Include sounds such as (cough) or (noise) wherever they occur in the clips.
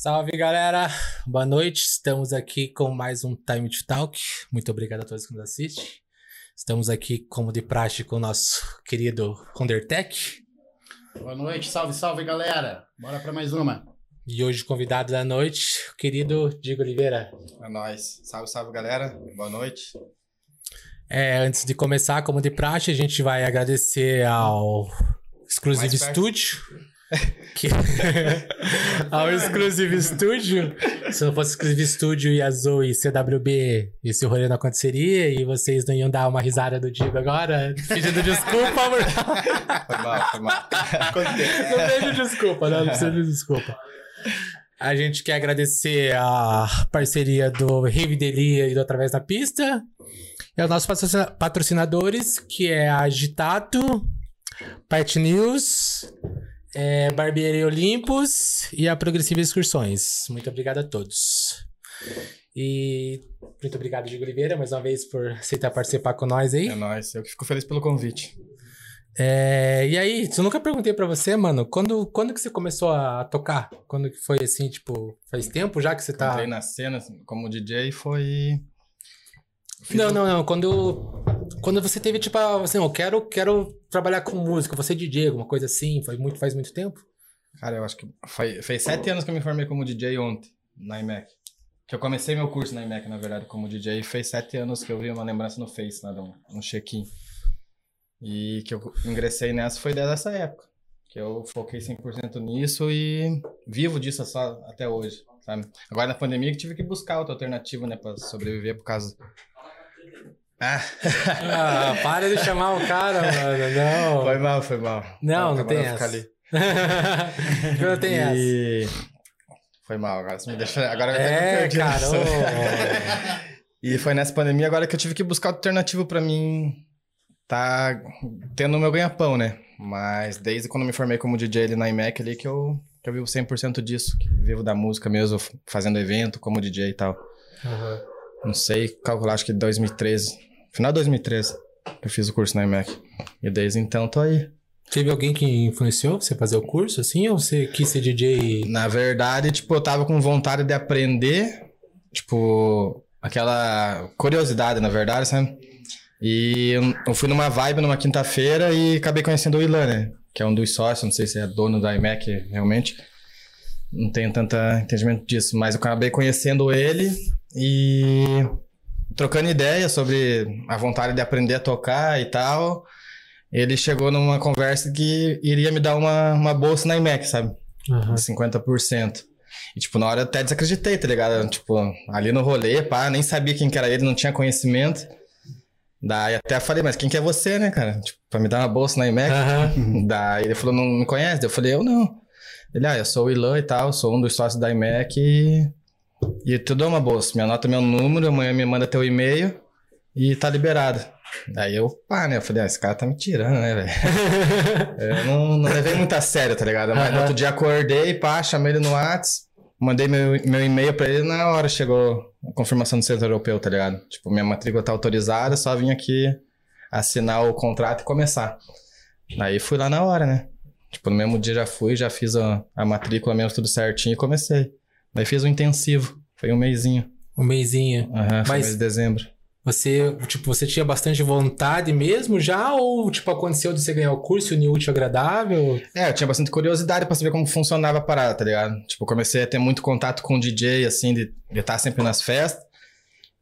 Salve galera, boa noite. Estamos aqui com mais um Time to Talk. Muito obrigado a todos que nos assistem. Estamos aqui, como de praxe, com o nosso querido Undertech. Boa noite, salve, salve galera. Bora pra mais uma. E hoje, convidado da noite, o querido Diego Oliveira. É nóis. Salve, salve galera. Boa noite. É, antes de começar, como de praxe, a gente vai agradecer ao Exclusive. Studio. Que... (laughs) ao Exclusive Studio. Se não fosse Exclusive Studio e a Zoe e CWB, esse rolê não aconteceria e vocês não iam dar uma risada do Diego agora, pedindo desculpa, amor. Foi mal, foi mal. Acontece. (laughs) Não pede desculpa, não, não precisa de desculpa. A gente quer agradecer a parceria do Rave Delia e do Através da Pista. E aos nossos patrocina- patrocinadores, que é a Agitato, Part News, é, Barbearia Olympus e a Progressiva Excursões. Muito obrigado a todos. E muito obrigado, Diego Oliveira, mais uma vez por aceitar participar com nós aí. É nóis. Eu que fico feliz pelo convite. É, e aí, eu nunca perguntei pra você, mano, quando, quando que você começou a tocar? Quando que foi assim, tipo, faz tempo já que você tá... Entrei na cena assim, como DJ foi. Fiz Não, um- não, não, quando, quando você teve, tipo, assim, eu quero, quero trabalhar com música, você é DJ, alguma coisa assim, foi muito, faz muito tempo? Cara, eu acho que foi, fez sete anos que eu me formei como DJ ontem, na IMEC. Que eu comecei meu curso na IMEC, na verdade, como DJ. E fez sete anos que eu vi uma lembrança no Face, de um, um check-in. E que eu ingressei nessa foi desde essa época. Que eu foquei 100% nisso e vivo disso só até hoje, sabe? Agora na pandemia que tive que buscar outra alternativa, né, pra sobreviver por causa... Ah, Ah, (laughs) para de chamar o cara, mano, não. foi mal, foi mal. Não, não tem essa. (laughs) não tem essa. E... Foi mal, agora você me deixa. Agora eu É, perdi cara. E foi nessa pandemia agora que eu tive que buscar alternativa pra mim tá tendo o meu ganha-pão, né? Mas desde quando eu me formei como DJ ali na IMEC ali que eu, que eu vivo 100% disso. Que vivo da música mesmo, fazendo evento como DJ e tal. Aham. Não sei, calcular, acho que 2013. Final de 2013 que eu fiz o curso na IMEC. E desde então tô aí. Teve alguém que influenciou você fazer o curso, assim, ou você quis ser DJ e... Na verdade, tipo, eu tava com vontade de aprender, tipo, aquela curiosidade, na verdade, sabe? E eu- eu fui numa vibe numa quinta-feira e acabei conhecendo o Ilan, né? Que é um dos sócios, não sei se é dono da IMEC realmente. Não tenho tanto entendimento disso, mas eu acabei conhecendo ele e trocando ideia sobre a vontade de aprender a tocar e tal. Ele chegou numa conversa que iria me dar uma, uma bolsa na IMEC, sabe? De 50%. E, tipo, na hora eu até desacreditei, tá ligado? Tipo, ali no rolê, pá, nem sabia quem que era ele, não tinha conhecimento. Daí até falei, mas quem que é você, né, cara? Tipo, pra me dar uma bolsa na IMEC. Aham. (laughs) Daí ele falou, não me conhece? Eu falei, eu não. Ele, ah, eu sou o Ilan e tal, sou um dos sócios da IMEC e... E tu dou uma bolsa, me anota meu número, amanhã me manda teu e-mail e tá liberado. Daí eu, pá, né? Eu falei, ah, esse cara tá me tirando, né, velho? (laughs) Eu não, não levei muito a sério, tá ligado? Mas no outro dia acordei, pá, chamei ele no Whats, mandei meu, meu e-mail pra ele na hora chegou a confirmação do centro europeu, tá ligado? Tipo, minha matrícula tá autorizada, só vim aqui assinar o contrato e começar. Daí fui lá na hora, né? Tipo, no mesmo dia já fui, já fiz a, a matrícula mesmo, tudo certinho e comecei. Daí fiz um intensivo, foi um mêsinho. Um mêsinho. Aham, foi Mas- mês de dezembro. Você, tipo, você tinha bastante vontade mesmo já? Ou, tipo, aconteceu de você ganhar o curso unir útil agradável? É, eu tinha bastante curiosidade pra saber como funcionava a parada, tá ligado? Tipo, comecei a ter muito contato com o DJ, assim, de de estar sempre nas festas.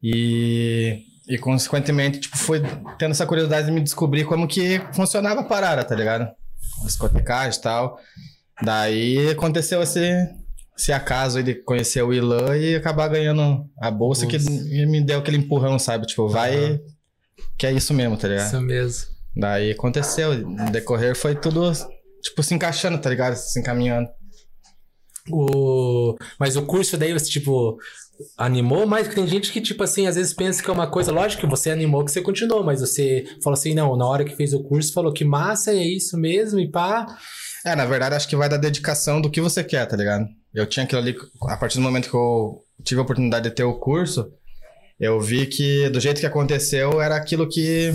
E, e consequentemente, tipo, foi tendo essa curiosidade de me descobrir como que funcionava a parada, tá ligado? Discotecagem e tal. Daí aconteceu esse, esse acaso de conhecer o Ilan e acabar ganhando a bolsa que Bolsa. me deu aquele empurrão, sabe? Tipo, vai. Que é isso mesmo, tá ligado? Isso mesmo. Daí aconteceu, no decorrer foi tudo, tipo, se encaixando, tá ligado? Se encaminhando. O... Mas o curso daí, você, tipo, animou mais? Porque tem gente que, tipo assim, às vezes pensa que é uma coisa... Lógico que você animou, que você continuou, mas você falou assim, não, na hora que fez o curso, falou que massa, é isso mesmo, e pá... É, na verdade, acho que vai da dedicação do que você quer, tá ligado? Eu tinha aquilo ali, a partir do momento que eu tive a oportunidade de ter o curso, eu vi que do jeito que aconteceu era aquilo que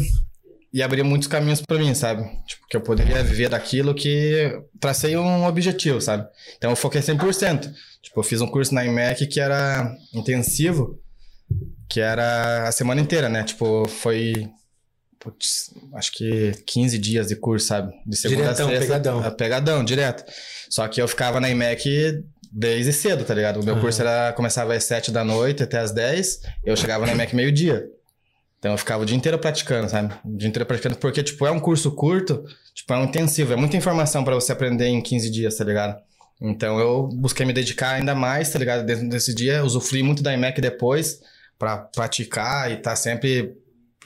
e abrir muitos caminhos pra mim, sabe? Tipo, que eu poderia viver daquilo que tracei um objetivo, sabe? Então eu foquei 100%. Tipo, eu fiz um curso na IMEC que era intensivo, que era a semana inteira, né? Tipo, foi putz, acho que 15 dias de curso, sabe? De segunda Diretão, a sexta. pegadão. Pegadão, direto. Só que eu ficava na IMEC desde cedo, tá ligado? O meu curso era, começava às 7 da noite até às 10. Eu chegava na IMEC meio-dia. Então eu ficava o dia inteiro praticando, sabe? O dia inteiro praticando, porque, tipo, é um curso curto, tipo, é um intensivo, é muita informação pra você aprender em 15 dias, tá ligado? Então eu busquei me dedicar ainda mais, tá ligado? Dentro desse dia, usufruí muito da IMEC depois pra praticar e tá sempre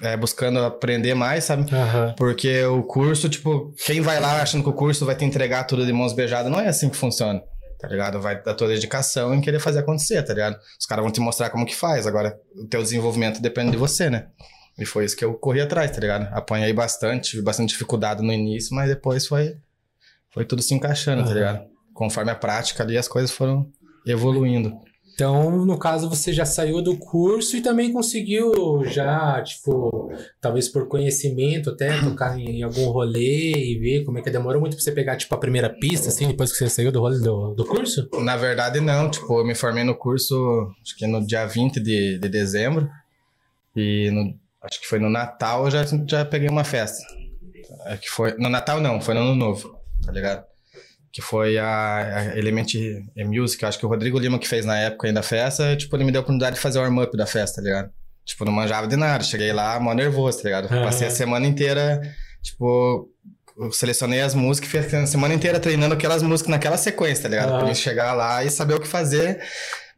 é, buscando aprender mais, sabe? Aham. Porque o curso, tipo, quem vai lá achando que o curso vai te entregar tudo de mãos beijadas, não é assim que funciona, tá ligado? Vai da tua dedicação em querer fazer acontecer, tá ligado? Os caras vão te mostrar como que faz, agora o teu desenvolvimento depende de você, né? E foi isso que eu corri atrás, tá ligado? Apanhei bastante, tive bastante dificuldade no início, mas depois foi, foi tudo se encaixando, tá Aham. ligado? Conforme a prática ali, as coisas foram evoluindo. Então, no caso, você já saiu do curso e também conseguiu já, tipo, talvez por conhecimento até, tocar em, algum rolê e ver como é que demorou muito pra você pegar, tipo, a primeira pista, assim, depois que você saiu do rolê do, do curso? Na verdade, não. Tipo, eu me formei no curso, acho que no dia 20 de, de dezembro. E no- acho que foi no Natal eu já, já peguei uma festa. É que foi, no Natal não, foi no Ano Novo, tá ligado? Que foi a, a Element Music, acho que o Rodrigo Lima que fez na época ainda a festa, tipo, ele me deu a oportunidade de fazer o warm-up da festa, tá ligado? Tipo, não manjava de nada, cheguei lá mó nervoso, tá ligado? Aham. Passei a semana inteira, tipo, selecionei as músicas e fiquei a semana inteira treinando aquelas músicas naquela sequência, tá ligado? Aham. Pra mim chegar lá e saber o que fazer.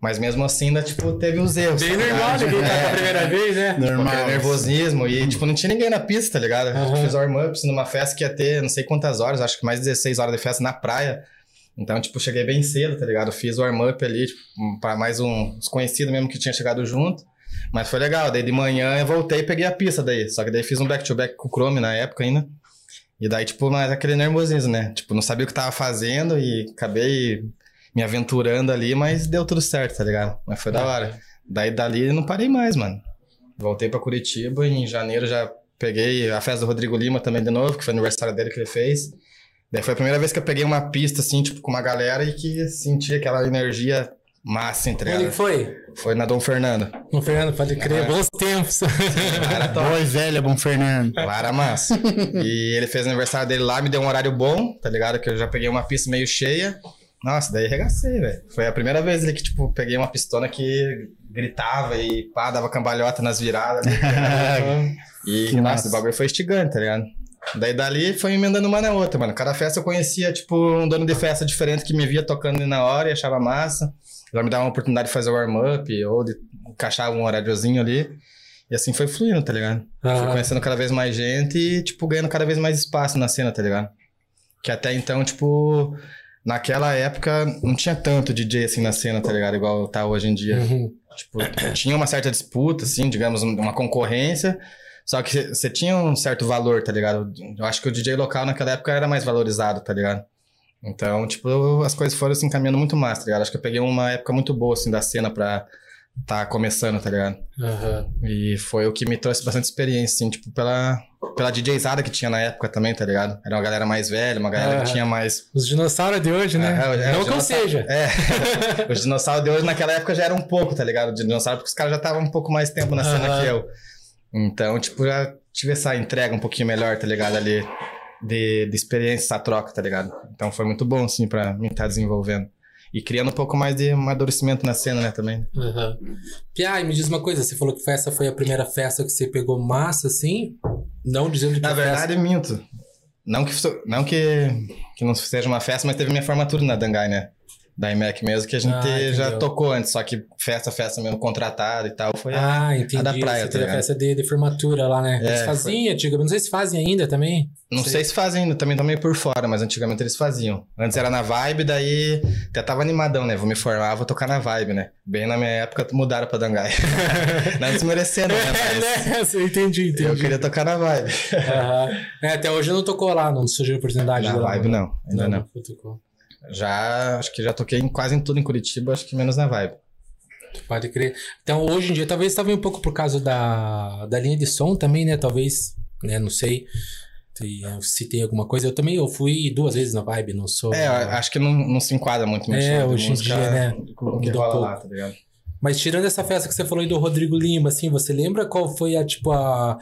Mas mesmo assim, ainda, tipo, teve os erros. Bem tá ligado? normal, ninguém tá É. a primeira (laughs) vez, né? Tipo, Normal. aquele nervosismo e, tipo, não tinha ninguém na pista, tá ligado? Aham. Fiz warm-ups numa festa que ia ter não sei quantas horas, acho que mais 16 horas de festa na praia. Então, tipo, cheguei bem cedo, tá ligado? Fiz o warm-up ali, tipo, pra mais um desconhecido mesmo que tinha chegado junto. Mas foi legal. Daí de manhã eu voltei e peguei a pista daí. Só que daí fiz um back-to-back com o Chrome na época ainda. E daí, tipo, mais aquele nervosismo, né? Tipo, não sabia o que tava fazendo e acabei me aventurando ali, mas deu tudo certo, tá ligado? Mas foi da hora. Daí dali eu não parei mais, mano. Voltei pra Curitiba e em janeiro já peguei a festa do Rodrigo Lima também de novo, que foi aniversário dele que ele fez. Daí foi a primeira vez que eu peguei uma pista, assim, tipo, com uma galera e que senti aquela energia massa, tá Onde que foi? Foi na Dom Fernando. Não, Fernando, pode crer, Ah. bons tempos. Era top. Boa e velha, bom Fernando. Lá era massa. E ele fez o aniversário dele lá, me deu um horário bom, tá ligado? Que eu já peguei uma pista meio cheia. Nossa, daí arregacei, velho. Foi a primeira vez ali que, tipo, peguei uma pistona que gritava e pá, dava cambalhota nas viradas. ali. (laughs) e, Que nossa, o bagulho foi instigante, tá ligado? Daí dali foi emendando uma na outra, mano. Cada festa eu conhecia, tipo, um dono de festa diferente que me via tocando na hora e achava massa. Já me dava uma oportunidade de fazer o warm-up ou de encaixar um horáriozinho ali. E assim foi fluindo, tá ligado? Fui conhecendo cada vez mais gente e, tipo, ganhando cada vez mais espaço na cena, tá ligado? Que até então, tipo, naquela época não tinha tanto DJ assim na cena, tá ligado? Igual tá hoje em dia. uhum. Tipo, tinha uma certa disputa, assim, digamos, uma concorrência. Só que você tinha um certo valor, tá ligado? Eu acho que o DJ local naquela época era mais valorizado, tá ligado? Então, tipo, as coisas foram se encaminhando muito mais, tá ligado? Acho que eu peguei uma época muito boa, assim, da cena pra tá começando, tá ligado? Aham. E foi o que me trouxe bastante experiência, assim, tipo, pela, pela DJzada que tinha na época também, tá ligado? Era uma galera mais velha, uma galera Ah. que tinha mais. Os dinossauros de hoje, né? É, Não que eu seja. É. (laughs) Os dinossauros de hoje naquela época já eram um pouco, tá ligado? De dinossauro, porque os caras já estavam um pouco mais tempo na cena que eu. Então, tipo, já tive essa entrega um pouquinho melhor, tá ligado? Ali, de, de experiência, essa troca, tá ligado? Então foi muito bom, assim, pra mim estar desenvolvendo. E criando um pouco mais de amadurecimento na cena, né, também. Aham. Pia, e me diz uma coisa, você falou que essa foi a primeira festa que você pegou massa, assim? Não dizendo que Na verdade, minto. Não que, não que, que não seja uma festa, mas teve minha formatura na Dangai, né? Da IMEC mesmo, que a gente Ah, já tocou antes, só que festa, festa mesmo contratada e tal, foi a- Ah, entendi. a da praia, você tá a festa de, de formatura lá, né? É, Eles faziam, antigamente. Não sei se fazem ainda também. Não sei se fazem ainda, também tô meio por fora, mas antigamente eles faziam. Antes era na vibe, daí até tava animadão, né? Vou me formar, vou tocar na vibe, né? Bem na minha época mudaram pra Dangai. (laughs) não desmerecendo, né? (laughs) Mas É, entendi, entendi. eu queria tocar na vibe. É, até hoje não tocou lá, não surgiu a oportunidade. Na ir lá, vibe não, ainda não. não tocou. Já, acho que já toquei em quase em tudo em Curitiba, acho que menos na vibe. Pode crer. Então, hoje em dia, talvez também um pouco por causa da, da linha de som também, né? Talvez né? Não sei se, tem alguma coisa. Eu também eu fui duas vezes na Vibe, não sou. É, acho que não, não se enquadra muito É, hoje em dia, né? Que Mudou um lá, pouco. tá ligado? Mas tirando essa festa que você falou aí do Rodrigo Lima, assim, você lembra qual foi a, tipo, a.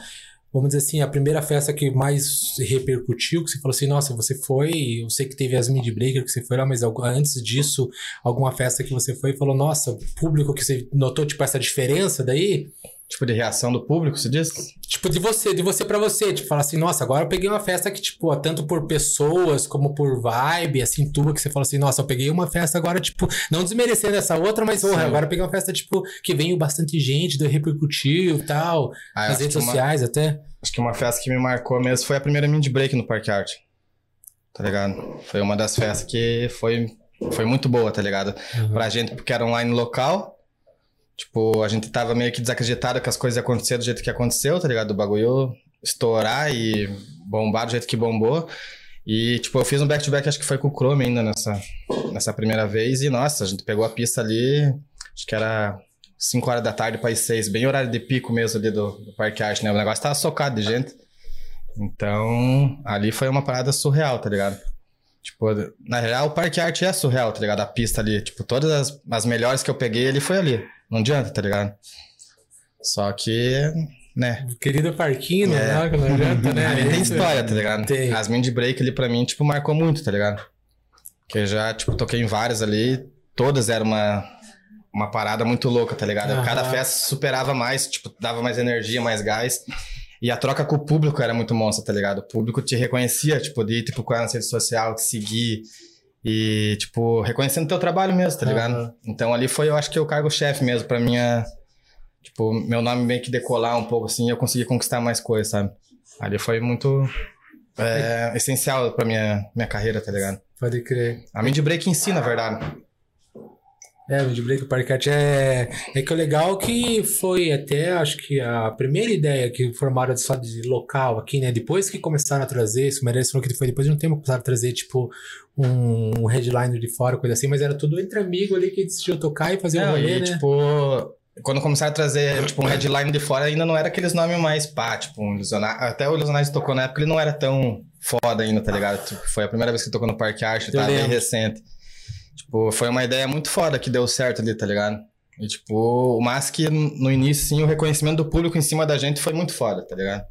Vamos dizer assim, a primeira festa que mais repercutiu, que você falou assim, nossa, você foi, eu sei que teve as mid breaker que você foi lá, mas antes disso, alguma festa que você foi e falou, nossa, público que você notou, tipo, essa diferença daí? Tipo de reação do público, você diz? Tipo, de você, de você pra você, tipo, falar assim, nossa, agora eu peguei uma festa que, tipo, tanto por pessoas como por vibe, assim, tua, que você falou assim, nossa, eu peguei uma festa agora, tipo, não desmerecendo essa outra, mas, porra, agora eu peguei uma festa, tipo, que veio bastante gente, deu repercutiu e tal, Ah, nas redes que uma- sociais até. Acho que uma festa que me marcou mesmo foi a primeira Mind Break no Parque Arte. Tá ligado? Foi uma das festas que foi, foi muito boa, tá ligado? Uhum. Pra gente, porque era online local. Tipo, a gente tava meio que desacreditado que as coisas iam acontecer do jeito que aconteceu, tá ligado? O bagulho estourar e bombar do jeito que bombou. E, tipo, eu fiz um back-to-back, acho que foi com o Chrome ainda nessa, nessa primeira vez. E, nossa, a gente pegou a pista ali, acho que era 5 horas da tarde para 6, bem horário de pico mesmo ali do, do Parque Arte, né? O negócio tava socado de gente. Então, ali foi uma parada surreal, tá ligado? Tipo, na real, o Parque Arte é surreal, tá ligado? A pista ali, tipo, todas as, as melhores que eu peguei, ele foi ali. Não adianta, tá ligado? Só que, né? Querido Parquinho, É. né? Não adianta, né? (laughs) Ali tem história, tá ligado? Tem. As mini break ali pra mim, tipo, marcou muito, tá ligado? Que eu já, tipo, toquei em várias ali, todas eram uma, uma parada muito louca, tá ligado? Aham. Cada festa superava mais, tipo, dava mais energia, mais gás. E a troca com o público era muito monstra, tá ligado? O público te reconhecia, tipo, de ir te procurar na rede social, te seguir. E, tipo, reconhecendo teu trabalho mesmo, tá ligado? Então ali foi, eu acho que o cargo-chefe mesmo, pra minha. Tipo, meu nome meio que decolar um pouco assim, e eu consegui conquistar mais coisas, sabe? Ali foi muito é, essencial pra minha, minha carreira, tá ligado? Pode crer. A Mind Break em si, na verdade. É, o de Break Park Art é, é que o legal que foi até, acho que a primeira ideia que formaram só de local aqui, né? Depois que começaram a trazer, isso merece falou que foi depois de um tempo que começaram a trazer, tipo, um, um headliner de fora, coisa assim, mas era tudo entre amigos ali que decidiu tocar e fazer um Não, rolê, e, né? tipo, quando começaram a trazer, tipo, um headline de fora, ainda não era aqueles nomes mais pá, tipo, um Ilusionar. Até o Ilusionários tocou na época, ele não era tão foda ainda, tá ligado? Tipo, foi a primeira vez que tocou no Parque Arte, tá bem recente. Tipo, foi uma ideia muito foda que deu certo ali, tá ligado? E, tipo, o mas que no início, sim, o reconhecimento do público em cima da gente foi muito foda, tá ligado?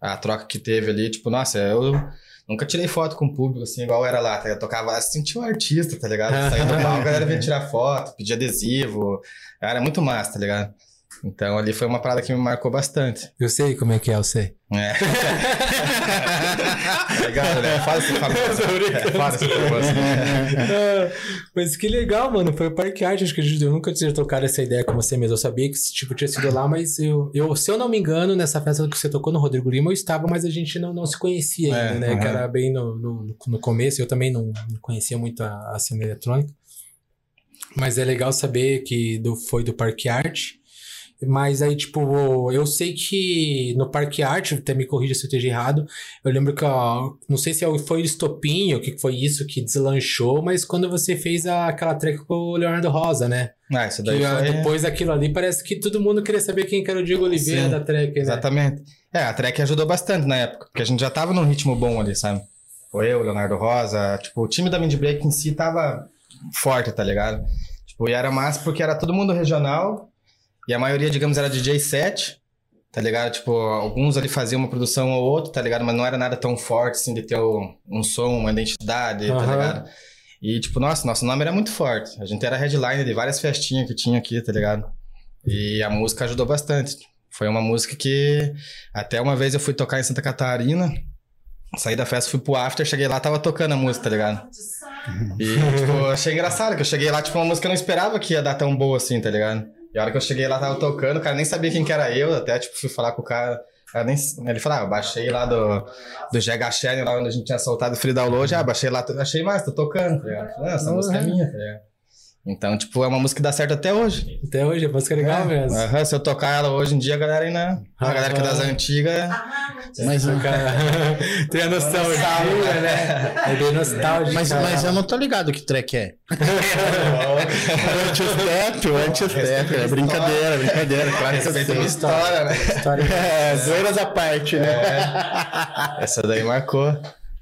A troca que teve ali, tipo, nossa, eu nunca tirei foto com o público, assim, igual era lá, tá? Eu tocava, sentia um artista, tá ligado? Saía do palco, a galera vinha tirar foto, pedir adesivo. Era muito massa, tá ligado? Então ali foi uma parada que me marcou bastante. Eu sei como é que é, eu sei. É. (laughs) Legal, né? Fala esse famoso. É, Fala esse famoso. Ah, (laughs) mas que legal, mano. Foi o Parque Arte, acho que a gente- eu nunca tinha trocado essa ideia com você mesmo. Eu sabia que tipo, tinha sido lá, mas eu, eu, se eu não me engano, nessa festa que você tocou no Rodrigo Lima, eu estava, mas a gente não, não se conhecia ainda, É, né? aham. Que era bem no, no, no começo. Eu também não, não conhecia muito a, a cena eletrônica. Mas é legal saber que do, foi do Parque Arte. Mas aí, tipo, eu sei que no Parque Arte, até me corrija se eu esteja errado, eu lembro que, ó, não sei se é foi o estopinho, o que foi isso que deslanchou, mas quando você fez a- aquela track com o Leonardo Rosa, né? Ah, isso Que, daí ó, foi... depois daquilo ali, parece que todo mundo queria saber quem que era o Diego Oliveira Sim, da track, né? Exatamente. É, a track ajudou bastante na época, porque a gente já tava num ritmo bom ali, sabe? Foi eu, Leonardo Rosa, tipo, o time da Mind Break em si tava forte, tá ligado? Tipo, e era massa porque era todo mundo regional, e a maioria, digamos, era DJ set, tá ligado? Tipo, alguns ali faziam uma produção ou outra, tá ligado? Mas não era nada tão forte, assim, de ter um, um som, uma identidade, tá Aham. ligado? E, tipo, nossa, nosso nome era muito forte. A gente era headline de várias festinhas que tinha aqui, tá ligado? E a música ajudou bastante. Foi uma música que até uma vez eu fui tocar em Santa Catarina, saí da festa, fui pro after, cheguei lá, tava tocando a música, tá ligado? E, tipo, achei engraçado, que eu cheguei lá, tipo, uma música que eu não esperava que ia dar tão boa assim, tá ligado? E a hora que eu cheguei lá, tava tocando, o cara nem sabia quem que era eu, até, tipo, fui falar com o cara, nem, ele falou, ah, eu baixei lá do, do GH Channel, lá onde a gente tinha soltado o free download, ah, baixei lá, achei mais, tô tocando, tá? Ah, essa Uhum. música é minha, tá ligado? Então, tipo, é uma música que dá certo até hoje. Até hoje, a música é legal É, mesmo. aham, se eu tocar ela hoje em dia, a galera ainda. A galera que é das antigas Mas, (laughs) Tem a nostalgia, né? É bem nostálgico. mas, mas eu não tô ligado que track é. (laughs) Anti-step, o anti-step. É brincadeira, brincadeira. Claro que eu história, né? História. (laughs) É, zoeiras à parte, né? Essa daí marcou.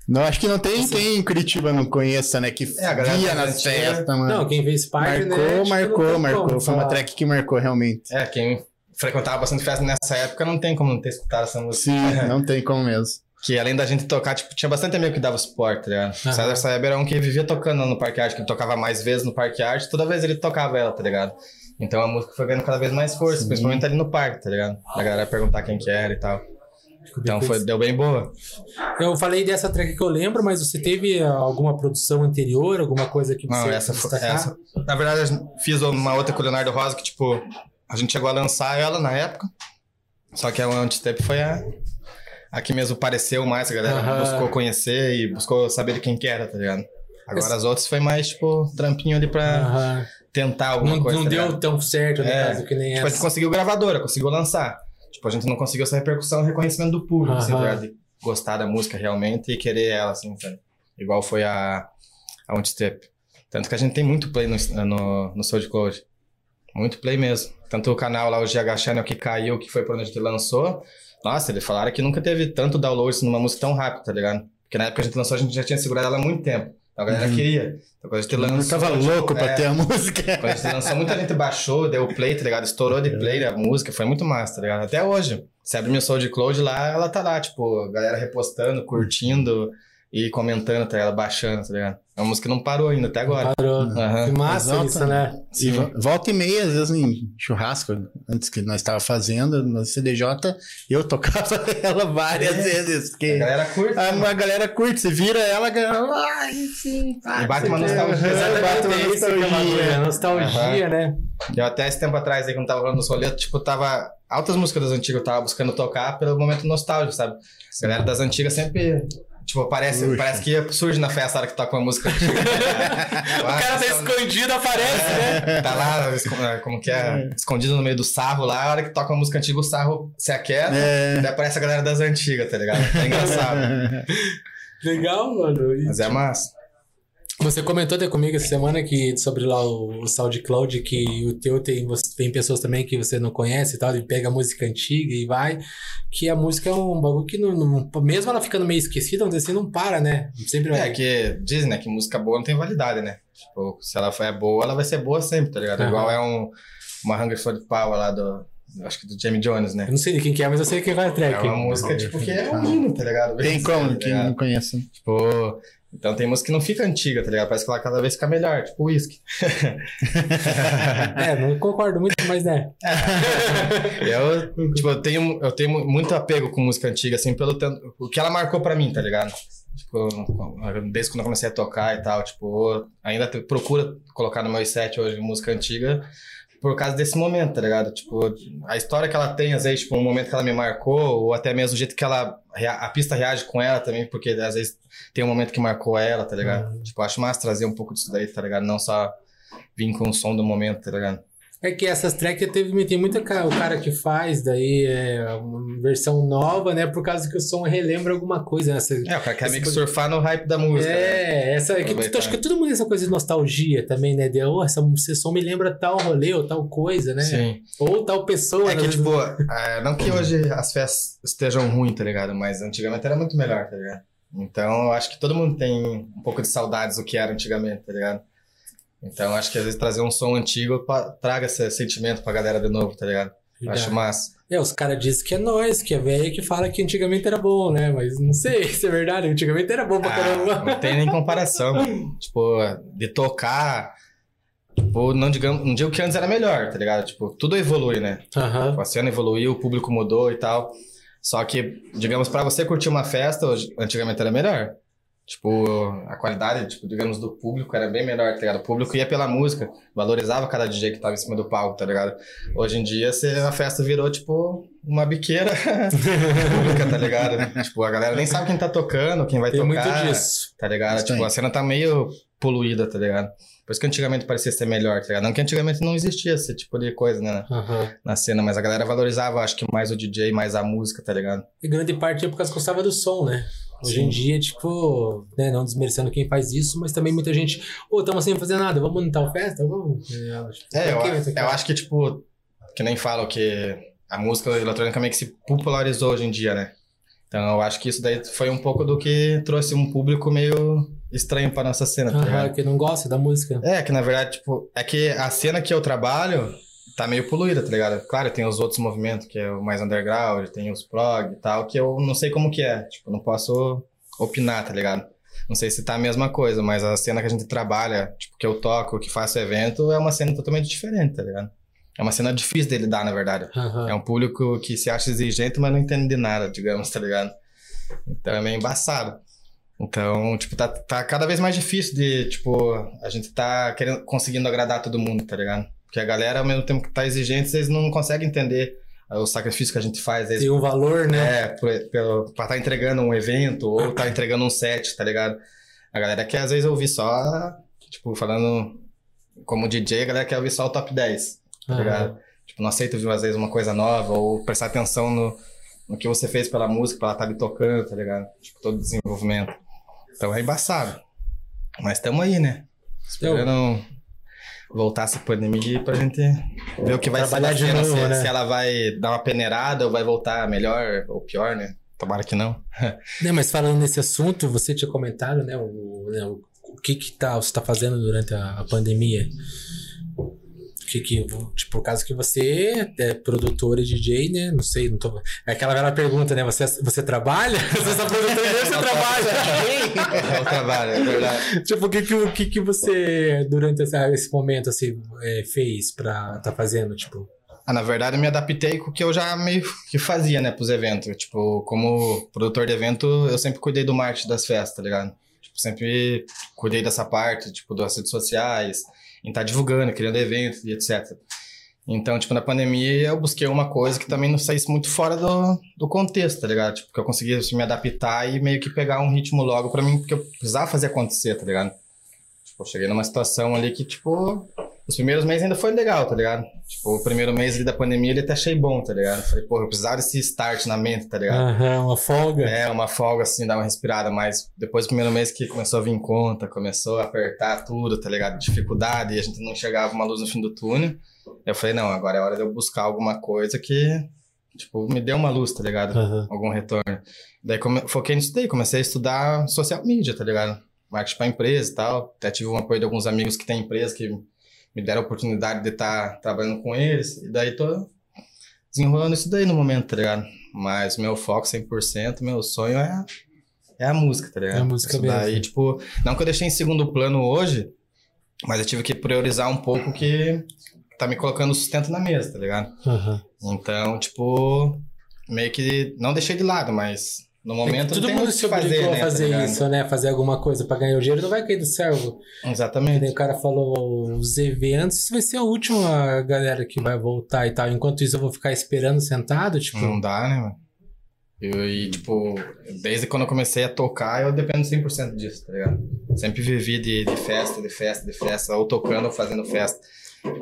Não, acho que não tem quem em Curitiba não conheça, né? Que É, via nas festas, mano. Não, quem fez parte, marcou, né? não marcou, marcou. como Foi uma track que marcou realmente. É, quem frequentava bastante festa nessa época não tem como não ter escutado essa música. Sim, (laughs) não tem como mesmo. Que além da gente tocar, tipo, tinha bastante amigo que dava suporte, tá ligado? O Aham. César Saeb era um que vivia tocando no Parque Arte, que ele tocava mais vezes no Parque Arte, toda vez ele tocava ela, tá ligado? Então a música foi ganhando cada vez mais força, Sim. principalmente ali no parque, tá ligado? A galera perguntar quem que era e tal. Então foi, deu bem boa. Eu falei dessa track que eu lembro, mas você teve ah, alguma produção anterior, alguma coisa que você Não, essa foi. Essa, na verdade, eu fiz uma outra com o Leonardo Rosa que, tipo, a gente chegou a lançar ela na época. Só que a Antistep foi a, a que mesmo pareceu mais, a galera buscou conhecer e buscou saber de quem que era, tá ligado? Agora as outras foi mais, tipo, trampinho ali pra tentar alguma Não, coisa. não tá deu tão certo, no É, caso, que nem Tipo, a gente essa. conseguiu gravadora, conseguiu lançar. Tipo, a gente não conseguiu essa repercussão e reconhecimento do público, assim, tá? De gostar da música realmente e querer ela, assim, sabe? Igual foi a, a Step. Tanto que a gente tem muito play no, no, no SoundCloud. Muito play mesmo. Tanto o canal lá, o GH Channel, que caiu, que foi quando a gente lançou. Nossa, eles falaram que nunca teve tanto download numa música tão rápido, tá ligado? Porque na época que a gente lançou, a gente já tinha segurado ela há muito tempo. Então a galera Uhum. queria. Então quando a gente Eu lançou. tava tipo, louco pra é, ter a música. (laughs) quando a gente lançou, muita gente baixou, deu play, tá ligado? Estourou de play a música, foi muito massa, tá ligado? Até hoje. Você abre meu SoundCloud lá, ela tá lá, tipo, a galera repostando, curtindo e comentando, tá ligado? Baixando, tá ligado? É uma música que não parou ainda, até agora. Parou. Aham. Que massa Exato. isso, né? E Sim. vo- volta e meia, às vezes em churrasco, antes que nós estava fazendo no CDJ, eu tocava (laughs) ela várias É. vezes. A Porque galera curte. a, né? a galera curte, você vira ela, a galera. Ai, sim. E bate uma nostalgia. Bate uma nostalgia. nostalgia, né? Eu até esse tempo atrás, aí, quando tava rolando os rolês, tipo, tava. Altas músicas das antigas eu tava buscando tocar pelo momento nostálgico, sabe? A galera das antigas sempre. Tipo, parece, parece que surge na festa a hora que toca uma música antiga. (laughs) O cara tá escondido, aparece, né? Tá lá, é, como que é? Escondido no meio do sarro lá, a hora que toca uma música antiga, o sarro se aquieta, É. daí aparece a galera das antigas, tá ligado? É engraçado. (laughs) Legal, mano. E Mas é massa. Você comentou até comigo essa semana que sobre lá o, o SoundCloud que o teu tem, você- tem pessoas também que você não conhece e tal, e pega a música antiga e vai, que a música é um bagulho que não, não- mesmo ela ficando meio esquecida, vamos dizer assim, não para, né? Sempre vai. É que dizem, né, que música boa não tem validade, né? Tipo, se ela for boa, ela vai ser boa sempre, tá ligado? Aham. Igual é um, uma Hunger for the Power lá do, acho que do Jamie Jones, né? Eu não sei de quem que é, mas eu sei quem vai a É track. uma música, tipo, que é um hino, tá ligado? Tem como, quem não conhece. Tipo, então tem música que não fica antiga, tá ligado? Parece que ela cada vez fica melhor, tipo whisky. (laughs) É, não concordo muito, mas né. (laughs) Eu, tipo, eu tenho, eu tenho muito apego com música antiga, assim, pelo tanto, o que ela marcou pra mim, tá ligado? Tipo, desde quando eu comecei a tocar e tal, tipo, ainda procuro colocar no meu set hoje música antiga por causa desse momento, tá ligado? Tipo, a história que ela tem, às vezes, tipo, um momento que ela me marcou, ou até mesmo o jeito que ela, a pista reage com ela também, porque às vezes tem um momento que marcou ela, tá ligado? Tipo, eu acho massa trazer um pouco disso daí, tá ligado? Não só vir com o som do momento, tá ligado? É que essas tracks teve, tem muita o cara que faz daí é uma versão nova, né? Por causa que o som relembra alguma coisa, né? Essa- É, o cara quer meio que surfar no hype da música, né? É, essa é que Aproveitar. acho que todo mundo tem essa coisa de nostalgia também, né? De, oh, essa, esse som me lembra tal rolê ou tal coisa, né? Sim. Ou tal pessoa. É né? que, tipo, é, não que hoje as festas estejam ruins, tá ligado? Mas antigamente era muito melhor, tá ligado? Então, eu acho que todo mundo tem um pouco de saudades do que era antigamente, tá ligado? Então, acho que às vezes trazer um som antigo pa- traga esse sentimento pra galera de novo, tá ligado? Acho massa. É, os caras dizem que é nós, que é velho que fala que antigamente era bom, né? Mas não sei (laughs) se é verdade, antigamente era bom pra Ah, caramba. não tem nem comparação. (laughs) tipo, de tocar. Tipo, não, digamos, não digo que antes era melhor, tá ligado? Tipo, tudo evolui, né? Aham. A cena evoluiu, o público mudou e tal. Só que, digamos, pra você curtir uma festa, hoje- antigamente era melhor. Tipo, a qualidade, tipo, digamos, do público era bem melhor, tá ligado? O público ia pela música, valorizava cada DJ que tava em cima do palco, tá ligado? Hoje em dia, cê, a festa virou, tipo, uma biqueira (laughs) pública, tá ligado? tipo, a galera nem sabe quem tá tocando, quem vai Tem tocar. muito disso. Tá ligado? Isso Tipo, a cena tá meio poluída, tá ligado? Por isso que antigamente parecia ser melhor, tá ligado? Não que antigamente não existia esse tipo de coisa, né? Aham. Na cena, mas a galera valorizava, acho que mais o DJ, mais a música, tá ligado? E grande parte é por causa que gostava do som, né? Hoje em dia, tipo, né, não desmerecendo quem faz isso, mas também muita gente, ô, estamos sem fazer nada, vamos em tal festa? Vamos. É, eu acho- É, eu? Pra quê? eu acho que, tipo, que nem falam que a música eletrônica meio que se popularizou hoje em dia, né? Então eu acho que isso daí foi um pouco do que trouxe um público meio estranho pra nossa cena, tá que não gosta da música. É, que na verdade, tipo, é que a cena que eu trabalho tá meio poluída, tá ligado? Claro, tem os outros movimentos, que é o mais underground, tem os prog e tal, que eu não sei como que é. Tipo, não posso opinar, tá ligado? Não sei se tá a mesma coisa, mas a cena que a gente trabalha, tipo, que eu toco, que faço evento, é uma cena totalmente diferente, tá ligado? É uma cena difícil de lidar, na verdade. Aham. É um público que se acha exigente, mas não entende de nada, digamos, tá ligado? Então é meio embaçado. Então, tipo, tá, tá cada vez mais difícil de, tipo, a gente tá querendo, conseguindo agradar todo mundo, tá ligado? Porque a galera, ao mesmo tempo que tá exigente, vocês não conseguem entender o sacrifício que a gente faz. Eles, Tem um valor, né? é, pelo, pra tá entregando um evento ou tá entregando um set, tá ligado? A galera quer às vezes ouvir só, tipo, falando como DJ, a galera quer ouvir só o top 10, tá ligado? Tipo, não aceita ouvir às vezes uma coisa nova ou prestar atenção no, no que você fez pela música, pra ela estar ali tocando, tá ligado? Tipo, todo o desenvolvimento. Então é embaçado. Mas estamos aí, né? Então, Esperando voltar essa pandemia pra gente ver o que vai Trabalhar ser de cena, novo, se, né? se ela vai dar uma peneirada ou vai voltar melhor ou pior, né? Tomara que não. (laughs) né, mas falando nesse assunto, você tinha comentado, né, o, né, o, o que que tá, você tá fazendo durante a, a pandemia? Que tipo, por causa que você é produtor e DJ, né, não sei, não tô... É aquela velha pergunta, né, você, você trabalha? (laughs) Você é produtor e você (laughs) trabalha? (laughs) O trabalho, é verdade. tipo, o que que, o que que você, durante essa- esse momento, assim, é, fez pra tá fazendo, tipo... Ah, na verdade, eu me adaptei com o que eu já meio que fazia, né, pros eventos. Tipo, como produtor de evento, eu sempre cuidei do marketing das festas, tá ligado? Tipo, sempre cuidei dessa parte, tipo, das redes sociais, em estar divulgando, criando eventos e etc. Então, tipo, na pandemia eu busquei uma coisa que também não saísse muito fora do, do contexto, tá ligado? Tipo, que eu conseguia assim, me adaptar e meio que pegar um ritmo logo pra mim, porque eu precisava fazer acontecer, tá ligado? Tipo, eu cheguei numa situação ali que, tipo, os primeiros meses ainda foi legal, tá ligado? Tipo, o primeiro mês ali da pandemia ele até achei bom, tá ligado? Falei, pô, eu precisava desse start na mente, tá ligado? Aham, uma folga. É, uma folga assim, dar uma respirada, mas depois do primeiro mês que começou a vir conta, começou a apertar tudo, tá ligado? Dificuldade, e a gente não chegava uma luz no fim do túnel. Eu falei, não, agora é hora de eu buscar alguma coisa que, tipo, me dê uma luz, tá ligado? Aham. Algum retorno. Daí come... foquei nisso daí, comecei a estudar social media, tá ligado? Marketing pra empresa e tal. Até tive um apoio de alguns amigos que têm empresa que me deram a oportunidade de estar trabalhando com eles. E daí tô desenrolando isso daí no momento, tá ligado? Mas meu foco 100%, meu sonho é, é a música, tá ligado? É a música isso mesmo. daí, tipo, não que eu deixei em segundo plano hoje, mas eu tive que priorizar um pouco que tá me colocando sustento na mesa, tá ligado? Aham. Então, tipo, meio que não deixei de lado, mas no momento Todo não tem mundo se obrigou fazer, a né, tá fazer ligado? isso, né? Fazer alguma coisa pra ganhar o dinheiro, não vai cair do céu. Exatamente. o cara falou, os eventos vai ser a última galera que vai voltar e tal. Enquanto isso, eu vou ficar esperando sentado, tipo. Não dá, né, mano? Eu, e, tipo, desde quando eu comecei a tocar, eu dependo 100% disso, tá ligado? Sempre vivi de, de festa, de festa, de festa, ou tocando ou fazendo festa.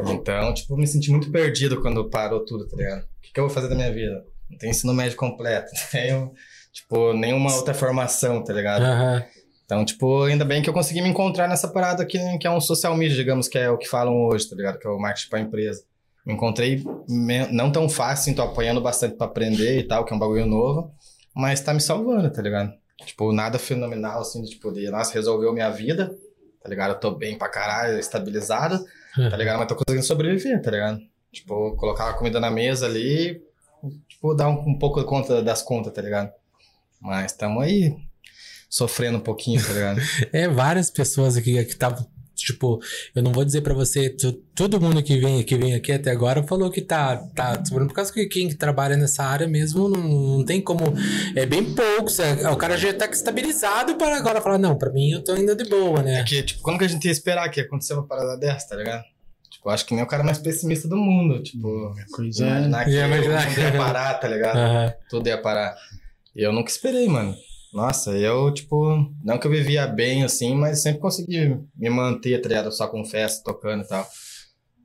Então, tipo, me senti muito perdido quando parou tudo, tá ligado? O que, que eu vou fazer da minha vida? Não tenho ensino médio completo, (laughs) não tenho, tipo, nenhuma outra formação, tá ligado? Aham. Então, tipo, ainda bem que eu consegui me encontrar nessa parada que, que é um social media, digamos, que é o que falam hoje, tá ligado? Que é o marketing pra empresa. Me encontrei não tão fácil, tô apanhando bastante pra aprender e tal, que é um bagulho novo, mas tá me salvando, tá ligado? Tipo, nada fenomenal, assim, de, tipo, de, nossa, resolveu minha vida, tá ligado? Eu tô bem pra caralho, estabilizado, tá ligado? Mas tô conseguindo sobreviver, tá ligado? Tipo, colocar a comida na mesa ali, tipo, dar um, um pouco conta das contas, tá ligado? Mas tamo aí, sofrendo um pouquinho, tá ligado? (laughs) É, várias pessoas aqui que estavam Tipo, eu não vou dizer pra você, tu- todo mundo que vem, que vem aqui até agora falou que tá, tá sofrendo por causa que quem trabalha nessa área mesmo não, não tem como. É bem poucos. é- o cara já tá estabilizado para agora falar, não, pra mim eu tô ainda de boa, né? É que, tipo, quando que a gente ia esperar que ia acontecer uma parada dessa, tá ligado? Tipo, eu acho que nem o cara mais pessimista do mundo. Tipo, Coisa. imaginar que Ia imaginar tudo que- ia parar, tá ligado? (laughs) Aham. Tudo ia parar. E eu nunca esperei, mano. Nossa, eu, tipo, não que eu vivia bem assim, mas sempre consegui me manter, tá ligado? Só com festa, tocando e tal.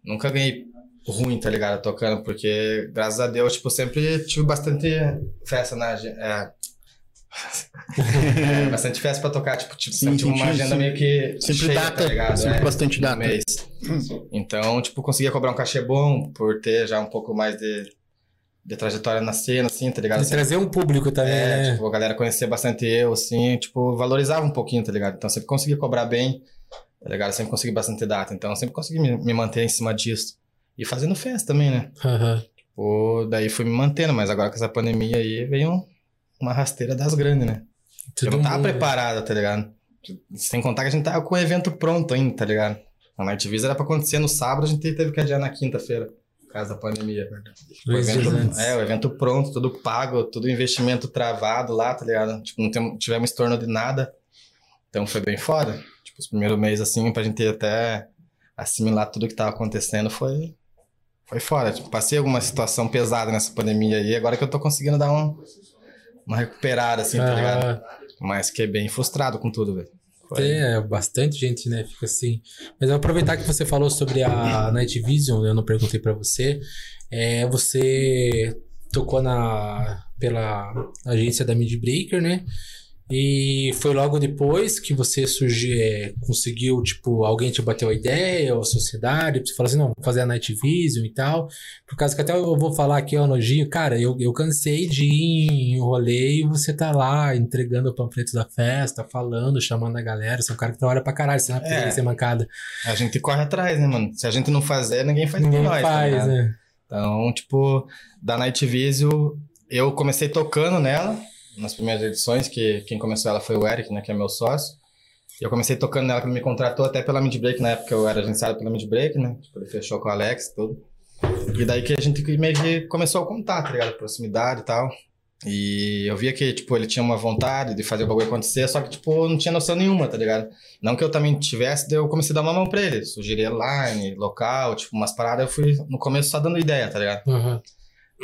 Nunca ganhei ruim, tá ligado? Tocando, porque, graças a Deus, tipo, sempre tive bastante festa na. É, (laughs) É, bastante festa pra tocar, tipo, tipo Sim, sempre tive sim, uma sim, agenda sim. meio que. Sempre cheia, data, tá ligado? sempre É, bastante data. mês. Então, tipo, conseguia cobrar um cachê bom por ter já um pouco mais de, de trajetória na cena, assim, tá ligado? De trazer um público também, É, né? tipo, a galera conhecia bastante eu, assim, tipo, valorizava um pouquinho, tá ligado? Então sempre consegui cobrar bem, tá ligado? Sempre consegui bastante data, então sempre consegui me, me manter em cima disso. E fazendo festa também, né? Aham. Pô, daí fui me mantendo, mas agora com essa pandemia aí veio um- uma rasteira das grandes, né? eu não tava mundo- preparado, tá ligado? Sem contar que a gente tava com o evento pronto ainda, tá ligado? A Night Visa era pra acontecer no sábado, a gente teve que adiar na quinta-feira, causa da pandemia. O Dois evento, antes. é, o evento pronto, tudo pago, tudo investimento travado lá, tá ligado? Tipo, não tem- tivemos estorno de nada. Então foi bem foda. Tipo, os primeiros meses, assim, pra gente até assimilar tudo que tava acontecendo foi. Foi foda. Tipo, passei alguma situação pesada nessa pandemia aí, agora que eu tô conseguindo dar um, uma recuperada, assim, tá ligado? Aham. Mas fiquei bem frustrado com tudo, velho. É, bastante gente, né? Fica assim. Mas eu vou aproveitar que você falou sobre a Night Vision, eu não perguntei pra você. É, você tocou na pela agência da Midbreaker, né? E foi logo depois que você surgiu, é, conseguiu, tipo, alguém te bateu a ideia, ou a sociedade, você falou assim, não, vou fazer a Night Vision e tal. Por causa que até eu vou falar aqui, elogio, cara, eu, eu cansei de ir em rolê e você tá lá entregando o panfleto da festa, falando, chamando a galera, você é um cara que trabalha pra caralho, você não É. é. ser mancada. A gente corre atrás, né, mano? Se a gente não fazer, ninguém faz Ninguém por nós, tá faz, ligado? né? Então, tipo, da Night Vision, eu comecei tocando nela, nas primeiras edições, que quem começou ela foi o Eric, né, que é meu sócio. E eu comecei tocando nela, que me contratou até pela Midbreak, na época eu era agenciado pela Midbreak, né? Tipo, ele fechou com o Alex e tudo. E daí que a gente meio que começou a contar, tá ligado? Proximidade e tal. E eu via que, tipo, ele tinha uma vontade de fazer o bagulho acontecer, só que, tipo, não tinha noção nenhuma, tá ligado? Não que eu também tivesse, daí eu comecei a dar uma mão pra ele. Sugerir line, local, tipo, umas paradas, eu fui no começo só dando ideia, tá ligado? Aham.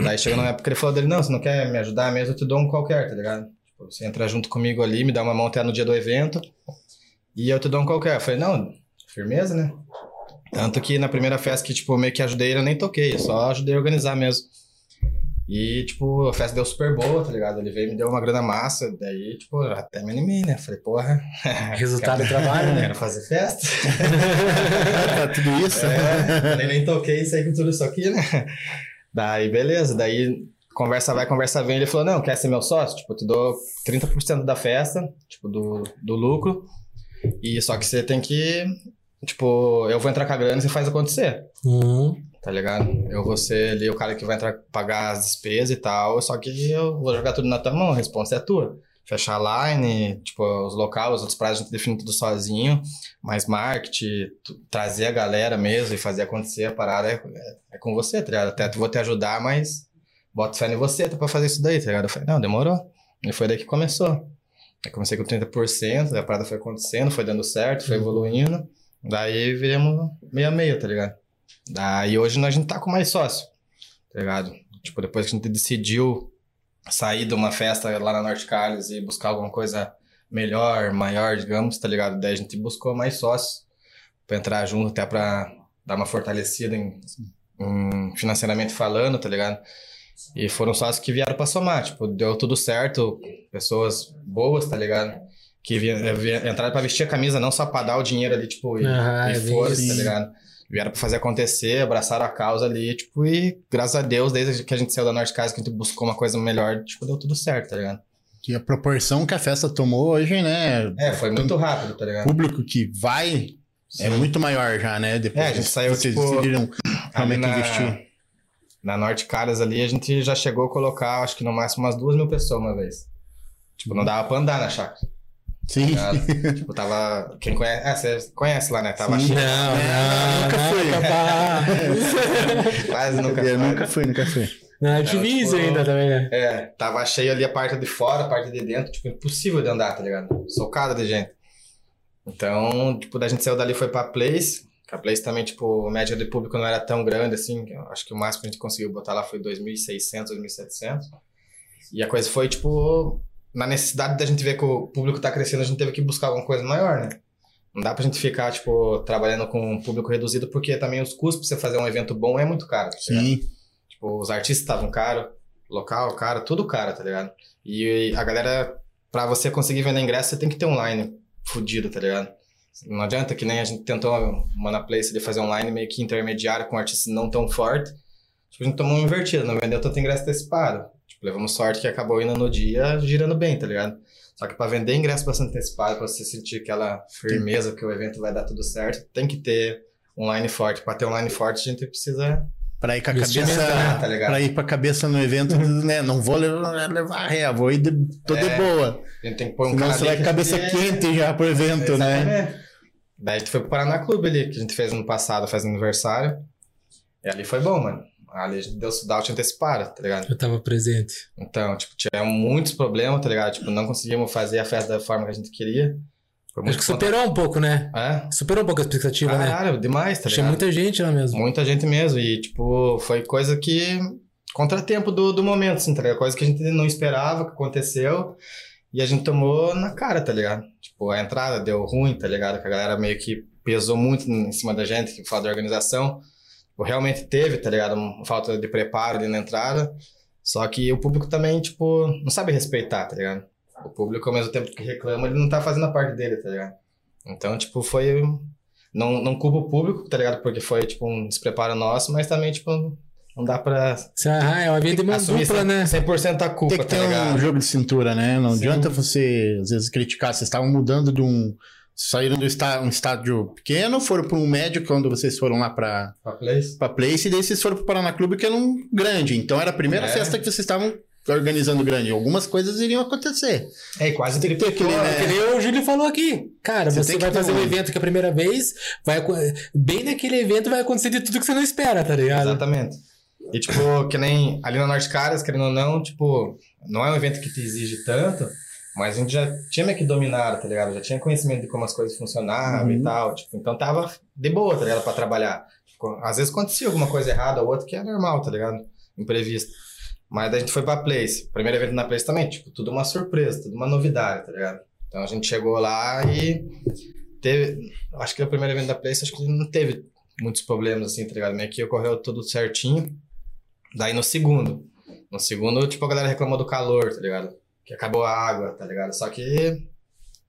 Daí chegou na época que ele falou dele, não, você não quer me ajudar mesmo, eu te dou um qualquer, tá ligado? Tipo, você entra junto comigo ali, me dá uma mão até no dia do evento, e eu te dou um qualquer. Eu falei, não, firmeza, né? Tanto que na primeira festa que, tipo, meio que ajudei ele, eu nem toquei, eu só ajudei a organizar mesmo. E, tipo, a festa deu super boa, tá ligado? Ele veio e me deu uma grana massa, daí, tipo, até me animei, né? Falei, porra... (laughs) Resultado do trabalho, né? Quero fazer festa. (laughs) tá tudo isso? É, falei, nem toquei saí com tudo isso aqui, né? Daí, beleza. Daí, conversa vai, conversa vem. Ele falou, não, quer ser meu sócio? Tipo, eu te dou 30% da festa, tipo, do, do lucro. E só que você tem que... Tipo, eu vou entrar com a grana e você faz acontecer. Uhum. Tá ligado? Eu vou ser ali o cara que vai entrar pagar as despesas e tal. Só que eu vou jogar tudo na tua mão, a resposta é tua. Fechar a line, tipo, os locais, os outros prazos a gente define tudo sozinho. Mas marketing, trazer a galera mesmo e fazer acontecer a parada é, é, é com você, tá ligado? Até vou te ajudar, mas bota fé em você pra fazer isso daí, tá ligado? Eu falei, não, demorou. E foi daí que começou. Eu comecei com 30%, daí a parada foi acontecendo, foi dando certo, foi evoluindo. Daí viremos meio a meio, tá ligado? Daí hoje nós a gente tá com mais sócio, tá ligado? Tipo, depois que a gente decidiu sair de uma festa lá na Norte Carlos e buscar alguma coisa melhor, maior, digamos, tá ligado? Daí a gente buscou mais sócios pra entrar junto, até pra dar uma fortalecida em, em financeiramente falando, tá ligado? E foram sócios que vieram pra somar, tipo, deu tudo certo, pessoas boas, tá ligado? Que vi- vi- entraram pra vestir a camisa, não só pra dar o dinheiro ali, tipo, e, Ah, e é tá ligado? Vieram pra fazer acontecer, abraçaram a causa ali, tipo, e graças a Deus, desde que a gente saiu da Norte Casa, que a gente buscou uma coisa melhor, tipo, deu tudo certo, tá ligado? Que a proporção que a festa tomou hoje, né? É, foi muito rápido, tá O ligado? público que vai é Sim. muito maior já, né? Depois É, a gente saiu, vocês tipo, decidiram realmente na, investir. na Norte Caras ali, a gente já chegou a colocar, acho que no máximo umas duas mil pessoas uma vez. Tipo, não dava pra andar na chácara. Sim. ligado? tipo, tava. Quem conhece. É, você conhece lá, né? Tava Sim. cheio. Não, É, não, nunca não, fui. (laughs) Quase nunca foi. nunca fui, nunca fui. Não, eu tive tipo, ainda também, né? É, tava cheio ali a parte de fora, a parte de dentro, tipo, impossível de andar, tá ligado? Socada de gente. Então, tipo, da gente saiu dali foi pra Place. A Place também, tipo, a média de público não era tão grande assim. Acho que o máximo que a gente conseguiu botar lá foi 2.600, 2.700. E a coisa foi, tipo, na necessidade da gente ver que o público tá crescendo, a gente teve que buscar alguma coisa maior, né? Não dá pra gente ficar, tipo, trabalhando com um público reduzido, porque também os custos pra você fazer um evento bom é muito caro. tá? Sim. Tipo, os artistas estavam caros, local caro, tudo caro, tá ligado? E a galera, pra você conseguir vender ingresso, você tem que ter online fudido, tá ligado? Não adianta que nem a gente tentou uma na Place de fazer online meio que intermediário com artistas não tão forte. Tipo, a gente tomou uma invertida, não vendeu tanto ingresso antecipado. Levamos sorte que acabou indo no dia girando bem, tá ligado? Só que pra vender ingresso bastante antecipado, pra você sentir aquela firmeza que o evento vai dar tudo certo, tem que ter online forte. Pra ter online forte, a gente precisa Pra ir com a cabeça. né, tá ligado? pra ir pra cabeça no evento, (laughs) né? Não vou levar, levar ré, vou ir de, tô de É. boa. A gente tem que pôr um Senão cara você vai com a cabeça é- quente já pro evento, né? Daí a gente foi pro Paraná Clube ali, que a gente fez no passado, faz aniversário. E ali foi bom, mano. A gente deu sold-out antecipado, tá ligado? Eu tava presente. Então, tipo, tinha muitos problemas, tá ligado? Tipo, não conseguimos fazer a festa da forma que a gente queria. Acho que superou um pouco, né? É? Superou um pouco a expectativa, né? Caralho, demais, tá Tinha ligado? muita gente lá mesmo. Muita gente mesmo. E, tipo, foi coisa que. Contratempo do, do momento, assim, tá ligado? Coisa que a gente não esperava, que aconteceu. E a gente tomou na cara, tá ligado? Tipo, a entrada deu ruim, tá ligado? Que a galera meio que pesou muito em cima da gente, que fala da organização. Tipo, realmente teve, tá ligado? Uma falta de preparo ali na entrada. Só que o público também, tipo, não sabe respeitar, tá ligado? O público, ao mesmo tempo que reclama, ele não tá fazendo a parte dele, tá ligado? Então, tipo, foi. Não, não culpa o público, tá ligado? Porque foi, tipo, um despreparo nosso, mas também, tipo, não dá pra Ah, é uma via de mão dupla, 100%, né? 100% a culpa, Tem que tá ter ligado? um jogo de cintura, né? Não Sim. adianta você, às vezes, criticar. Vocês estavam mudando de um. Saíram do está, um estádio pequeno, foram para um médio, quando vocês foram lá para place. pra Place, e daí vocês foram pro Paraná Clube, que era um grande. Então era a primeira É. festa que vocês estavam organizando grande. Algumas coisas iriam acontecer. É, quase Tem que ter aquele, né? que nem o Júlio falou aqui. Cara, Você você, vai fazer um evento que é a primeira vez, vai, bem naquele evento vai acontecer de tudo que você não espera, tá ligado? Exatamente. E, tipo, que nem ali na Norte Caras, querendo ou não, tipo, não é um evento que te exige tanto, mas a gente já tinha meio que dominado, tá ligado? Já tinha conhecimento de como as coisas funcionavam Uhum. e tal, tipo, então tava de boa, tá ligado? Pra trabalhar. Tipo, às vezes acontecia alguma coisa errada ou outra que é normal, tá ligado? Imprevisto. Mas daí a gente foi pra Place. Primeiro evento na Place também, tipo, tudo uma surpresa, tudo uma novidade, tá ligado? Então a gente chegou lá e teve. Acho que no primeiro evento da Place, acho que não teve muitos problemas, assim, tá ligado? Meio que ocorreu tudo certinho. Daí no segundo. No segundo, tipo, a galera reclamou do calor, tá ligado? Que acabou a água, tá ligado? Só que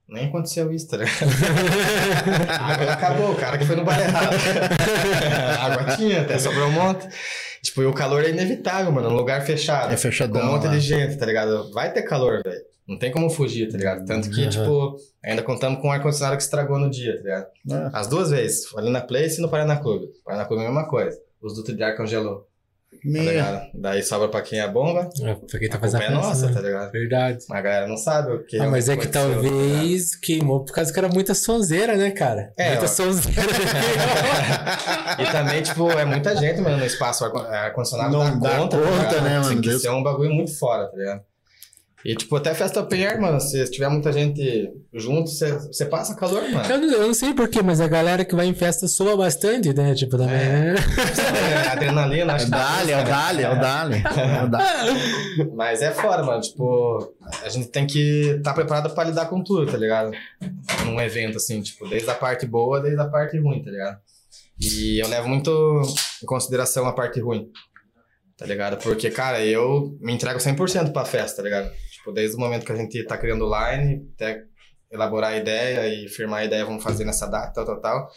nem aconteceu isso, tá ligado? (laughs) A água acabou, o cara que foi no bar errado. (laughs) a água tinha, até sobrou um monte. Tipo, e o calor é inevitável, mano. Um lugar fechado. É Com fechadão. um monte lá. de gente, tá ligado? Vai ter calor, velho. Não tem como fugir, tá ligado? Tanto que, Uhum. tipo, ainda contamos com um ar-condicionado que estragou no dia, tá ligado? Ah, As duas vezes. Ali na Place e no Paraná Clube. Paraná Clube é a mesma coisa. Os dutos de ar congelou, tá meu. ligado? Daí sobra pra quem é bomba. É, pra quem tá A fazendo é a festa, nossa, né? tá ligado? Verdade. Mas a galera não sabe o que Ah, mas é que tá talvez queimou por causa que era muita sonzeira, né, cara? É, muita ó. sonzeira. (laughs) E também, tipo, é muita gente, mano, no espaço ar- ar-condicionado Não dá conta, tá conta, ligado? né, mano? Tem que Deus- ser um bagulho muito fora, tá ligado? E, tipo, até festa open air, mano, se tiver muita gente junto, você passa calor, mano. eu, não, eu não sei porquê, mas a galera que vai em festa soa bastante, né? Tipo, também. É. né? É, adrenalina, É acho o que tá Dali, é o Dali, é o Dali. É o Dali. Mas é fora, mano. Tipo, a gente tem que estar preparado pra lidar com tudo, tá ligado? Num evento, assim, tipo, desde a parte boa, desde a parte ruim, tá ligado? E eu levo muito em consideração a parte ruim, tá ligado? Porque, cara, eu me entrego 100% pra festa, tá ligado? Tipo, desde o momento que a gente tá criando line, até elaborar a ideia e firmar a ideia, vamos fazer nessa data, tal, tal, tal.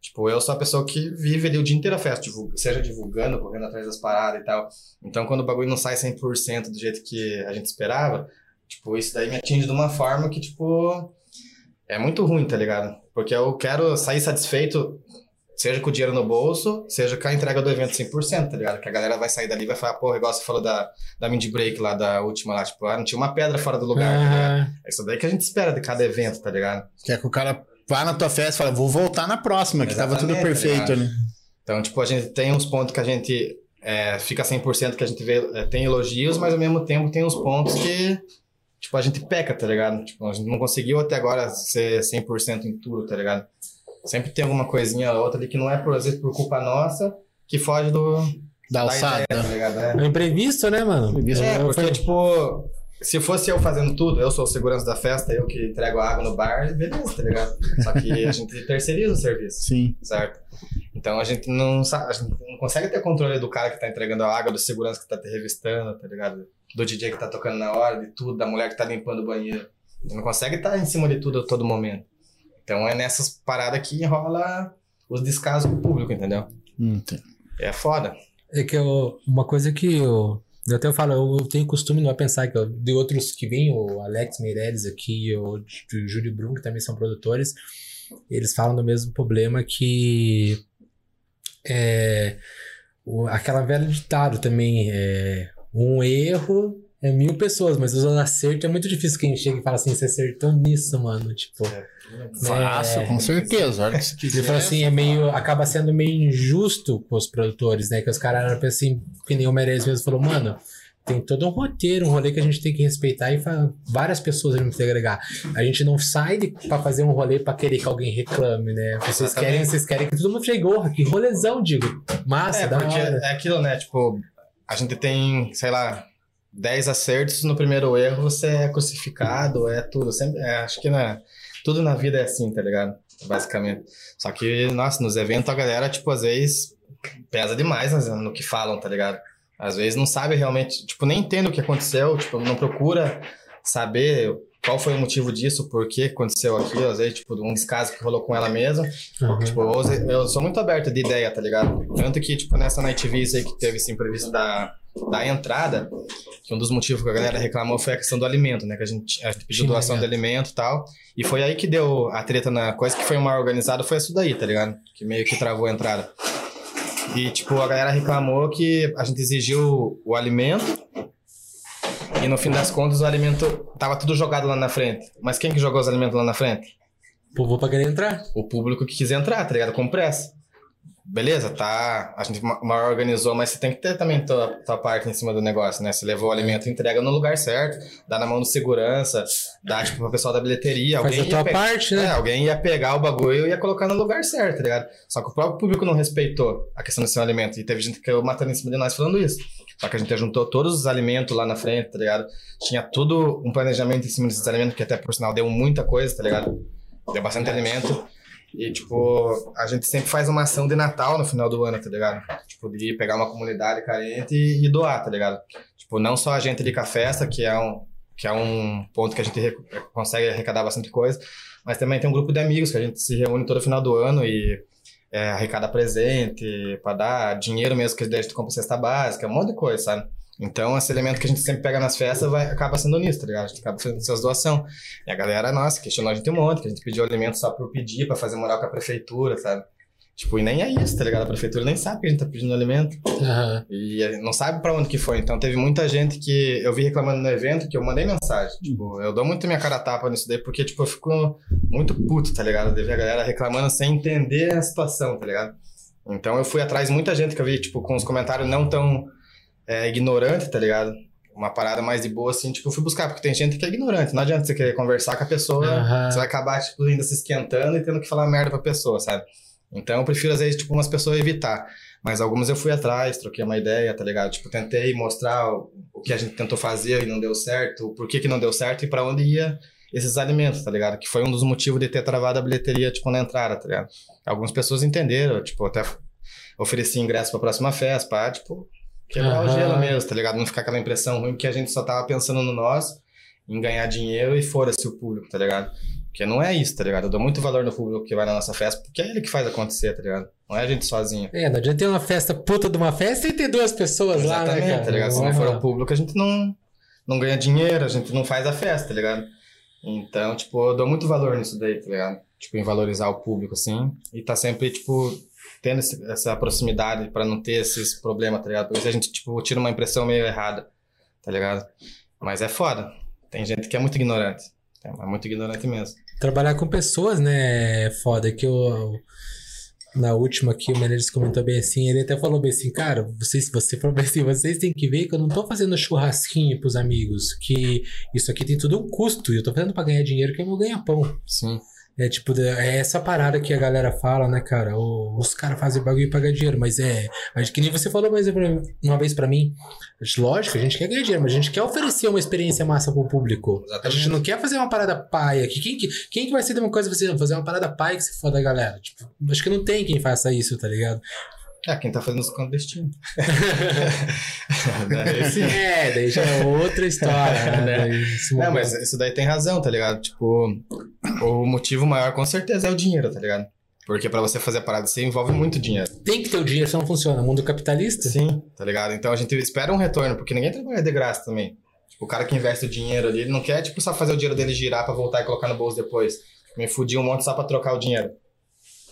Tipo, eu sou a pessoa que vive ali o dia inteiro a festa, divulga- seja divulgando, correndo atrás das paradas e tal. Então, quando o bagulho não sai 100% do jeito que a gente esperava, tipo, isso daí me atinge de uma forma que, tipo, é muito ruim, tá ligado? Porque eu quero sair satisfeito Seja com o dinheiro no bolso, seja com a entrega do evento 100%, tá ligado? Que a galera vai sair dali e vai falar, pô, igual você falou da, da Mindy Break lá, da última lá, tipo, ah, não tinha uma pedra fora do lugar, tá ligado? Aham. É isso daí que a gente espera de cada evento, tá ligado? Quer que o cara vá na tua festa e fala, vou voltar na próxima, que tava tudo Exatamente, perfeito tá ali. Então, tipo, a gente tem uns pontos que a gente é, fica 100% que a gente vê, é, tem elogios, mas ao mesmo tempo tem uns pontos que, tipo, a gente peca, tá ligado? Tipo, a gente não conseguiu até agora ser 100% em tudo, tá ligado? Sempre tem alguma coisinha ou outra ali que não é, por, às vezes, por culpa nossa, que foge do, Da alçada. ideia, tá ligado? É. É um imprevisto, né, mano? Imprevisto. É, Eu porque, falei- tipo, se fosse eu fazendo tudo, eu sou o segurança da festa, eu que entrego a água no bar, beleza, tá ligado? Só que a gente (laughs) terceiriza o serviço Sim. certo? Então a gente não sabe, a gente não consegue ter controle do cara que tá entregando a água, do segurança que tá te revistando, tá ligado? Do DJ que tá tocando na hora, de tudo, da mulher que tá limpando o banheiro. A gente não consegue estar em cima de tudo a todo momento. Então é nessas paradas que rola os descasos com o público, entendeu? Tá. É foda. É que eu, uma coisa que eu, eu até falo, eu, eu tenho costume não é pensar que eu, de outros que vêm, o Alex Meirelles aqui, o o Júlio Brum, que também são produtores, eles falam do mesmo problema que é, o- aquela velha ditado também, é, um erro é mil pessoas, mas o acerto é muito difícil quem chega e fala assim, você acertou nisso, mano, tipo... Fácil, É. com certeza. Hora que você Ele quiser. falou assim, é meio. Acaba sendo meio injusto com os produtores, né? Que os caras eram assim, que nem o Meirelles mesmo falou, mano, tem todo um roteiro, um rolê que a gente tem que respeitar e várias pessoas a gente tem que agregar. A gente não sai pra fazer um rolê pra querer que alguém reclame, né? Vocês Exatamente. querem, vocês querem que todo mundo chegou, que rolezão, digo. Massa, É, da porque hora. é aquilo, né? Tipo, a gente tem, sei lá, 10 acertos, no primeiro erro você é crucificado, é tudo. Sempre, é, acho que né, tudo na vida é assim, tá ligado? Basicamente. Só que, nossa, nos eventos a galera, tipo, às vezes pesa demais no, no que falam, tá ligado? Às vezes não sabe realmente, tipo, nem entende o que aconteceu, tipo, não procura saber qual foi o motivo disso, por que aconteceu aquilo, às vezes, tipo, um descaso que rolou com ela mesma. Uhum. Tipo, eu, sou muito aberto de ideia, tá ligado? Tanto que, tipo, nessa Night Visa aí que teve esse imprevisto da, da entrada, que um dos motivos que a galera reclamou foi a questão do alimento, né? Que a gente, a gente pediu Tinha doação de alimento e tal. E foi aí que deu a treta na coisa que foi mal organizado, foi isso daí, tá ligado? Que meio que travou a entrada. E, tipo, a galera reclamou que a gente exigiu o alimento e no fim das contas o alimento tava tudo jogado lá na frente. Mas quem que jogou os alimentos lá na frente? O povo pra querer entrar. o público que quis entrar, tá ligado? Com pressa. Beleza, tá. A gente ma- mal organizou, mas você tem que ter também tua, tua parte em cima do negócio, né? Você levou o alimento, entrega no lugar certo, dá na mão do segurança, dá, tipo, pro pessoal da bilheteria. Faz Alguém a tua parte, É, né? alguém ia pegar o bagulho e ia colocar no lugar certo, tá ligado? Só que o próprio público não respeitou a questão do seu alimento. E teve gente que caiu matando em cima de nós falando isso. Só que a gente juntou todos os alimentos lá na frente, tá ligado? Tinha tudo um planejamento em cima desses alimentos, que até por sinal deu muita coisa, tá ligado? Deu bastante alimento. E, tipo, a gente sempre faz uma ação de Natal no final do ano, tá ligado? Tipo, de pegar uma comunidade carente e, e doar, tá ligado? Tipo, não só a gente de Cafesta, que é um, que é um ponto que a gente consegue arrecadar bastante coisa, mas também tem um grupo de amigos que a gente se reúne todo final do ano e é, arrecada presente, pra dar dinheiro mesmo que a gente compra cesta básica, um monte de coisa, sabe? Então, esse elemento que a gente sempre pega nas festas vai, acaba sendo nisso, tá ligado? A gente acaba fazendo essas doações. E a galera, nossa, questionou a gente um monte, que a gente pediu alimento só por pedir, pra fazer moral com a prefeitura, sabe? Tipo, e nem é isso, tá ligado? A prefeitura nem sabe que a gente tá pedindo alimento. Aham. E não sabe pra onde que foi. Então teve muita gente que eu vi reclamando no evento que eu mandei mensagem. Tipo, eu dou muito minha cara a tapa nisso daí, porque, tipo, eu fico muito puto, tá ligado? De ver a galera reclamando sem entender a situação, tá ligado? Então eu fui atrás de muita gente que eu vi, tipo, com os comentários não tão é, ignorantes, tá ligado? Uma parada mais de boa, assim, tipo, eu fui buscar, porque tem gente que é ignorante. Não adianta você querer conversar com a pessoa, Aham. você vai acabar, tipo, ainda se esquentando e tendo que falar merda pra pessoa, sabe? Então eu prefiro, às vezes, tipo, umas pessoas evitar. Mas algumas eu fui atrás, troquei uma ideia, tá ligado? Tipo, tentei mostrar o, o que a gente tentou fazer e não deu certo, o porquê que não deu certo e pra onde ia esses alimentos, tá ligado? Que foi um dos motivos de ter travado a bilheteria, tipo, na entrada, tá ligado? Algumas pessoas entenderam, tipo, até ofereci ingresso pra próxima festa, pra, tipo, quebrar o Aham. gelo mesmo, tá ligado? Não ficar aquela impressão ruim que a gente só tava pensando no nós, em ganhar dinheiro e fora-se o público, tá ligado? Porque não é isso, tá ligado? Eu dou muito valor no público que vai na nossa festa, porque é ele que faz acontecer, tá ligado? Não é a gente sozinho. É, não adianta ter uma festa puta de uma festa e ter duas pessoas lá, né, Exatamente, cara? tá ligado? Se não for o público, a gente não, não ganha dinheiro, a gente não faz a festa, tá ligado? Então, tipo, eu dou muito valor nisso daí, tá ligado? Tipo, em valorizar o público, assim, e tá sempre, tipo, tendo esse- essa proximidade pra não ter esses problemas, tá ligado? Por isso a gente, tipo, tira uma impressão meio errada, tá ligado? Mas é foda. Tem gente que é muito ignorante. É muito ignorante mesmo. Trabalhar com pessoas, né, é foda. Que eu, na última aqui, o Menezes comentou bem assim, ele até falou bem assim, cara, vocês, você falou bem assim, vocês têm que ver que eu não tô fazendo churrasquinho pros amigos, que isso aqui tem tudo um custo, e eu tô fazendo pra ganhar dinheiro que é meu ganha-pão. Sim. É tipo, é essa parada que a galera fala, né, cara? O- os caras fazem bagulho pra ganhar dinheiro, mas é. Mas que nem você falou mais uma vez pra mim. Lógico, a gente quer ganhar dinheiro, mas a gente quer oferecer uma experiência massa pro público. A gente não quer fazer uma parada paia. Que quem, que, quem que vai ser de uma coisa você fazer uma parada paia que se foda a galera? Tipo, acho que não tem quem faça isso, tá ligado? É, quem tá fazendo os clandestinos. (laughs) Esse É, daí já é outra história, (laughs) né? Daí esse Não, mas isso daí tem razão, tá ligado? Tipo, o motivo maior com certeza é o dinheiro, tá ligado? Porque pra você fazer a parada, você envolve muito dinheiro. Tem que ter o dinheiro, senão não funciona. Mundo capitalista? Sim. Tá ligado? Então a gente espera um retorno, porque ninguém trabalha de graça também. Tipo, o cara que investe o dinheiro ali, ele não quer, tipo, só fazer o dinheiro dele girar pra voltar e colocar no bolso depois. Me fudir um monte só pra trocar o dinheiro.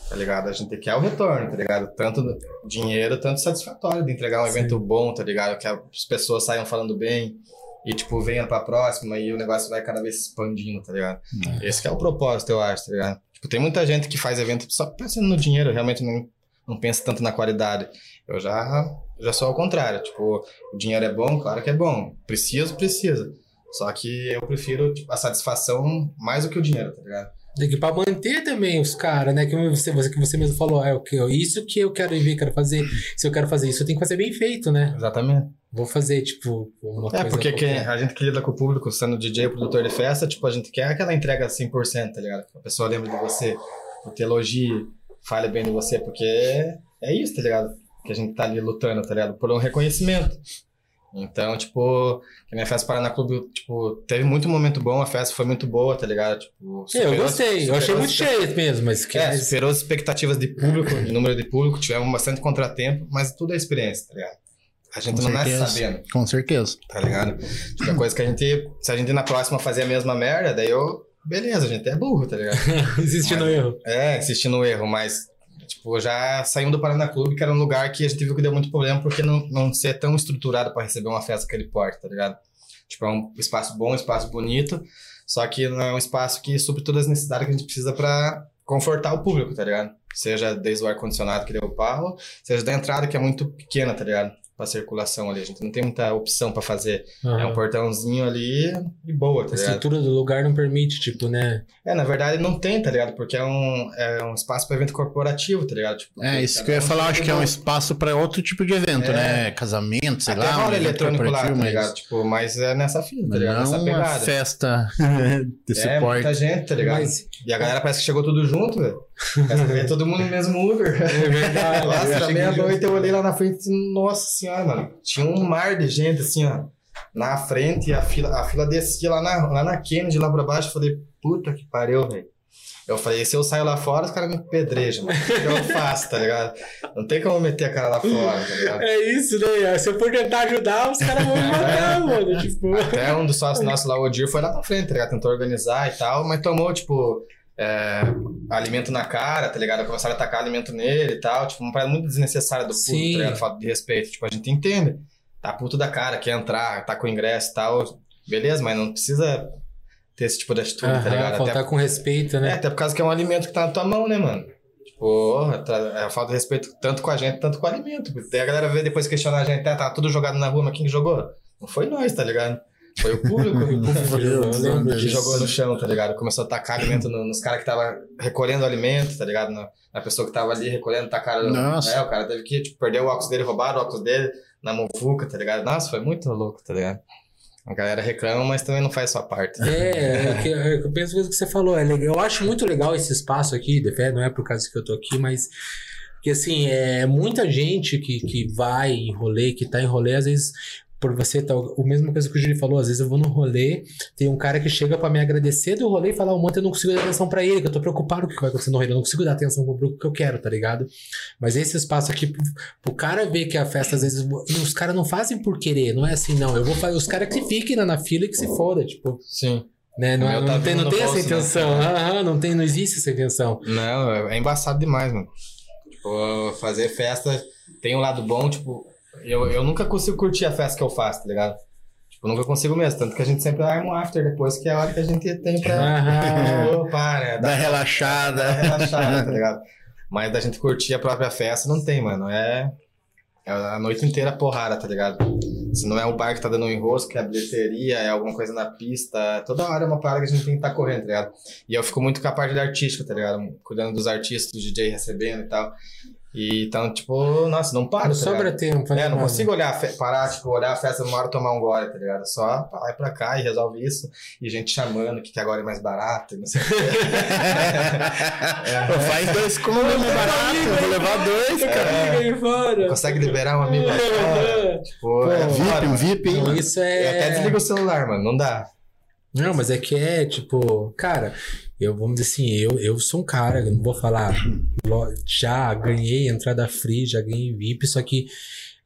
Tá ligado? A gente quer o retorno, tá ligado? Tanto dinheiro, tanto satisfatório de entregar um Sim. evento bom, tá ligado? Que as pessoas saiam falando bem e, tipo, venham pra próxima e o negócio vai cada vez expandindo, tá ligado? Esse que é o propósito, eu acho, tá ligado? Tipo, tem muita gente que faz evento só pensando no dinheiro, realmente não, não pensa tanto na qualidade. Eu já, já sou ao contrário, tipo, o dinheiro é bom, claro que é bom. Preciso, precisa. Só que eu prefiro tipo, a satisfação mais do que o dinheiro, tá ligado? Tem que pra manter também os caras, né? Que você, você, que você mesmo falou, é o que isso que eu quero ver, quero fazer. Se eu quero fazer isso, eu tenho que fazer bem feito, né? Exatamente. Vou fazer, tipo, uma É, coisa. porque quem- qualquer. a gente que lida com o público, sendo DJ, produtor de festa, tipo, a gente quer aquela entrega 100%, tá ligado? Que a pessoa lembre de você, te elogie, fale bem de você, porque é isso, tá ligado? Que a gente tá ali lutando, tá ligado? Por um reconhecimento. Então, tipo, que minha festa Paraná Clube, tipo, teve muito momento bom, a festa foi muito boa, tá ligado? Tipo, É, eu gostei, eu achei muito cheio mesmo, mas que É, superou as expectativas de público, de número de público, tivemos bastante contratempo, mas tudo é experiência, tá ligado? A gente Com não nasce certeza. sabendo Com certeza. tá ligado? Tipo, é coisa que a gente, se a gente na próxima fazer a mesma merda, daí eu, beleza, a gente é burro, tá ligado? (laughs) existe no erro. É, insistir no erro, mas, tipo, já saímos do Paraná Clube, que era um lugar que a gente viu que deu muito problema, porque não, não ser tão estruturado pra receber uma festa que ele porta, tá ligado? Tipo, é um espaço bom, um espaço bonito, só que não é um espaço que supre todas as necessidades que a gente precisa pra confortar o público, tá ligado? Seja desde o ar-condicionado que deu o pau, seja da entrada que é muito pequena, tá ligado? Pra circulação ali. A gente não tem muita opção pra fazer. É um portãozinho ali e boa, A tá ligado? estrutura do lugar não permite, tipo, né? É, na verdade não tem, tá ligado? Porque é um, é um espaço pra evento corporativo, tá ligado? Tipo, É, isso que eu ia falar, acho que é um espaço pra outro tipo de evento, É. né? Casamento, sei Até lá. rola um eletrônico lá, tá ligado? Tipo, mas é nessa fila, tá ligado? Não Nessa uma pegada. festa (laughs) de É, suporte. muita gente, tá ligado? Mas E a galera parece que chegou tudo junto, velho. Veio todo mundo no mesmo Uber. é verdade. Nossa, que- meia-noite eu olhei lá na frente e, nossa senhora, mano. Tinha um mar de gente, assim, ó. Na frente, e a fila, a fila descia lá na, lá na Kennedy, lá pra baixo. Eu falei, puta que pariu, velho. Eu falei, se eu saio lá fora, os caras me pedrejam, mano. O que eu faço, tá ligado? Não tem como meter a cara lá fora, tá ligado? É isso, né? Se eu for tentar ajudar, os caras vão me matar, mano. Tipo. Até um dos sócios nossos lá, o Odir, foi lá pra frente, tá ligado? Tentou organizar e tal, mas tomou, tipo, é, alimento na cara, tá ligado? Começaram a atacar alimento nele e tal. Tipo, uma parada muito desnecessária do público, Sim. tá ligado? Falta de respeito. Tipo, a gente entende. Tá puto da cara, quer entrar, tá com ingresso e tal. Beleza, mas não precisa ter esse tipo de atitude, tá ligado? faltar Até, com respeito, é, né? até por causa que é um alimento que tá na tua mão, né, mano? Tipo, tá- é falta de respeito tanto com a gente, tanto com o alimento. Daí a galera vê depois questionar a gente, ah, tá tudo jogado na rua, mas quem que jogou? Não foi nós, tá ligado? Foi o público. o público Eu lembro que jogou no chão, tá ligado? Começou a tacar alimento no- nos caras que tava recolhendo alimento, tá ligado? Na, na pessoa que tava ali recolhendo, tacaram. Nossa. É, o cara teve que tipo, perder o óculos dele, roubaram o óculos dele na muvuca, tá ligado? Nossa, foi muito louco, tá ligado? A galera reclama, mas também não faz sua parte. É, é que- é que eu penso mesmo que você falou. É legal. Eu acho muito legal esse espaço aqui, de fé, não é por causa que eu tô aqui, mas. Porque assim, é muita gente que, que vai em rolê, que tá em rolê, às vezes. Por você tá. O mesmo coisa que o Júlio falou, às vezes eu vou no rolê, tem um cara que chega pra me agradecer do rolê e falar um monte, eu não consigo dar atenção pra ele, que eu tô preocupado com o que vai acontecer no rolê, eu não consigo dar atenção pro público que eu quero, tá ligado? Mas esse espaço aqui, pro, cara ver que a festa, às vezes, os caras não fazem por querer, não é assim, não. Eu vou fazer, os caras que fiquem lá na fila e que se foda, tipo. Sim. Né? Não, meu não tá tem, não tem essa né? intenção. Aham, não, tem, não existe essa intenção. Não, é é embaçado demais, mano. Tipo, fazer festa tem um lado bom, tipo, eu, eu nunca consigo curtir a festa que eu faço, tá ligado? Tipo, nunca consigo mesmo. Tanto que a gente sempre arma um after depois, que é a hora que a gente tem pra. Aham. Opa, né? Da Dar relaxada. Dá relaxada, tá ligado? (laughs) Mas da gente curtir a própria festa não tem, mano. É, é a noite inteira porrada, tá ligado? Se não é o bar que tá dando um enrosco, é a bilheteria, é alguma coisa na pista, toda hora é uma parada que a gente tem que estar tá correndo, tá ligado? E eu fico muito com a parte da artística, tá ligado? Cuidando dos artistas, do DJ recebendo e tal. E então, tipo, nossa, não para, Não tá sobra ligado? tempo, né? É, não consigo olhar, parar, tipo, olhar a festa numa hora e tomar um gole, tá ligado? Só vai pra cá e resolve isso. E gente chamando que, que agora é mais barato, não sei o quê. Pô, faz dois combos barato, eu vou levar dois, cara. Fica aí fora. Consegue liberar um amigo lá fora. Tipo, é VIP, um. VIP, isso Eu é. até desligo o celular, mano. Não dá. Não, mas é que é, tipo, cara, eu vamos dizer assim, eu, eu sou um cara, eu não vou falar, já ganhei entrada free, já ganhei VIP, só que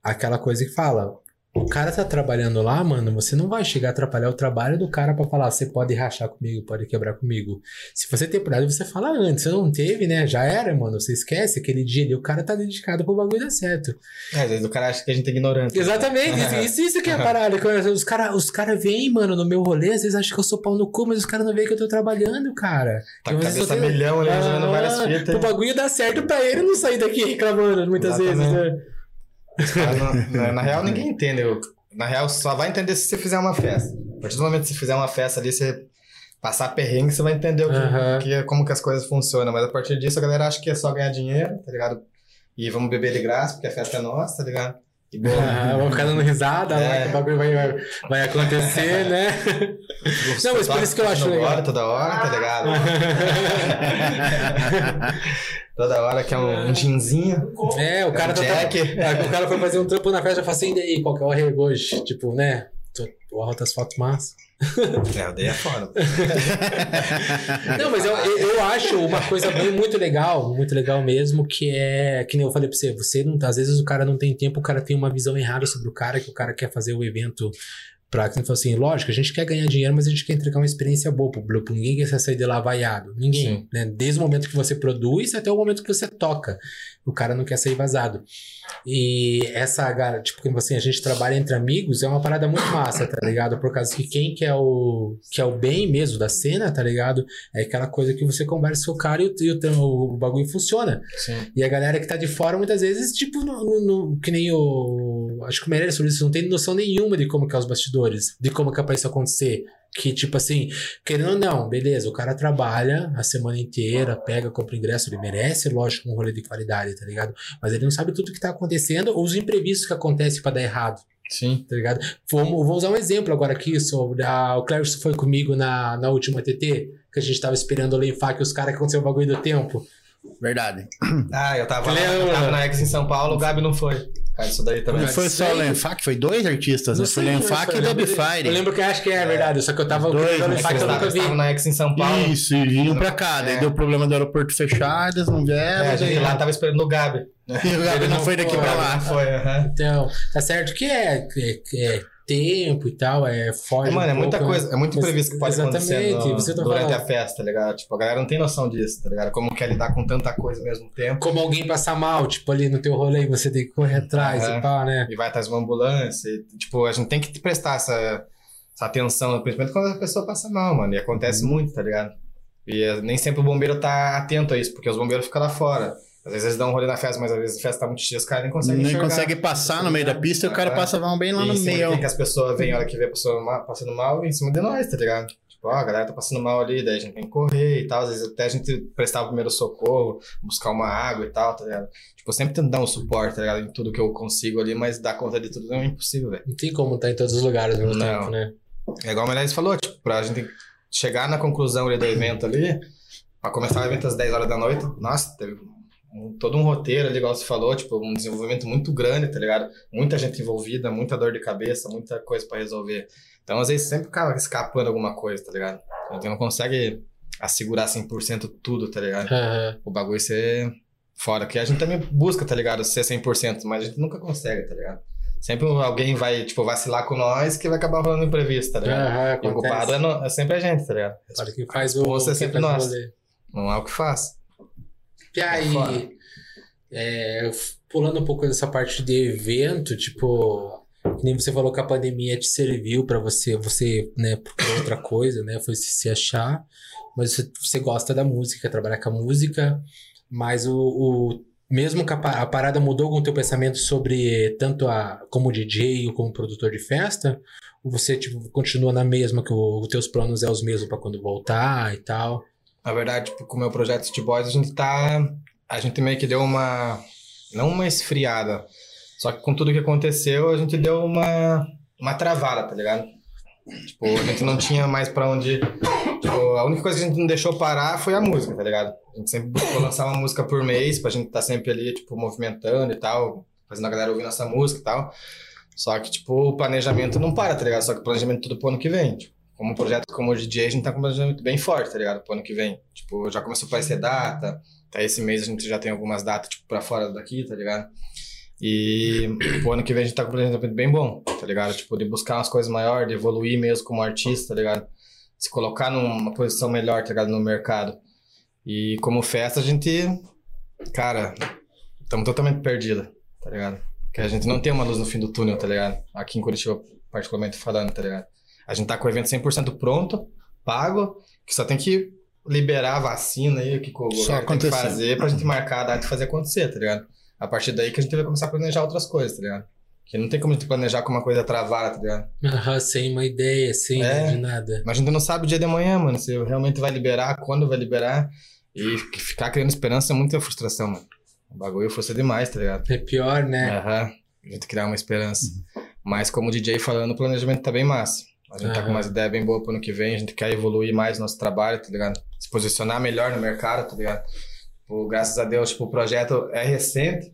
aquela coisa que fala, o cara tá trabalhando lá, mano, você não vai chegar a atrapalhar o trabalho do cara pra falar, você pode rachar comigo, pode quebrar comigo. Se você tem prioridade, você fala antes, você não teve, né? Já era, mano, você esquece aquele dia ali, o cara tá dedicado pro bagulho dar certo. É, às vezes o cara acha que a gente é ignorante. Exatamente, isso, (laughs) isso, isso que é a parada. Os caras os cara vêm, mano, no meu rolê, às vezes acham que eu sou pau no cu, mas os caras não veem que eu tô trabalhando, cara. Tá com vezes, cabeça tô tendo- milhão ali, resolvendo Ah, várias fitas. O bagulho dá certo pra ele não sair daqui reclamando muitas vezes, Exatamente. né? Na, na- na real, ninguém entende. Na real, só vai entender se você fizer uma festa. A partir do momento que você fizer uma festa ali, você passar perrengue, você vai entender o que, Aham. que- como que as coisas funcionam. Mas a partir disso, a galera acha que é só ganhar dinheiro, tá ligado? E vamos beber de graça, porque a festa é nossa, tá ligado? Ah, (laughs) vou ficar dando risada lá, É. que o bagulho vai, vai, vai acontecer, (laughs) né? Não, mas por isso que eu acho legal. Hora, toda hora, tá ligado? (laughs) toda hora que é um, um. É, o cara, É tá, um tá- o cara foi fazer um trampo na festa e falou assim, e aí, qual que é o arrego hoje? Tipo, né? Tô- O altas fotos massa. É, daí é foda. (laughs) Não, mas eu, eu, acho uma coisa bem, muito legal, muito legal mesmo, que é, que nem eu falei pra você, você não, às vezes o cara não tem tempo, o cara tem uma visão errada sobre o cara, que o cara quer fazer o evento pra, que assim, lógico, a gente quer ganhar dinheiro, mas a gente quer entregar uma experiência boa pro público, ninguém quer sair de lá vaiado, ninguém, Sim. né? Desde o momento que você produz até o momento que você toca, o cara não quer sair vazado. E essa, tipo, assim, a gente trabalha entre amigos, é uma parada muito massa, tá ligado? Por causa que quem quer o, quer o bem mesmo da cena, tá ligado? É aquela coisa que você conversa com o cara e o, e o, o bagulho funciona. Sim. E a galera que tá de fora, muitas vezes, tipo, no, no- no- que nem o. Acho que o Meirelles sobre isso, não tem noção nenhuma de como que é os bastidores, de como que é pra isso acontecer. Que, tipo assim, querendo ou não, beleza, o cara trabalha a semana inteira, pega, compra ingresso, ele merece, lógico, um rolê de qualidade, tá ligado? Mas ele não sabe tudo que tá acontecendo ou os imprevistos que acontecem pra dar errado Sim. tá ligado? Vamos, vou usar um exemplo agora aqui sobre a, o Clércio foi comigo na, na última TT, que a gente tava esperando o Lenfac e os caras que aconteceu o bagulho do tempo. Verdade. Ah, eu tava, lá, eu tava na Ex em São Paulo, o Gabi não foi. Cara, isso daí também. Não foi só o. Lenfac, foi dois artistas, né? Foi Lenfac e eu Dub lembro- Eu Fire. lembro que acho que é verdade, só que eu tava Dois, com o né? Lenfac que eu nunca vi. na Ex em São Paulo. Isso, e vinham pra cá. Daí É. deu problema do aeroporto fechar, eles não vieram. É, a gente daí- lá tava esperando o Gabi. (laughs) E o Gabi não não foi daqui foi, pra lá. foi. Então, tá certo que é, é, é tempo e tal, é foge. É, mano, é um muita pouco, né? coisa, é muito imprevisto que pode acontecer Exatamente, no- você tá durante falando. a festa, tá ligado? Tipo, a galera não tem noção disso, tá ligado? Como quer lidar com tanta coisa ao mesmo tempo. Como alguém passar mal, tipo, ali no teu rolê, você tem que correr atrás Aham. e pá, né? E vai atrás de uma ambulância. E, tipo, a gente tem que prestar essa, essa atenção, principalmente quando a pessoa passa mal, mano. E acontece Uhum. muito, tá ligado? E eh, nem sempre o bombeiro tá atento a isso, porque os bombeiros ficam lá fora. Às vezes eles dão um rolê na festa, mas às vezes a festa tá muito cheia, os caras nem conseguem Nem enxergar. consegue passar no meio da pista e o cara É. passa mal bem lá no sempre meio. tem que as pessoas vêm a hora que vê a pessoa ma- passando mal em cima de nós, tá ligado? Tipo, ó, a galera tá passando mal ali, daí a gente tem que correr e tal. Às vezes até a gente prestar o primeiro socorro, buscar uma água e tal, tá ligado? Tipo, eu sempre tento dar um suporte, tá ligado? Em tudo que eu consigo ali, mas dar conta de tudo é impossível, velho. Não tem como estar em todos os lugares ao mesmo Não. tempo, né? É igual o Meirelles falou, tipo, pra gente chegar na conclusão ali do evento ali, pra começar o evento às 10 horas da noite, nossa, teve um- todo um roteiro ali, igual você falou, tipo, um desenvolvimento muito grande, tá ligado? Muita gente envolvida, muita dor de cabeça, muita coisa pra resolver. Então, às vezes, sempre acaba escapando alguma coisa, tá ligado? A gente não consegue assegurar 100% tudo, tá ligado? Aham. O bagulho ser fora, que a gente também busca, tá ligado? Ser 100%, mas a gente nunca consegue, tá ligado? Sempre alguém vai, tipo, vacilar com nós que vai acabar rolando imprevisto, tá ligado? Aham, E o culpado é, no- é sempre a gente, tá ligado? Claro que faz o. Você é sempre nós. Não há o que faz. E aí, É pulando um pouco dessa parte de evento, tipo, nem você falou que a pandemia te serviu para você, você, né, pra outra coisa, né, foi se, achar, mas você, você gosta da música, trabalhar com a música, mas o, o mesmo que a, a parada mudou com o teu pensamento sobre tanto a como DJ ou como produtor de festa, ou você tipo continua na mesma que o- os teus planos é os mesmos para quando voltar e tal? Na verdade, tipo, com o meu projeto City Boys, a gente tá. A gente meio que deu uma. Não uma esfriada. Só que com tudo que aconteceu, a gente deu uma. Uma travada, tá ligado? Tipo, a gente não tinha mais pra onde. Tipo, a única coisa que a gente não deixou parar foi a música, tá ligado? A gente sempre buscou lançar uma música por mês, pra gente tá sempre ali, tipo, movimentando e tal, fazendo a galera ouvir nossa música e tal. Só que, tipo, o planejamento não para, tá ligado? Só que o planejamento tudo pro ano que vem. Tipo, como um projeto como o DJ, a gente tá planejamento bem forte, tá ligado? Pro ano que vem. Tipo, já começou a aparecer data. Até esse mês a gente já tem algumas datas, tipo, pra fora daqui, tá ligado? E (clears throat) pro ano que vem a gente tá com um planejamento bem bom, tá ligado? Tipo, de buscar umas coisas maiores, de evoluir mesmo como artista, tá ligado? Se colocar numa posição melhor, tá ligado? No mercado. E como festa, a gente, cara, estamos totalmente perdidos, tá ligado? Porque a gente não tem uma luz no fim do túnel, tá ligado? Aqui em Curitiba, particularmente falando, tá ligado? A gente tá com o evento 100% pronto, pago, que só tem que liberar a vacina aí, o que o governo tem que fazer pra gente marcar a data e fazer acontecer, tá ligado? A partir daí que a gente vai começar a planejar outras coisas, tá ligado? Que não tem como a gente planejar com uma coisa travada, tá ligado? Aham, sem uma ideia, sem É. nada. Mas a gente não sabe o dia de amanhã, mano. Se realmente vai liberar, quando vai liberar. E ficar criando esperança é muita frustração, mano. O bagulho força demais, tá ligado? É pior, né? Aham. A gente criar uma esperança. Mas como DJ falando, o planejamento tá bem massa. A gente tá com umas ideias bem boas pro ano que vem. A gente quer evoluir mais nosso trabalho, tá ligado? Se posicionar melhor no mercado, tá ligado? Tipo, graças a Deus, tipo, o projeto é recente.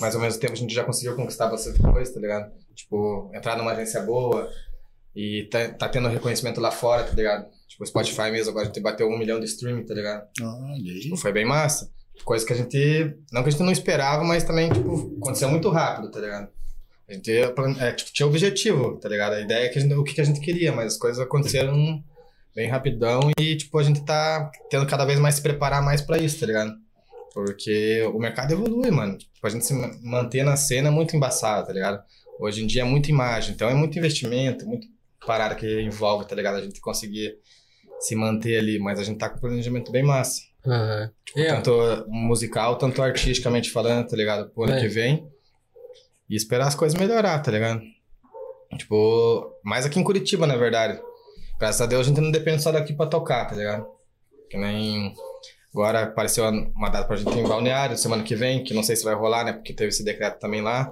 Mas ao mesmo tempo a gente já conseguiu conquistar bastante coisa, tá ligado? Tipo, entrar numa agência boa. E tá, tá tendo reconhecimento lá fora, tá ligado? Tipo, o Spotify mesmo, agora a gente bateu um milhão de streaming, tá ligado? Olha aí. Tipo, foi bem massa. Coisa que a gente. Não que a gente não esperava, mas também, tipo, aconteceu muito rápido, tá ligado? A gente é, tipo, tinha objetivo, tá ligado? A ideia é que a gente, o que a gente queria, mas as coisas aconteceram bem rapidão e, tipo, a gente tá tendo cada vez mais se preparar mais pra isso, tá ligado? Porque o mercado evolui, mano. Tipo, a gente se ma- manter na cena é muito embaçado, tá ligado? Hoje em dia é muita imagem, então é muito investimento, muito parada que envolve, tá ligado? A gente conseguir se manter ali, mas a gente tá com um planejamento bem massa. Aham. É, Tanto musical, tanto artisticamente falando, tá ligado? Pro ano É. que vem. E esperar as coisas melhorar, tá ligado? Tipo, mais aqui em Curitiba, na verdade. Graças a Deus a gente não depende só daqui pra tocar, tá ligado? Que nem. Agora apareceu uma data pra gente ir em Balneário, semana que vem, que não sei se vai rolar, né? Porque teve esse decreto também lá.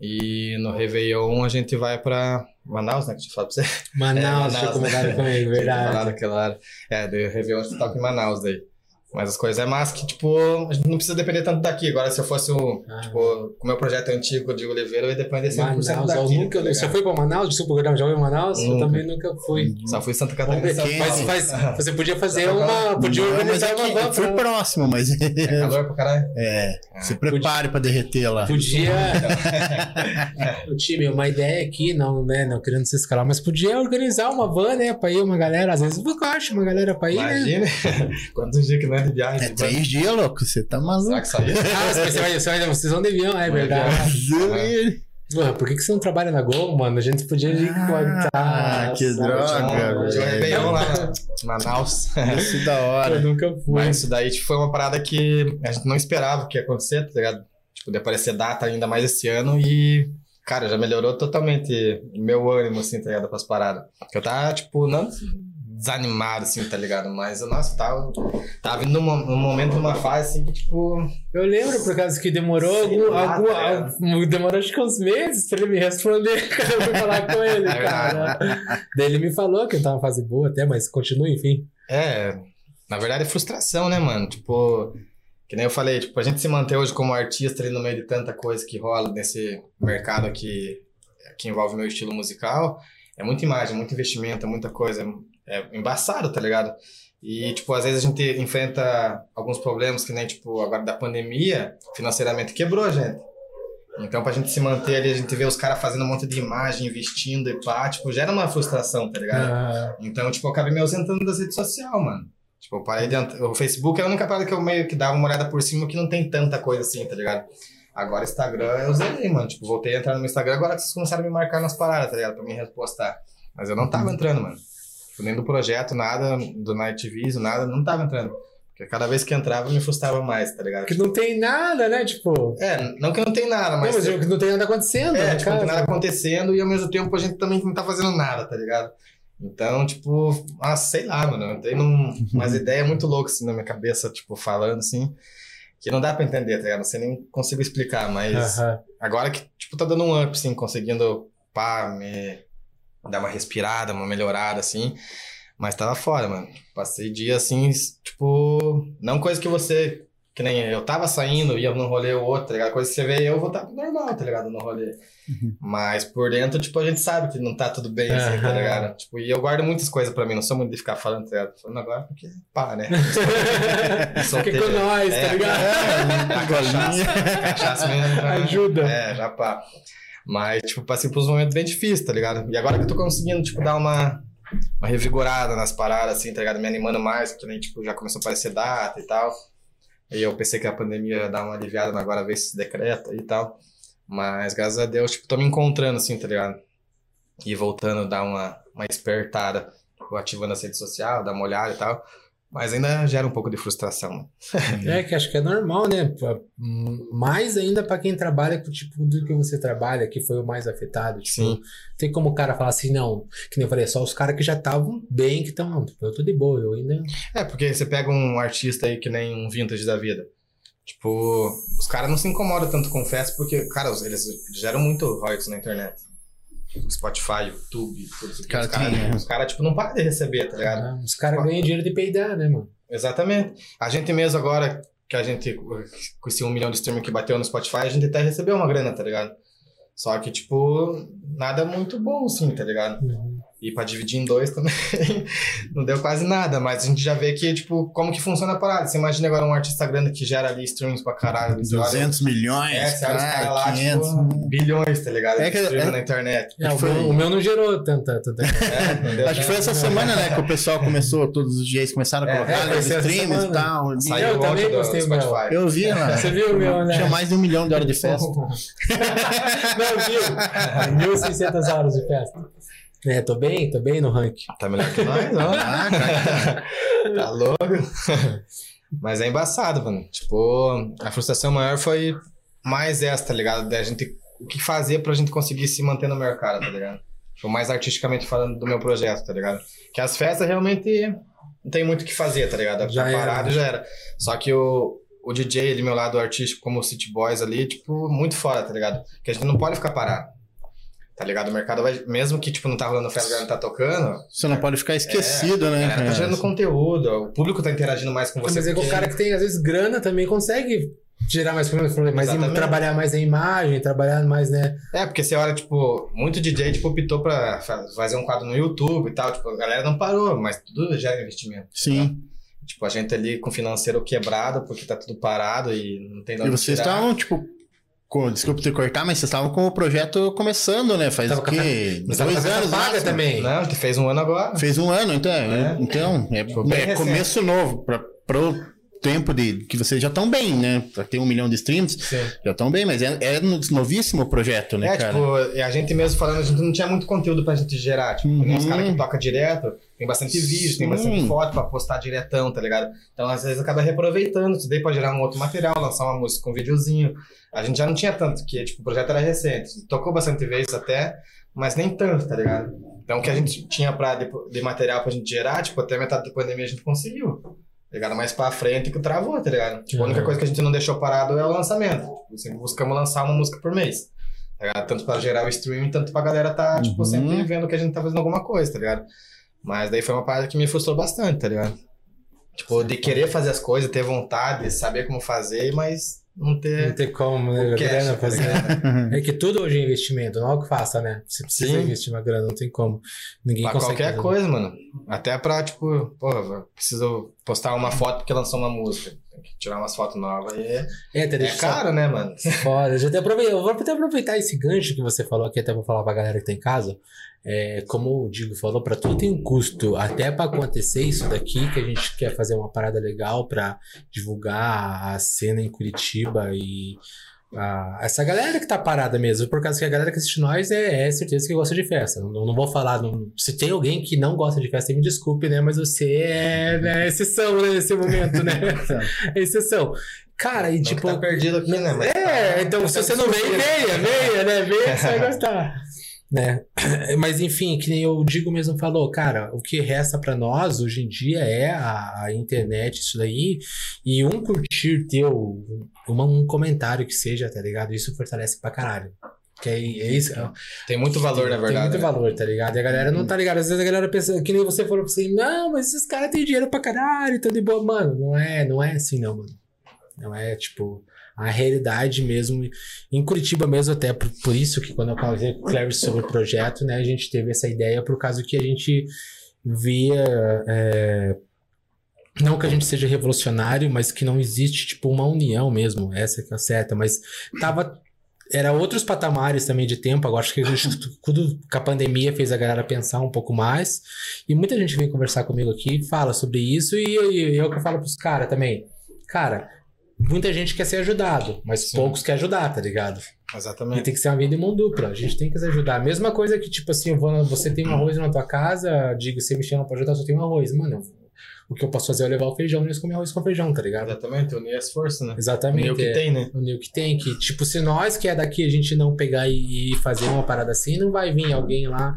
E no Réveillon a gente vai pra Manaus, né? Que eu falado pra você. Manaus, É, (laughs) tinha Manaus. comentado comigo, Tinha falado verdade. aquela hora. É, do Réveillon a gente toca em Manaus daí. Mas as coisas é massa que, tipo, a gente não precisa depender tanto daqui. Agora, se eu fosse o. Ah. Tipo, com o meu projeto antigo de Oliveira, eu ia depender 100% Manaus, eu daqui. nunca, tá você foi pra Manaus? Desculpa, eu já foi pra Manaus? Eu Nunca. também nunca fui. Só fui em Santa Catarina. São faz, você podia fazer uma. Podia Não, mas organizar é uma eu fui pra- próximo, mas. (laughs) É calor pra caralho. É, se prepare pra derreter lá. Podia. (laughs) o time, uma ideia aqui, não, né? Não querendo se escalar, mas podia organizar uma van, né? Pra ir uma galera. Às vezes eu acho uma galera pra ir, né? Imagina. (laughs) Quantos dias que não é de viagem? É três dias, louco. Você tá Será maluco. que sabia? Ah, você vai, você vai, vocês vão de avião, é verdade. Mano, por que, que você não trabalha na Gol, mano? A gente podia ir Ah, que droga, um velho. Réveillon lá em Manaus. Isso da Eu hora. nunca fui. Mas isso daí tipo, foi uma parada que a gente não esperava que ia acontecer, tá ligado? Tipo, de aparecer data ainda mais esse ano e, cara, já melhorou totalmente o meu ânimo, assim, tá ligado? Pras paradas. Porque eu tava, tipo, não desanimado, assim, tá ligado? Mas, nossa, tava, tava vindo num, mo- num momento, numa fase, assim, que, tipo, Eu lembro, por causa que demorou algum, lá, algum- cara. algum- demorou acho que uns meses pra ele me responder quando (laughs) eu fui falar com ele, É cara. Daí ele me falou que eu tava fase boa até, mas continua, enfim. É, na verdade é frustração, né, mano? Tipo, que nem eu falei, tipo, a gente se manter hoje como artista ali no meio de tanta coisa que rola nesse mercado aqui, que envolve o meu estilo musical, é muita imagem, muito investimento, é muita coisa, é embaçado, tá ligado? E, tipo, às vezes a gente enfrenta alguns problemas, que nem, tipo, agora da pandemia, financeiramente quebrou a gente. Então, pra gente se manter ali, a gente vê os caras fazendo um monte de imagem, investindo e pá, tipo, gera uma frustração, tá ligado? Ah, Então, tipo, eu acabei me ausentando das redes sociais, mano. Tipo, eu parei de. O Facebook é a única parada que eu meio que dava uma olhada por cima que não tem tanta coisa assim, tá ligado? Agora Instagram eu zerei, mano. Tipo, voltei a entrar no meu Instagram agora que vocês começaram a me marcar nas paradas, tá ligado? Pra me repostar. Mas eu não tava entrando, mano. Tipo, nem do projeto, nada, do Night Vision, nada, não tava entrando. Porque cada vez que entrava me frustrava mais, tá ligado? Que não tem nada, né? Tipo. É, não que não tem nada, Não, mas. mas que não tem nada acontecendo, É, né, tipo, não tem nada acontecendo e ao mesmo tempo a gente também não tá fazendo nada, tá ligado? Então, tipo, ah, sei lá, mano, eu entrei num, (laughs) umas ideias muito loucas assim na minha cabeça, tipo, falando assim, que não dá pra entender, tá ligado? Não sei nem consigo explicar, mas Aham. agora que, tipo, tá dando um up, assim, conseguindo, pá, me dar uma respirada, uma melhorada, assim, mas tava fora, mano. Passei dia, assim, tipo, não coisa que você, que nem eu tava saindo, ia num rolê ou outro, tá ligado? Coisa que você vê eu, vou estar normal, tá ligado? No rolê. Mas por dentro, tipo, a gente sabe que não tá tudo bem, assim, tá Aham. ligado? Tipo, e eu guardo muitas coisas pra mim, não sou muito de ficar falando, tá ligado? Falando agora porque, pá, né? (laughs) Fica com nós, tá É, ligado? A cachaça, cachaça mesmo. já- Ajuda. É, já pá. Mas, tipo, passei por uns momentos bem difíceis, tá ligado? E agora que eu tô conseguindo, tipo, dar uma, uma revigorada nas paradas, assim, tá ligado? Me animando mais, porque nem, tipo, já começou a aparecer data e tal. E eu pensei que a pandemia ia dar uma aliviada, mas agora ver se decreta e tal. Mas, graças a Deus, tipo, tô me encontrando, assim, tá ligado? E voltando a dar uma, uma espertada, tipo, ativando as redes sociais, dar uma olhada e tal. Mas ainda gera um pouco de frustração. né? (laughs) É que acho que é normal, né? Mais ainda pra quem trabalha com o tipo do que você trabalha, que foi o mais afetado. Tipo, Sim. tem como o cara falar assim, não, que nem eu falei, só os caras que já estavam bem, que estão. Eu tô de boa, eu ainda. É, porque você pega um artista aí que nem um vintage da vida. Tipo, os caras não se incomodam tanto com festa porque, cara, eles geram muito royalties na internet. Tipo, Spotify, YouTube, tudo isso. aqui. Cara, os caras, né? os caras, tipo, não param de receber, tá ligado? Ah, os caras ganham dinheiro de peidar, né, mano? Exatamente. A gente mesmo agora, que a gente, com esse um milhão de streaming que bateu no Spotify, a gente até recebeu uma grana, tá ligado? Só que, tipo, nada muito bom, assim, tá ligado? E pra dividir em dois também (laughs) não deu quase nada, mas a gente já vê que, tipo, como que funciona a parada. Você imagina agora um artista grande que gera ali streams pra caralho. você olha- 200 milhões, É, caras cara, lá, 500. tipo, bilhões, tá ligado? É que- Streaming é- na internet. É, o, Foi- meu, o meu não gerou tanta. tanta... É, Acho que foi essa semana, né, que o pessoal começou, todos os dias começaram a É, colocar é, streams e tal. Saiu Eu também do postei o meu. Spotify. Eu vi lá. Você viu o meu, né? Tinha mais de um milhão de horas de (laughs) festa. não, viu? (laughs) 1.600 horas de festa. É, tô bem, tô bem no ranking. Tá melhor que nós, ó. (laughs) Ah, cara. Tá louco? (laughs) Mas é embaçado, mano. Tipo, a frustração maior foi mais essa, tá ligado? Da gente, o que fazer pra gente conseguir se manter no mercado, tá ligado? Tipo, mais artisticamente falando do meu projeto, tá ligado? Que as festas realmente não tem muito o que fazer, tá ligado? Já tá era, parado né? já era. Só que o, o DJ ali, meu lado artístico, como o City Boys ali, tipo, muito fora, tá ligado? Que a gente não pode ficar parado. Tá ligado? O mercado vai. Mesmo que, tipo, não tá rolando festa, a não tá tocando, Você não pode ficar esquecido, a né? galera tá cara? gerando conteúdo, o público tá interagindo mais com você. Mas é que o porque- cara que tem, às vezes, grana também consegue gerar mais problemas, Exatamente. trabalhar mais a imagem, trabalhar mais, né? É, porque você olha, tipo, muito DJ, tipo, optou pra fa- fazer um quadro no YouTube e tal, tipo, a galera não parou, mas tudo gera investimento. Sim. Tipo, a gente ali com o financeiro quebrado, porque tá tudo parado e não tem de E vocês estavam, tipo, desculpa te cortar, mas vocês estavam com o projeto começando, né? Faz Tava o quê? Dois anos, paga também. Não, a gente fez um ano agora. Fez um ano, então. É. Então, é, é começo novo. Pra, pro tempo de que vocês já estão bem, né? Pra ter um milhão de streams, Sim. já estão bem, mas é, é no- novíssimo o projeto, né, É, cara? tipo, e a gente mesmo falando, a gente não tinha muito conteúdo pra gente gerar. Tipo, Uhum. nem os caras que tocam direto, tem bastante vídeo, tem Sim. bastante foto pra postar diretão, tá ligado? Então, às vezes, acaba reaproveitando isso daí pra gerar um outro material, lançar uma música com um videozinho. A gente já não tinha tanto, que tipo, o projeto era recente. Tocou bastante vezes até, mas nem tanto, tá ligado? Então, o que a gente tinha pra, de, de material pra gente gerar, tipo, até a metade da pandemia a gente conseguiu. Tá ligado? Mais pra frente que travou, tá ligado? Tipo, a única Uhum. coisa que a gente não deixou parado é o lançamento. Tipo, sempre buscamos lançar uma música por mês. Tá ligado? Tanto pra gerar o streaming, tanto pra galera tá, tipo, Uhum. sempre vendo que a gente tá fazendo alguma coisa, tá ligado? Mas daí foi uma parada que me frustrou bastante, tá ligado? Tipo, de querer fazer as coisas, ter vontade, saber como fazer, mas não Não ter. tem como, né? grana tá fazer. (laughs) É que tudo hoje é investimento, não é o que faça, né? Você precisa Sim. investir uma grana, não tem como. Ninguém Pra consegue. qualquer fazer. coisa, mano. Até pra, tipo, pô, preciso postar uma foto porque lançou uma música. Tirar umas fotos novas e é, É, é caro, né, mano? (laughs) Foda. Já até eu vou até aproveitar esse gancho que você falou aqui, até vou falar pra galera que tá em casa. É, como o Digo falou, pra tudo tem um custo. Até pra acontecer isso daqui, que a gente quer fazer uma parada legal pra divulgar a cena em Curitiba e. a- essa galera que tá parada mesmo, por causa que a galera que assiste nós é, é certeza que gosta de festa. Não, não vou falar, não- se tem alguém que não gosta de festa, me desculpe, né? Mas você é, né, exceção né, nesse momento, né? (laughs) (laughs) É exceção. Cara, e Não tipo. tá perdido aqui, né? Mas É, tá- então tá se você não vem, venha, venha, né? Venha que você vai gostar. (laughs) Né? (clears throat) Mas enfim, que nem o Digo mesmo falou, cara, o que resta pra nós hoje em dia é a, a internet, isso daí, e um curtir teu, uma- um comentário que seja, tá ligado? Isso fortalece pra caralho. Que é, é isso. Tem muito valor, na Tem verdade. muito né? valor, tá ligado? E a galera não tá ligada. Às vezes a galera pensa, que nem você falou assim, não, mas esses caras têm dinheiro pra caralho, então de boa. Mano, não é, não é assim, não, mano. Não é, tipo, a realidade mesmo. Em Curitiba mesmo, até por, por isso que quando eu falei com o sobre o projeto, né, a gente teve essa ideia por causa que a gente via. é, não que a gente seja revolucionário, mas que não existe, tipo, uma união mesmo. Essa que é certa. Mas tava era outros patamares também de tempo. Agora acho que tudo com a pandemia fez a galera pensar um pouco mais. E muita gente vem conversar comigo aqui, fala sobre isso, e, e eu que eu falo pros caras também. Cara, muita gente quer ser ajudado, mas Sim. poucos quer ajudar, tá ligado? E Exatamente. tem que ser uma vida em mão dupla. A gente tem que se ajudar. Mesma coisa que, tipo assim, eu vou na- você tem um arroz na tua casa, digo, você me chama pra ajudar, só tem um arroz. Mano, o que eu posso fazer é levar o feijão e eles comer arroz com feijão, tá ligado? Exatamente, unir as forças, né? Exatamente. Unir o que é. tem, né? unir o que tem, que, tipo, se nós que é daqui a gente não pegar e, e fazer uma parada assim, não vai vir alguém lá,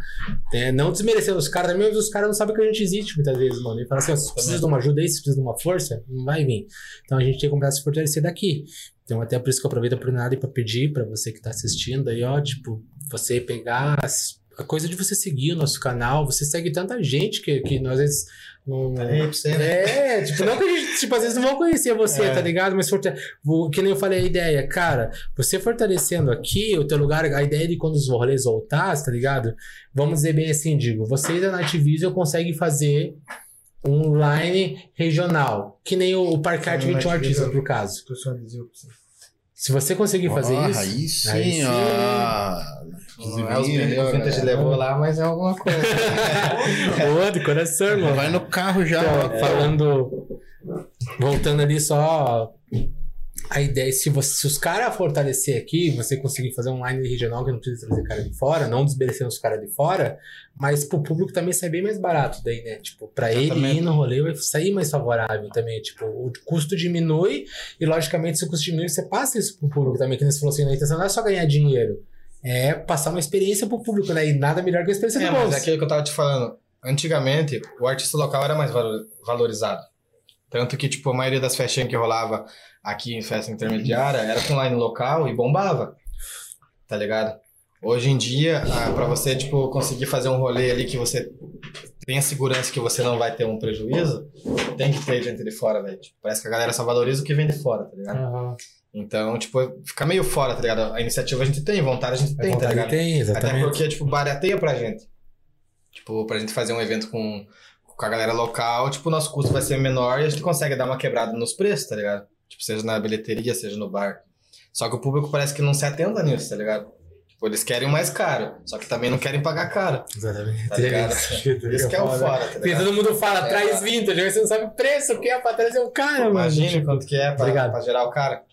né? não desmerecendo os caras, também os caras não sabem que a gente existe muitas vezes, mano, e fala assim, ó, se precisa de uma ajuda aí, se precisa de uma força, não vai vir. Então a gente tem que começar a se fortalecer daqui. Então até por isso que eu aproveito a oportunidade para pedir para você que tá assistindo aí, ó, tipo, você pegar as- a coisa de você seguir o nosso canal, você segue tanta gente que, que nós às vezes não, nem aí pra você, né? é, tipo, não que a gente, tipo, às vezes não vão conhecer você, É. tá ligado? Mas forta- vou- que nem eu falei a ideia, cara, você fortalecendo aqui o teu lugar, a ideia de quando os rolês voltar, tá ligado? Vamos dizer bem assim, digo, vocês da Night Vision conseguem fazer um line regional, que nem o, o Parcard Sim, 21 Night artistas, por caso. Se você conseguir fazer Ah, isso, Aí sim, Aí sim. ah. Não é os Vintage galera. levou lá, mas é alguma coisa. (laughs) boa, de coração, irmão. Vai no carro já. Então, ó. falando. Voltando ali só. A ideia, se, você, se os caras fortalecer aqui, você conseguir fazer um line regional que não precisa trazer cara de fora, não desmerecendo os caras de fora, mas pro público também sai bem mais barato daí, né? Tipo, pra ele Exatamente. ir no rolê vai sair mais favorável também. Tipo, o custo diminui e, logicamente, se o custo diminui, você passa isso pro público também. Que nem você falou assim, a intenção não é só ganhar dinheiro, é passar uma experiência pro público, né? E nada melhor que a experiência É, do mas bolso. é aquilo que eu tava te falando. Antigamente, o artista local era mais valo- valorizado. Tanto que, tipo, a maioria das festinhas que rolava aqui em festa intermediária era com line local e bombava. Tá ligado? Hoje em dia, ah, pra você, tipo, conseguir fazer um rolê ali que você tenha segurança que você não vai ter um prejuízo, tem que ter gente de fora, velho. Tipo, parece que a galera só valoriza o que vem de fora, tá ligado? Aham. Então, tipo, fica meio fora, tá ligado? A iniciativa a gente tem, vontade a gente A tem, tá vontade ligado? tem, Até exatamente. porque, tipo, barateia pra gente. Tipo, pra gente fazer um evento com, com a galera local, tipo, o nosso custo vai ser menor e a gente consegue dar uma quebrada nos preços, tá ligado? Tipo, seja na bilheteria, seja no bar. Só que o público parece que não se atenta nisso, tá ligado? Tipo, eles querem o mais caro, só que também não querem pagar caro. Exatamente. Tá ligado? Isso que é o fora, tá Porque ligado? todo mundo fala, É, traz cara. vintage, você não sabe o preço, o que é pra trazer o cara, mano. Imagina quanto que é pra, Obrigado. pra gerar o cara.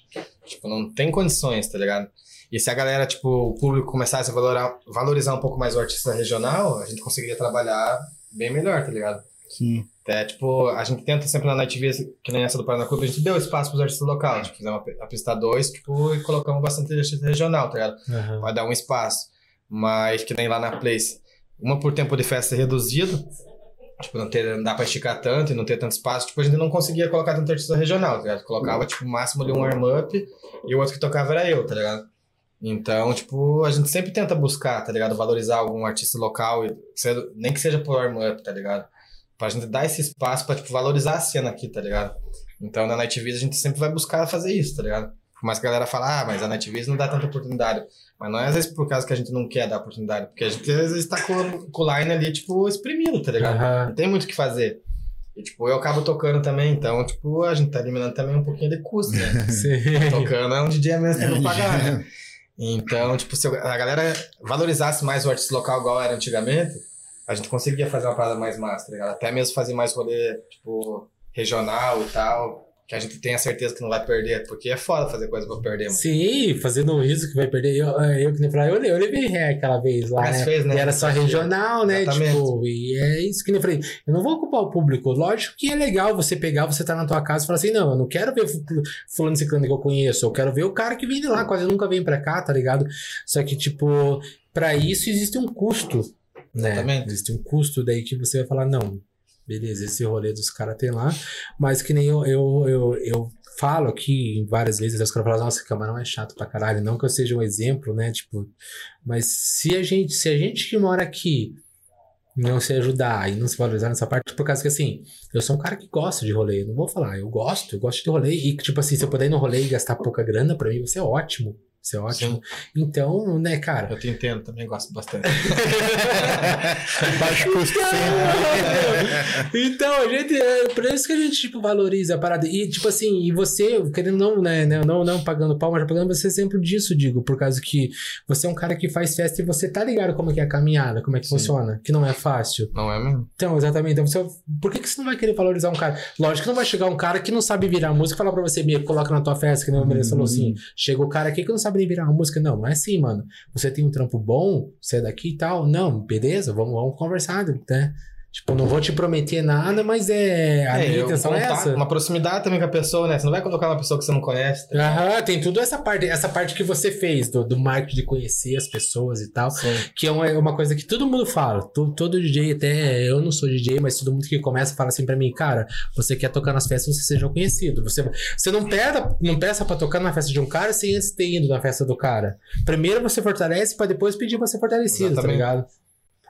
Tipo, não tem condições, tá ligado? E se a galera, tipo, o público começasse a valorar, valorizar um pouco mais o artista regional, a gente conseguiria trabalhar bem melhor, tá ligado? Sim. É, tipo, a gente tenta sempre na Night View, que nem essa do Paraná Clube, a gente deu espaço pros artistas locais. Tipo, fizemos a pista 2, tipo, e colocamos bastante artista regional, tá ligado? Aham. Vai dar um espaço. Mas que nem lá na Place, uma por tempo de festa reduzido, tipo, não, ter, não dá pra esticar tanto e não ter tanto espaço, tipo, a gente não conseguia colocar tanto artista regional, tá ligado? Colocava, tipo, o máximo de um warm-up e o outro que tocava era eu, tá ligado? Então, tipo, a gente sempre tenta buscar, tá ligado? Valorizar algum artista local, nem que seja por warm-up, tá ligado? Pra gente dar esse espaço pra, tipo, valorizar a cena aqui, tá ligado? Então, na Night Viz a gente sempre vai buscar fazer isso, tá ligado? Por mais que a galera fala, ah, mas a Night Viz não dá tanta oportunidade. Mas não é às vezes por causa que a gente não quer dar oportunidade, porque a gente às vezes tá com, com o line ali, tipo, exprimido, tá ligado? Aham. Não tem muito o que fazer. E, tipo, eu acabo tocando também, então, tipo, a gente tá eliminando também um pouquinho de custo, né? (laughs) Sim. tocando é um DJ mesmo que pagar, né? (laughs) Então, tipo, se a galera valorizasse mais o artista local igual era antigamente, a gente conseguia fazer uma parada mais massa, tá ligado? Até mesmo fazer mais rolê, tipo, regional e tal, que a gente tenha certeza que não vai perder, porque é foda fazer coisa pra perder, mano. Sim, fazendo um risco que vai perder. Eu, eu que nem falei, eu, eu levei ré aquela vez lá, Mas né? fez, né? E era só regional, né? Exatamente. Tipo, e é isso que nem eu falei. Eu não vou ocupar o público. Lógico que é legal você pegar, você tá na tua casa e falar assim: não, eu não quero ver fu- fulano ciclano que eu conheço. Eu quero ver o cara que vem de lá, quase nunca vem pra cá, tá ligado? Só que, tipo, pra isso existe um custo. Né? Exatamente. Existe um custo daí que você vai falar, não, beleza, esse rolê dos caras tem lá, mas que nem eu, eu, eu, eu falo aqui várias vezes, os caras falam, nossa, camarão é chato pra caralho, não que eu seja um exemplo, né, tipo, mas se a gente, se a gente que mora aqui não se ajudar e não se valorizar nessa parte, por causa que assim, eu sou um cara que gosta de rolê, não vou falar, eu gosto, eu gosto de rolê, e tipo assim, se eu puder ir no rolê e gastar pouca grana, pra mim vai ser ótimo, vai ser ótimo. Então, né, cara, Eu te entendo, também gosto bastante. (laughs) Baixo custo sempre. (laughs) Então, a gente, é por isso que a gente, tipo, valoriza a parada. E, tipo assim, e você, querendo não, né, né, não, não pagando pau, mas pagando você é exemplo disso, digo, por causa que você é um cara que faz festa e você tá ligado como é que é a caminhada, como é que Sim. funciona, que não é fácil. Não é mesmo? Então, exatamente. Então, você, por que, que você não vai querer valorizar um cara? Lógico que não vai chegar um cara que não sabe virar música e falar pra você, me coloca na tua festa, que nem o Mereço falou assim. Chega o cara aqui que não sabe nem virar uma música. Não, não é assim, mano. Você tem um trampo bom, você é daqui e tal. Não, beleza, vamos, vamos conversar, né? Tipo, não vou te prometer nada, mas é. A minha eu- intenção é essa. Uma proximidade também com a pessoa, né? Você não vai colocar uma pessoa que você não conhece. tá? Aham, tem tudo essa parte, essa parte que você fez, do, do marketing de conhecer as pessoas e tal. Sim. Que é uma, é uma coisa que todo mundo fala. To- todo DJ, até eu não sou DJ, mas todo mundo que começa fala assim pra mim, cara, você quer tocar nas festas, você seja conhecido. Você, você não, peda, não peça pra tocar na festa de um cara sem antes ter ido na festa do cara. Primeiro você fortalece pra depois pedir pra ser fortalecido, tá Exatamente. ligado?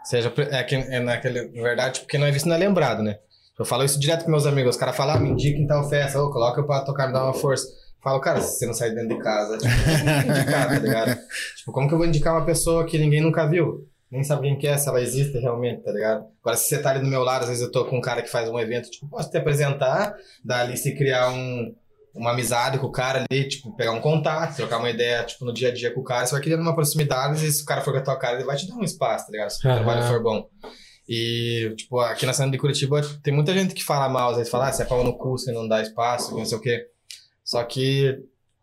Seja, é, que, é naquele, na verdade, porque não é visto, não é lembrado, né? Eu falo isso direto com meus amigos. Os caras falam, ah, me indica em tal festa, ô, coloca pra tocar, me dá uma força. Eu Falo, cara, se você não sair dentro de casa, tipo, indicar, tá ligado? (laughs) Tipo, como que eu vou indicar uma pessoa que ninguém nunca viu? Nem sabe quem que é, se ela existe realmente, tá ligado? Agora, se você tá ali do meu lado, às vezes eu tô com um cara que faz um evento, tipo, posso te apresentar, dali se criar um, uma amizade com o cara ali, tipo, pegar um contato, trocar uma ideia, tipo, no dia a dia com o cara, você vai criando uma proximidade e se o cara for com a tua cara, ele vai te dar um espaço, tá ligado? Se o Aham. trabalho for bom. E, tipo, aqui na cena de Curitiba tem muita gente que fala mal, às vezes fala, ah, você é pau no cu, você não dá espaço, não sei o quê. Só que,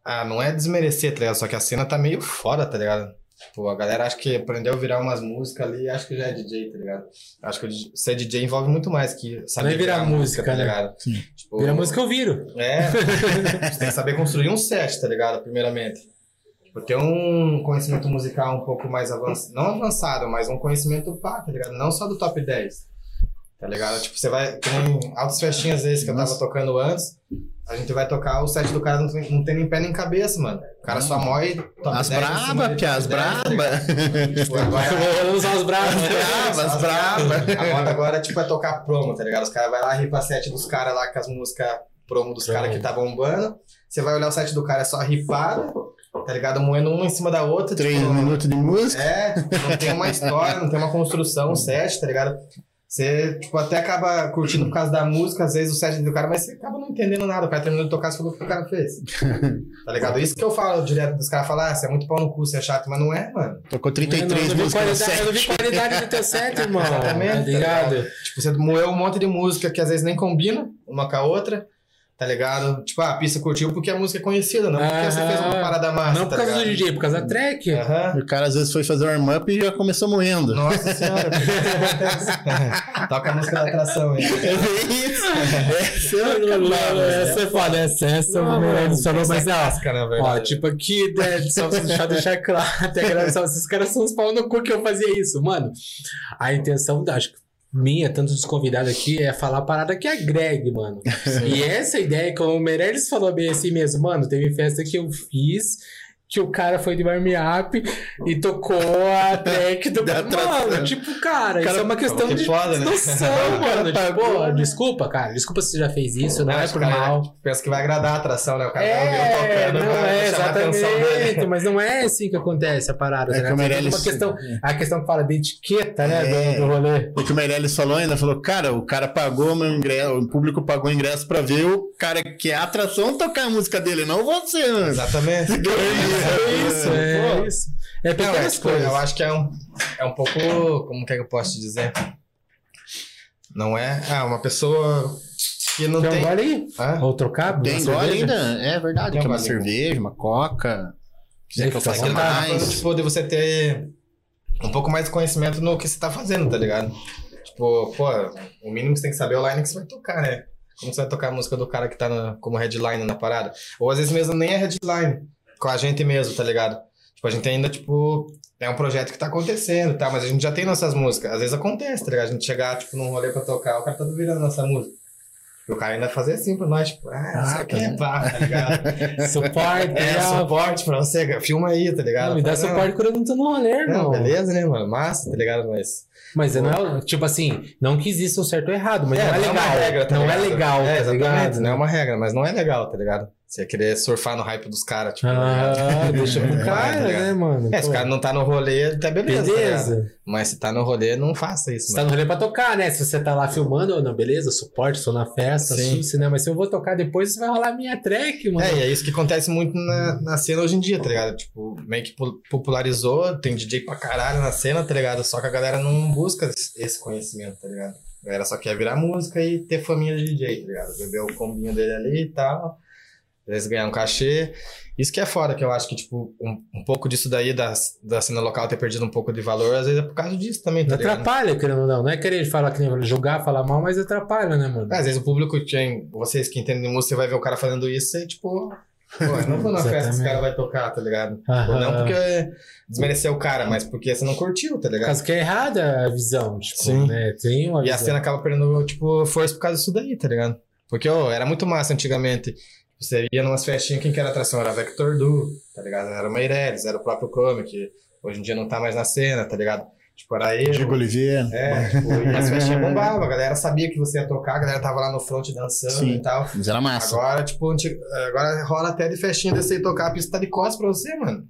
ah, não é desmerecer, tá ligado? Só que a cena tá meio fora, tá ligado? Tipo, a galera acha que aprendeu a virar umas músicas ali e acha que já é DJ, tá ligado? Acho que ser DJ envolve muito mais que saber é virar música, tá né? ligado? Sim. Tipo, Vira música eu viro. é, (laughs) você tem que saber construir um set, tá ligado? Primeiramente. Tipo, ter um conhecimento musical um pouco mais avançado, não avançado, mas um conhecimento pá, tá ligado? Não só do top 10, tá ligado? Tipo, você vai, tem altas festinhas vezes que eu tava tocando antes, a gente vai tocar, o set do cara não tem, não tem nem pé nem cabeça, mano. O cara só morre top As 10 em cima braba, pia, as top 10, tá ligado? braba. Vamos usar os bravos. né? (laughs) Braba, as braba. (laughs) A moda agora, tipo, é tocar promo, tá ligado? Os caras vão lá ripa set dos caras lá com as músicas promo dos caras que tá bombando. Você vai olhar o set do cara, é só ripada, tá ligado? Moendo uma em cima da outra. Três tipo, minutos de música. É, não tem uma história, não tem uma construção, um set, tá ligado? Você, tipo, até acaba curtindo por causa da música, às vezes o set do cara, mas você acaba não entendendo nada. O cara terminou de tocar, você falou o que o cara fez. (laughs) Tá ligado? Isso que eu falo direto dos caras falar, ah, você é muito pau no cu, você é chato, mas não é, mano. Tocou Eu 33 não, vi músicas no qualidade, eu não vi qualidade do teu set, irmão. (laughs) Exatamente, Tá ligado? Tipo, você moeu um monte de música que às vezes nem combina uma com a outra, tá ligado? Tipo, ah, a pista curtiu porque a música é conhecida, não porque você fez uma parada massa. Não por tá causa do? DJ, por causa da track. O cara às vezes foi fazer um warm-up e já começou morrendo. Nossa senhora. (laughs) (laughs) Toca a música da atração aí. É isso. (laughs) Essa é Não, não, não, né? Essa é foda, essa, essa Não, mano, falou, essa mas é ó, clássica, na verdade. ó, tipo aqui, né, só pra deixar, deixar claro, até gravação, esses caras são os pau no cu que eu fazia isso, mano. A intenção, da- acho que minha, tanto dos convidados aqui, é falar a parada que agregue, mano. (laughs) E essa ideia, como o Meirelles falou bem assim mesmo, mano, teve festa que eu fiz que o cara foi de warm-up e tocou a track do. (laughs) Da. Mano, tipo, cara, isso Cara, é uma questão que de foda, né? (laughs) O mano. Tipo, pô, né? desculpa, cara. Desculpa se você já fez isso, não, é acho por o mal. Pensa que vai agradar a atração, né? O cara É, tocando, não é, a atenção exatamente, mas não é assim que acontece a parada. É tá que o? Meirelles- uma questão, a questão que fala de etiqueta, né, É. do, do rolê. O que o Meirelles falou ainda, falou, cara, o cara pagou meu ingresso, o público pagou ingresso pra ver o cara que é a atração tocar a música dele, não você, mano. Exatamente. É isso, é Pô. isso. É Não, é, pequenas tipo, coisas. eu acho que é um, é um pouco. Como que é que eu posso te dizer? Não é? Ah, uma pessoa que não Tem um tem. gole aí? Hã? Outro cabo? Tem gole ainda? É verdade, Tem que é uma gole. cerveja, uma coca. Quiser que eu faça mais. falando, tipo, de você ter um pouco mais de conhecimento no que você tá fazendo, tá ligado? Tipo, pô, o mínimo que você tem que saber é o line que você vai tocar, né? Como você vai tocar a música do cara que tá na- como headline na parada. Ou às vezes mesmo nem é headline, com a gente mesmo, tá ligado? Tipo, a gente ainda, tipo, é um projeto que tá acontecendo, tá? Mas a gente já tem nossas músicas. Às vezes acontece, tá ligado? A gente chegar, tipo, num rolê pra tocar, o cara tá virando nossa música. E o cara ainda fazer assim pra nós, tipo, ah, isso aqui é pá, tá ligado? (laughs) Suporte, É, legal. suporte pra você, filma aí, tá ligado? Não, me dá Fala, suporte quando eu não tô no rolê, Não, irmão. beleza, né, mano? Massa, tá ligado? Mas. Mas não é, tipo assim, não que exista um certo ou errado, mas não é legal. regra, tá não é legal, É, tá exatamente. ligado? Não é uma regra, mas não é legal, tá ligado? Você querer surfar no hype dos caras, tipo. Ah, tá ligado? (laughs) deixa pro cara, tá ligado? né, mano? É, se o cara não tá no rolê, até beleza. tá? Beleza. mas se tá no rolê, não faça isso, Você tá mano. no rolê pra tocar, né? Se você tá lá filmando, ou não, beleza, suporte, tô na festa, Sim. suce, né? Mas se eu vou tocar depois, vai rolar minha track, mano. É, e é isso que acontece muito na, na cena hoje em dia, tá ligado? Tipo, meio que pu- popularizou, tem DJ pra caralho na cena, tá ligado? Só que a galera não busca esse conhecimento, tá ligado? A galera só quer virar música e ter família de DJ, tá ligado? Beber o combinho dele ali e tal. Às vezes ganhar um cachê. Isso que é foda, que eu acho que, tipo, um, um pouco disso daí da, da cena local ter perdido um pouco de valor, às vezes é por causa disso também, tá atrapalha, querendo ou não. Não é querer falar que nem julgar, falar mal, mas atrapalha, né, mano? Às vezes o público tem. Vocês que entendem de música, você vai ver o cara fazendo isso e, tipo. Pô, eu não vou na festa que esse cara vai tocar, tá ligado? Aham. Não porque desmereceu o cara, mas porque você não curtiu, tá ligado? causa que é errada a visão, tipo, Sim. né? Tem uma E a visão. cena acaba perdendo, tipo, força por causa disso daí, tá ligado? Porque, ô, era muito massa antigamente. Você ia numas festinhas, quem que era atração? Era Vector Du, tá ligado? Era o Meirelles, era o próprio que hoje em dia não tá mais na cena, tá ligado? Tipo, era eu. Diego Oliveira. É, tipo, e as festinhas bombavam, a galera sabia que você ia tocar, a galera tava lá no front dançando Sim. e tal. Mas era massa. Agora, tipo, agora rola até de festinha desse aí tocar, a pista tá de costas pra você, mano.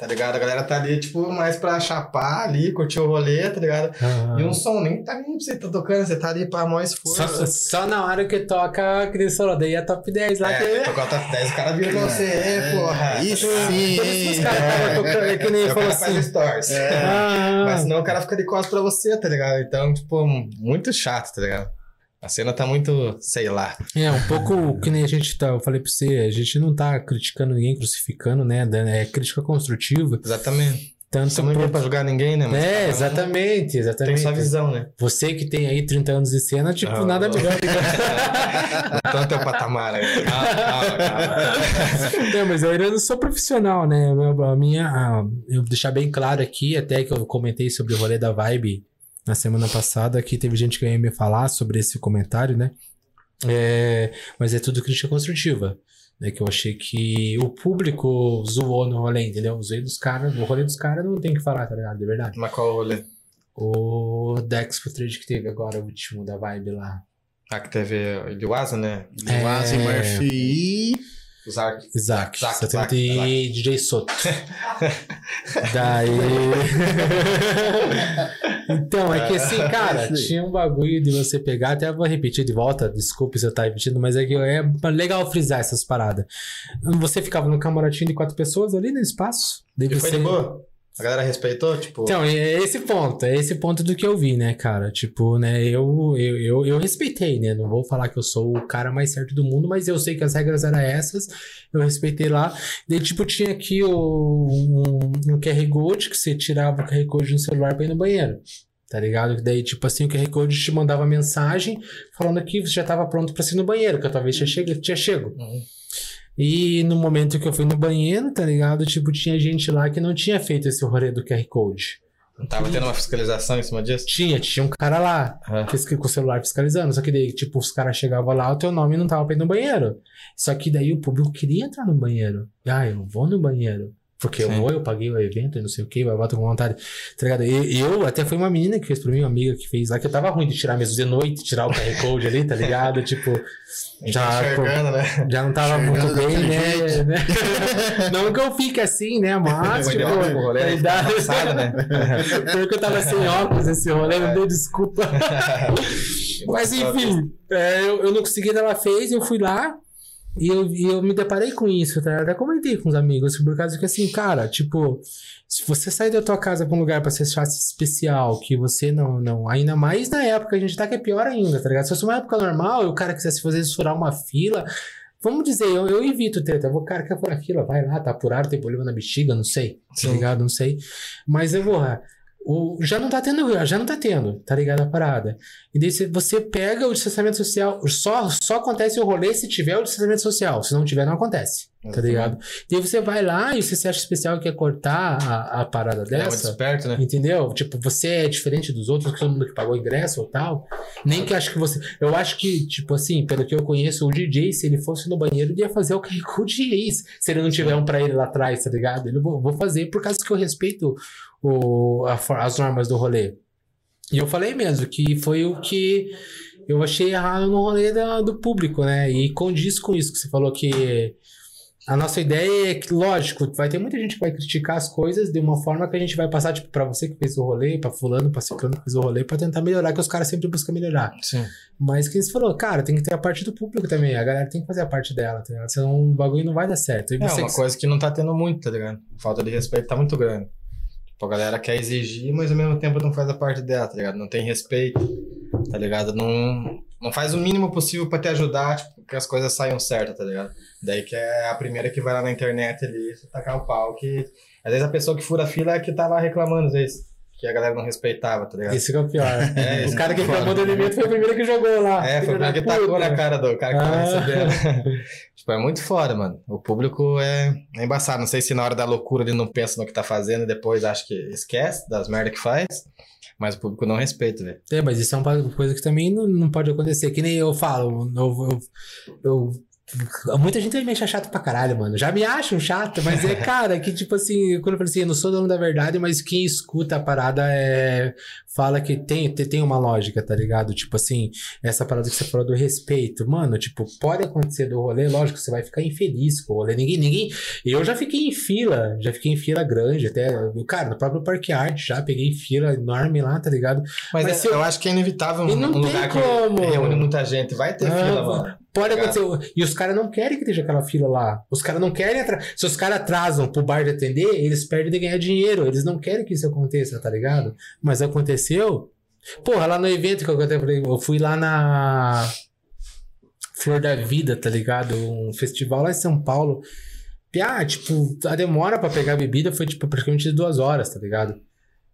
Tá ligado? A galera tá ali, tipo, mais pra chapar ali, curtir o rolê, tá ligado? Aham. E um som nem tá nem pra você tá tocando, você tá ali pra maior esforço. Só, só na hora que toca, que falou, daí é top 10 lá. que... É, tocar o top 10, o cara vira pra você, é, porra. Isso Por isso que os sim. caras estavam tocando, é que nem o falou cara faz assim. stories. Ah, Mas senão o cara fica de costas pra você, tá ligado? Então, tipo, muito chato, tá ligado? A cena tá muito, sei lá. É, um pouco que nem a gente tá, eu falei pra você, a gente não tá criticando ninguém, crucificando, né? É crítica construtiva. Exatamente. Tanto Você não pro- é pra julgar ninguém, né? Mas É, cada um exatamente, Tem exatamente. sua visão, né? Você que tem aí 30 anos de cena, tipo, Ah, nada (laughs) não. melhor. Então teu patamar aí. Calma, calma, calma. Não, mas eu ainda não sou profissional, né? A minha. eu vou deixar bem claro aqui, até que eu comentei sobre o rolê da Vibe na semana passada, que teve gente que veio me falar sobre esse comentário, né? É, mas é tudo crítica construtiva. Né, que eu achei que o público zoou no rolê, entendeu? O zoei dos caras, o rolê dos caras não tem que falar, tá ligado? De verdade. Mas qual o rolê? O Dex Trade que teve agora, o último da Vibe lá. Ah, que teve o Iliwasa, né? Asi É. Murphy e... O Isaac, Isaac, Isaac, Isaac. DJ Soto. (laughs) Daí. (laughs) então, é que assim, cara, tinha um bagulho de você pegar, até vou repetir de volta, desculpe se eu tá repetindo, mas é que é legal frisar essas paradas. Você ficava no camarotinho de quatro pessoas ali no espaço. Daí E foi você... de boa? A galera respeitou? Tipo, Então, é esse ponto, é esse ponto do que eu vi, né, cara? Tipo, né, eu, eu, eu, eu respeitei, né? Não vou falar que eu sou o cara mais certo do mundo, mas eu sei que as regras eram essas, eu respeitei lá. Daí, tipo, tinha aqui o, um, um QR Code, que você tirava o QR Code no celular pra ir no banheiro. Tá ligado? Daí, tipo assim, o QR Code te mandava mensagem falando que você já tava pronto pra ir no banheiro, que eu talvez tinha chego. Tinha chego. Uhum. E no momento que eu fui no banheiro, tá ligado? Tipo, tinha gente lá que não tinha feito esse rolê do QR Code. não tava tendo uma fiscalização em cima disso? Tinha, tinha um cara lá fisca- com o celular fiscalizando. Só que daí, tipo, os caras chegavam lá, o teu nome não tava pra ir no banheiro. Só que daí o público queria entrar no banheiro. Ah, eu vou no banheiro. Porque eu Sim. eu paguei o evento e não sei o que, vai bater com vontade. Tá ligado? E eu, até foi uma menina que fez pra mim, uma amiga que fez lá, que eu tava ruim de tirar mesmo de noite, tirar o QR Code ali, tá ligado? Tipo, já, enxergando, né? já não tava muito bem, daquele né? (laughs) não que eu fique assim, né? Mas, tipo, pro rolê, a idade- passada, né? (laughs) Porque eu tava sem óculos esse rolê, não deu desculpa. (laughs) Mas enfim, é, eu, eu não consegui, ela fez, eu fui lá e eu, e eu me deparei com isso, tá? Até comentei com os amigos, por causa que assim, cara, tipo, se você sair da tua casa pra um lugar pra ser fácil especial, que você não, não. Ainda mais na época, a gente tá que é pior ainda, tá ligado? Se fosse uma época normal e o cara quisesse fazer furar uma fila. Vamos dizer, eu, eu evito treta. Eu vou, cara, quer furar fila? Vai lá, tá apurado, tem problema na bexiga, não sei. Tá ligado? Não sei. Mas eu vou. O, já não tá tendo, já não tá tendo, tá ligado a parada. E daí você- pega o distanciamento social, só, só acontece o rolê se tiver o distanciamento social, se não tiver, não acontece, tá ligado? E aí você vai lá e você se acha especial e quer cortar a, a parada É muito dessa. esperto, né? Entendeu? Tipo, você é diferente dos outros, que todo mundo que pagou ingresso ou tal. Nem que acho que você. Eu acho que, tipo assim, pelo que eu conheço, o DJ, se ele fosse no banheiro, ele ia fazer o que o DJ. Se ele não tiver um pra ele lá atrás, tá ligado? Ele vou, vou fazer por causa que eu respeito o, a as normas do rolê. E eu falei mesmo que foi o que eu achei errado no rolê da- do público, né? E condiz com isso que você falou que a nossa ideia é que, lógico, vai ter muita gente que vai criticar as coisas de uma forma que a gente vai passar, tipo, pra você que fez o rolê, pra fulano, pra ciclano que fez o rolê, pra tentar melhorar, que os caras sempre buscam melhorar. Sim. Mas que você falou, cara, tem que ter a parte do público também, a galera tem que fazer a parte dela, tá ligado? Senão o bagulho não vai dar certo. E É uma que- coisa que não tá tendo muito, tá ligado? Falta de respeito tá muito grande. Tipo, a galera quer exigir, mas ao mesmo tempo não faz a parte dela, tá ligado? Não tem respeito, tá ligado? Não, não faz o mínimo possível pra te ajudar, tipo, que as coisas saiam certas, tá ligado? Daí que é a primeira que vai lá na internet ali, tacar o pau, que às vezes a pessoa que fura a fila é que tá lá reclamando, às vezes, que a galera não respeitava, tá ligado? Esse que é o pior. (laughs) É, o cara que é foda. do alimento foi o primeiro que jogou lá. É, foi o primeiro que tacou na cara do cara que tava Ah. recebendo. (laughs) tipo, é muito foda, mano. O público é, é embaçado. Não sei se na hora da loucura ele não pensa no que tá fazendo e depois acha que esquece das merda que faz. Mas o público não respeita, velho. É, mas isso é uma coisa que também não, não pode acontecer. Que nem eu falo, eu, eu, eu- Muita gente me acha chato pra caralho, mano. Já me acham chato, mas é, (laughs) cara, que tipo assim, quando eu falei assim, eu não sou dono da verdade, mas quem escuta a parada é. Fala que tem, tem uma lógica, tá ligado? Tipo assim, essa parada que você falou do respeito. Mano, tipo, pode acontecer do rolê, lógico, você vai ficar infeliz com o rolê. Ninguém, ninguém. Eu já fiquei em fila, já fiquei em fila grande, até. Cara, no próprio Parque Arte já peguei fila enorme lá, tá ligado? Mas, Mas é- eu- eu... acho que é inevitável um, não um lugar como. que reúne muita gente. Vai ter Ah, fila, mano. Pode acontecer. E os caras não querem que esteja aquela fila lá. Os caras não querem. atra- Se os caras atrasam pro bar de atender, eles perdem de ganhar dinheiro. Eles não querem que isso aconteça, tá ligado? Mas aconteceu. Porra, lá no evento que eu até falei, eu fui lá na Flor da Vida, tá ligado? Um festival lá em São Paulo. E, ah, tipo, a demora pra pegar a bebida foi, tipo, praticamente duas horas, tá ligado?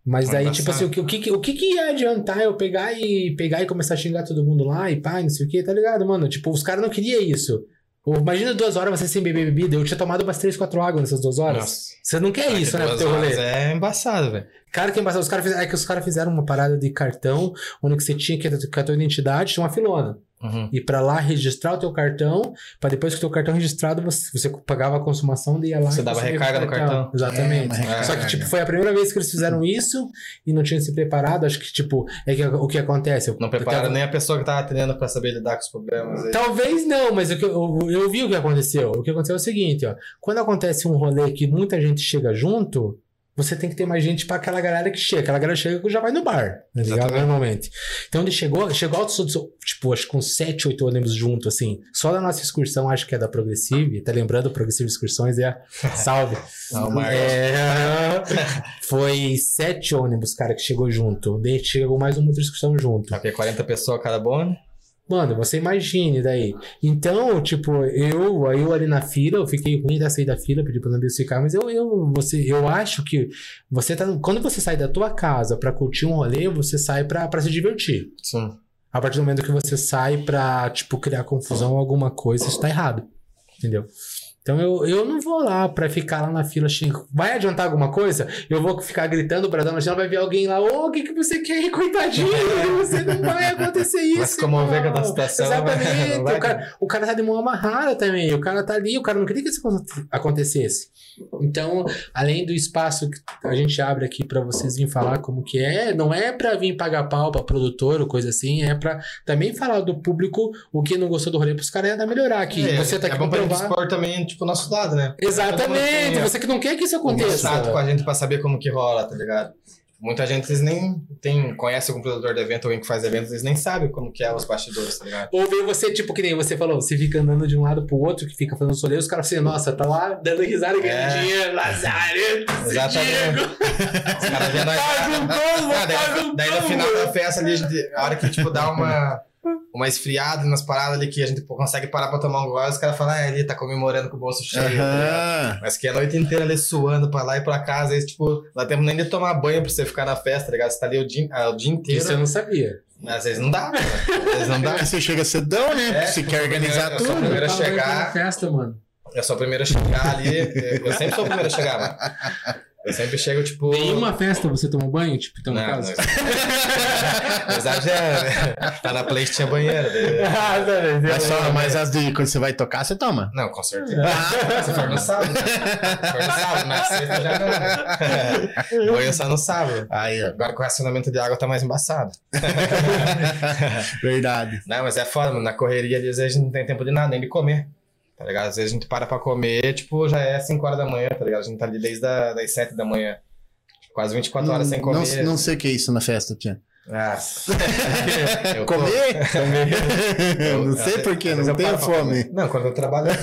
Mas Vai aí, passar. tipo assim, o que, o, que, o que que ia adiantar eu pegar e pegar e começar a xingar todo mundo lá e pá, não sei o que, tá ligado, mano? Tipo, os caras não queriam isso. Imagina duas horas você sem beber bebida. Eu tinha tomado umas três, quatro águas nessas duas horas. Nossa. Você não quer isso, né, pro teu rolê. É embaçado, velho. Cara, que embaçado. Os caras fizeram, é que os caras fizeram uma parada de cartão, onde que você tinha que a tua identidade, tinha uma filona. Uhum. Ir pra lá registrar o teu cartão, pra depois que o teu cartão registrado, você, você pagava a consumação e ia lá. Você e dava recarga no cartão. Exatamente. É, É, Só que, é, tipo, é. foi a primeira vez que eles fizeram isso e não tinham se preparado. Acho que, tipo, é que o que acontece. Eu- Não prepara nem a pessoa que tava atendendo pra saber lidar com os problemas aí. Talvez não, mas que eu, eu vi o que aconteceu. O que aconteceu é o seguinte, ó. Quando acontece um rolê que muita gente chega junto, você tem que ter mais gente pra aquela galera que chega. Aquela galera chega que já vai no bar, tá ligado? Normalmente. Então ele chegou, chegou alto, tipo, acho que com 7, 8 ônibus junto, assim. Só da nossa excursão, acho que é da Progressive. Tá lembrando, Progressive Excursões é (laughs) salve. Não, Marcos. É, (laughs) foi sete ônibus, cara, que chegou junto. Daí chegou mais uma outra excursão junto. Porque 40 pessoas cada bônus. Mano, você imagine daí. Então, tipo, eu, eu ali na fila, eu fiquei ruim da sair da fila, pedi pra não ficar, mas eu, eu, você, eu acho que você tá. Quando você sai da tua casa pra curtir um rolê, você sai pra, pra se divertir. Sim. A partir do momento que você sai pra, tipo, criar confusão ou alguma coisa, isso tá errado. Entendeu? Então eu, eu não vou lá pra ficar lá na fila. Vai adiantar alguma coisa? Eu vou ficar gritando pra dona Gina, vai vir alguém lá, ô, o que, que você quer coitadinho? (laughs) Você não vai acontecer isso. Vai se comover com a tua irmão." situação, Exatamente. não vai- O, cara, o cara tá de mão amarrada também. O cara tá ali, o cara não queria que isso acontecesse. Então, além do espaço que a gente abre aqui pra vocês virem falar como que é, não é pra vir pagar pau pra produtor ou coisa assim, é pra também falar do público o que não gostou do rolê pros caras ainda melhorar aqui. É, você tá é aqui bom pra provar. também, tipo, o nosso lado, né? Exatamente, você que não quer que isso aconteça. contato com a gente pra saber como que rola, tá ligado? Muita gente, eles nem tem, conhece algum produtor de evento, alguém que faz eventos, eles nem sabem como que é os bastidores, tá ligado? Ou ver você, tipo, que nem você falou, você fica andando de um lado pro outro, que fica fazendo solê, os caras assim, nossa, tá lá dando risada ganhando É. dinheiro, Lazarento, Exatamente. Os caras um combo, Ah, faz daí, no final da festa ali, a hora que tipo, dá uma, uma esfriada nas paradas ali que a gente pô, consegue parar pra tomar um gole, os caras falam, ah, ele tá comemorando com o bolso cheio. tá? Aham. Mas que a noite inteira ali suando pra lá e pra às vezes, tipo, não dá tempo nem de tomar banho pra você ficar na festa, tá ligado? Você tá ali o dia, ah, o dia inteiro. Isso eu não sabia. Às vezes não dá, mano. Às vezes não dá. Aí você chega cedão, né? É, você quer organizar primeiro- eu sou tudo. primeiro a chegar. festa, mano. Eu sou o primeiro a chegar ali. Eu sempre sou o primeiro a chegar, mano. Eu sempre chego, tipo. Nenhuma festa você tomou banho, tipo, então no Não, caso? não. (laughs) Exagera, né? Tá na Play tinha banheiro. né? (laughs) Ah, tá Mas, só, mas as de quando você vai tocar, você toma. Não, com certeza. Se for no sábado. Se for no sábado, na sexta já não. (laughs) Banho só no sábado. Aí. Agora com o racionamento de água tá mais embaçado. Verdade. Não, mas é foda, mano. Na correria, ali, às vezes a gente não tem tempo de nada, nem de comer. Tá ligado? Às vezes a gente para pra comer, tipo, já é 5 horas da manhã, tá ligado? A gente tá ali desde a, das 7 da manhã. Quase 24 horas sem comer. Não, não sei o que é isso na festa, tia. Ah. (laughs) Eu Comer? (laughs) Eu- não sei vezes não tenho fome. comer. Não, quando eu trabalho. (laughs)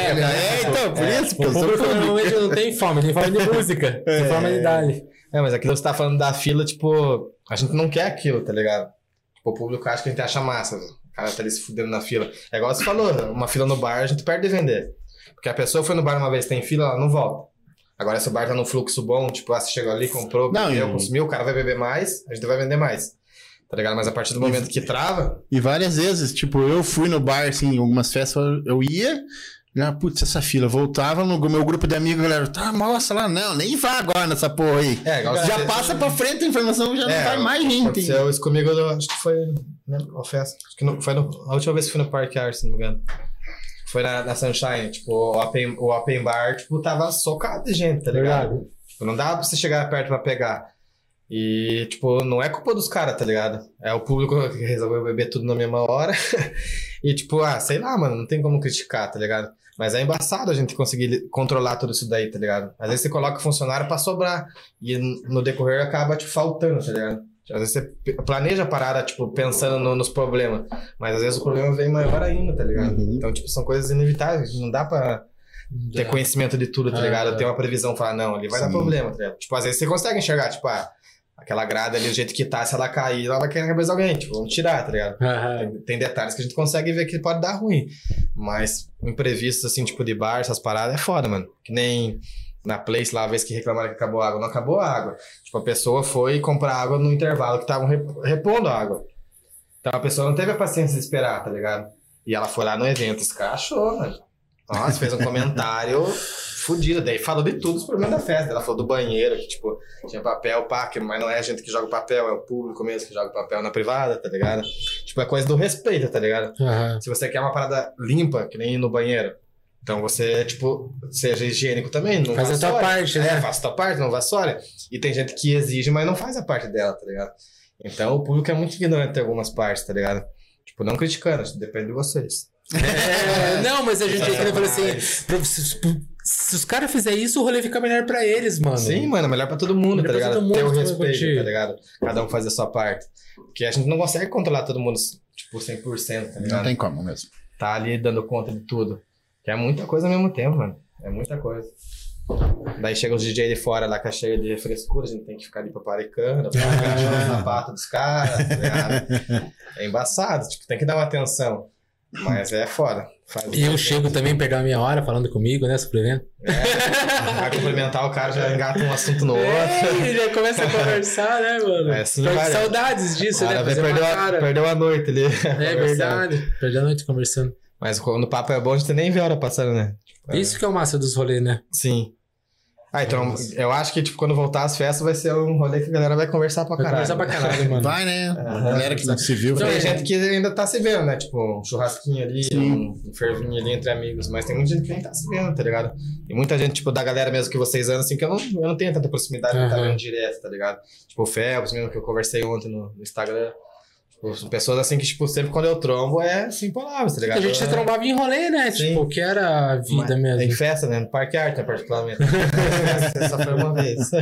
É, então, por isso, pô, O eu sou público público. normalmente não tem fome, tem fome de música, tem fome de idade. É, mas aquilo que você tá falando da fila, tipo, a gente não quer aquilo, tá ligado? Tipo, o público acha que a gente acha massa. Cara tá ali se fudendo na fila. É igual você falou, uma fila no bar, a gente perde de vender. Porque a pessoa foi no bar uma vez, tem fila, ela não volta. Agora, se o bar tá num fluxo bom, tipo, ah, você chegou ali, comprou, Não, bebeu, e- consumiu, o cara vai beber mais, a gente vai vender mais. Tá ligado? Mas a partir do momento que trava, E várias vezes, tipo, eu fui no bar, assim, em algumas festas, eu- ia, já, putz, essa fila, voltava no meu grupo de amigos, galera, tá, mostra lá, não, nem vá agora nessa porra aí. é, Já passa pra frente a informação, já É, não vai mais gente. Aconteceu isso comigo, eu acho que foi. Né, qual festa? Acho que não, foi no, a última vez que fui no Parque Art, se não me engano. Foi na, na Sunshine, tipo, o open, o open bar, tipo, tava socado de gente, tá ligado? Verdade. Tipo, não dava pra você chegar perto pra pegar. E, tipo, não é culpa dos caras, tá ligado? É o público que resolveu beber tudo na mesma hora. (laughs) e, tipo, ah, sei lá, mano, não tem como criticar, tá ligado? Mas é embaçado a gente conseguir controlar tudo isso daí, tá ligado? Às vezes você coloca funcionário pra sobrar. E no decorrer acaba, tipo, faltando, tá ligado? Às vezes você planeja a parada, tipo, pensando no- nos problemas. Mas às vezes o problema vem maior ainda, tá ligado? Uhum. Então, tipo, são coisas inevitáveis. Não dá pra ter conhecimento de tudo, tá Ah, ligado? é. Ter uma previsão, falar, não, ali vai dar Sim. problema, tá ligado? Tipo, às vezes você consegue enxergar, tipo, ah, aquela grade ali, do jeito que tá, se ela cair, ela vai cair na cabeça de alguém, tipo, vamos tirar, tá ligado? Aham. Tem, tem detalhes que a gente consegue ver que pode dar ruim. Mas imprevistos, assim, tipo de bar, essas paradas, é foda, mano. Que nem na Place lá, a vez que reclamaram que acabou a água. Não acabou a água. Tipo, a pessoa foi comprar água no intervalo que estavam rep- repondo a água. Então a pessoa não teve a paciência de esperar, tá ligado? E ela foi lá no evento, escrachou, mano. Nossa, fez um comentário (laughs) fudido. Daí falou de tudo os problemas da festa. Ela falou do banheiro, que, tipo, tinha papel, pá, que, mas não é a gente que joga papel, é o público mesmo que joga papel na privada, tá ligado? Tipo, é coisa do respeito, tá ligado? Aham. Se você quer uma parada limpa, que nem ir no banheiro, então você, tipo, seja higiênico também. Não Faz a tua parte, né? É, faça a tua parte, não vassoure. E tem gente que exige, mas não faz a parte dela, tá ligado? Então o público é muito ignorante em algumas partes, tá ligado? Tipo, não criticando, que depende de vocês. É, (laughs) não, mas a gente É, entra e fala assim: se, se os caras fizerem isso, o rolê fica melhor pra eles, mano. Sim, mano, é melhor pra todo mundo, Melhor tá pra ligado? todo mundo Ter o vai respeito, tá ligado? Cada um faz a sua parte. Porque a gente não consegue controlar todo mundo, tipo, 100%, tá ligado? Não tem como mesmo. tá ali dando conta de tudo. Que é muita coisa ao mesmo tempo, mano. É muita coisa. Daí chega os DJ de fora lá, que cheio de frescura, a gente tem que ficar ali paparicando, pra (laughs) ficar no sapato dos caras, tá? É embaçado, tipo, tem que dar uma atenção. Mas é foda. Faz E eu chego também, perder a minha hora falando comigo, né, sobre o evento. É, vai cumprimentar o cara, já engata um assunto no outro. É, já começa a (laughs) conversar, né, mano? É, assim vai, saudades disso, né? perdeu, a, perdeu a noite ali. É (laughs) verdade. Perdi a noite conversando. Mas quando o papo é bom, a gente nem vê a hora passando, né? Isso que é o massa dos rolês, né? Sim. Ah, então, eu acho que, tipo, quando voltar às festas vai ser um rolê que a galera vai conversar pra Vai caralho. conversar pra caralho, (laughs) mano. Vai, né? A galera que não se viu. Tem vai- gente que ainda tá se vendo, né? Tipo, um churrasquinho ali, Sim. um fervinho ali entre amigos. Mas tem muita gente que nem tá se vendo, tá ligado? E muita gente, tipo, da galera mesmo que vocês andam, assim, que eu não, eu não tenho tanta proximidade de tá vendo direto, tá ligado? Tipo, o Phelps mesmo, que eu conversei ontem no, no Instagram. Pessoas assim que, tipo, sempre quando eu trombo é sem palavras, tá ligado? A gente se É- trombava em rolê, né? Sim. Tipo, que era a vida Em mesmo. festa, né? No Parque Arte, né, particularmente. (laughs) Só foi uma vez.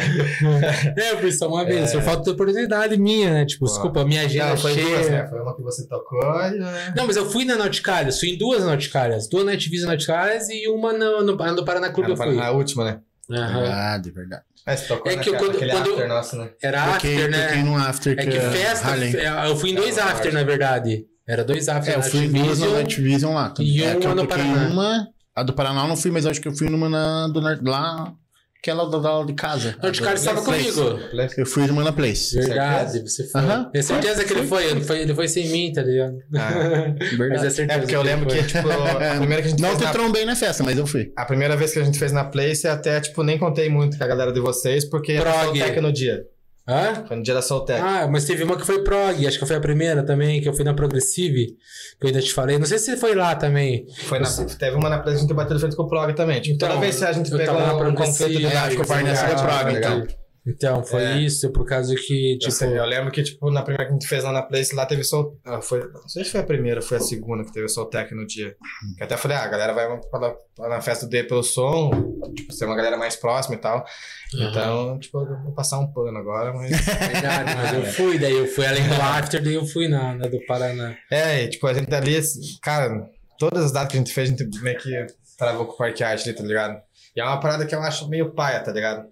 É, eu fiz só uma vez. Foi falta de oportunidade minha, né? Tipo, Pô. desculpa, minha agenda Não, foi cheia. duas, né? Foi uma que você tocou e... né? Não, mas eu fui na Nauticárias, fui em duas Nauticárias. Duas Night Vision Nauticárias e uma no, no, no Paraná Clube eu fui. A última, né? Aham. Verdade, verdade. É, você tocou É que eu naquela- quando- aquele quando- after nosso, né? Era Toquei, after, toquei né? num after É que é festa. Harlem. Eu fui em dois É, after, na verdade. Era dois after. É, eu fui em duas na Vision. Night Vision lá. também. e é, uma eu no toquei Paraná. uma. A do Paraná eu não fui, mas eu acho que eu fui numa na, do, lá. Aquela da, da de casa. Nauticárias estava Place. comigo. Eu fui numa na Place. Verdade, você foi. Aham. Tenho certeza que ele foi. Ele foi, ele foi sem mim, tá ligado? Ah, (laughs) Mas é Verdade. certeza. É, porque eu lembro que, tipo, a (laughs) primeira que a gente Não fez te na... trombei na festa, mas eu fui. A primeira vez que a gente fez na Place, até, tipo, nem contei muito com a galera de vocês, porque era Prog. Soltec no dia. Hã? Foi no da Soltec. Ah, mas teve uma que foi prog, acho que foi a primeira também, que eu fui na Progressive, que eu ainda te falei. Não sei se foi lá também. Foi na... Teve uma na Place que a gente bateu de frente com o Prog também. Tipo, toda Então, vez que a gente pegou um Progressive, conflito de é, com o na era Prog, ligado? Então, foi É. isso, por causa que, Eu, tipo. sei, eu lembro que, tipo, na primeira que a gente fez lá na Place, lá teve Sol... ah, foi... Não sei se foi a primeira ou foi a segunda que teve o Soltec no dia. Que até falei, ah, a galera vai pra na festa do D pelo som, tipo, ser uma galera mais próxima e tal. Então, tipo, eu vou passar um pano agora, mas... (laughs) Verdade, mas eu fui, daí eu fui além do after, daí eu fui na, na do Paraná. É, e, tipo, a gente ali, cara, todas as datas que a gente fez, a gente meio que travou com o Parque Arte ali, tá ligado? E é uma parada que eu acho meio paia, tá ligado?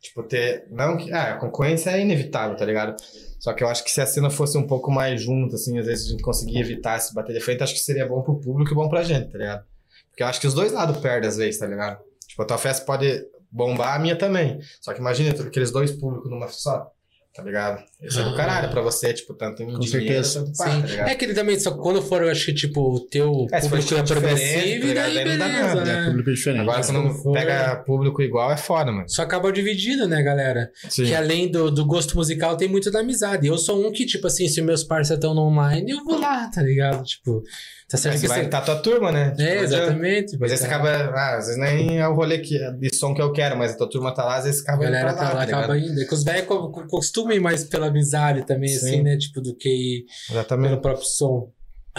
Tipo, ter. Não que. Ah, a concorrência é inevitável, tá ligado? Só que eu acho que se a cena fosse um pouco mais junta, assim, às vezes a gente conseguir evitar se bater de frente, acho que seria bom pro público e bom pra gente, tá ligado? Porque eu acho que os dois lados perdem às vezes, tá ligado? Tipo, a tua festa pode bombar, a minha também. Só que imagina aqueles dois públicos numa só, tá ligado? Isso é do caralho pra você, tipo, tanto em Com dinheiro, certeza. tanto pá, Sim. tá ligado? É que ele também, só quando for, eu acho que, tipo, o teu É, se for público é estilo diferente, progressivo, tá e ligado? daí Daí não dá beleza, nada, É, né? público diferente. Agora, Mas quando quando for- pega público igual, é foda, mano. Só acaba dividido, né, galera? Sim. Que além do, do gosto musical, tem muito da amizade. Eu sou um que, tipo assim, se meus parceiros estão no online, eu vou lá, tá ligado? Tipo, tá certo Mas que você vai você... estar tua turma, né? Tipo, É, adianta. exatamente. Às vezes você acaba. Ah, às vezes nem é o rolê que, de som que eu quero, mas a tua turma tá lá, às vezes A acaba indo galera pra lá, tá lá, tá acaba indo. É que os velhos co- co- costumam ir mais pela amizade também, Sim. assim, né? Tipo, do que ir pelo Exatamente. próprio som.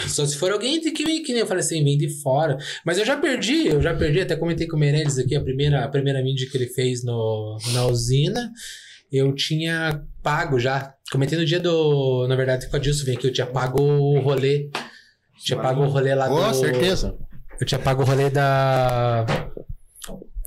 Só se for alguém que vem, que nem eu falei assim, vem de fora. Mas eu já perdi, eu já perdi, até comentei com o Meirelles aqui, a primeira, a primeira mídia que ele fez no, na usina, eu tinha pago já. Comentei no dia do. Na verdade, com a Dilson vem aqui, eu tinha pago o rolê. Tinha pago o rolê lá Com do. certeza. Eu tinha pago o rolê da.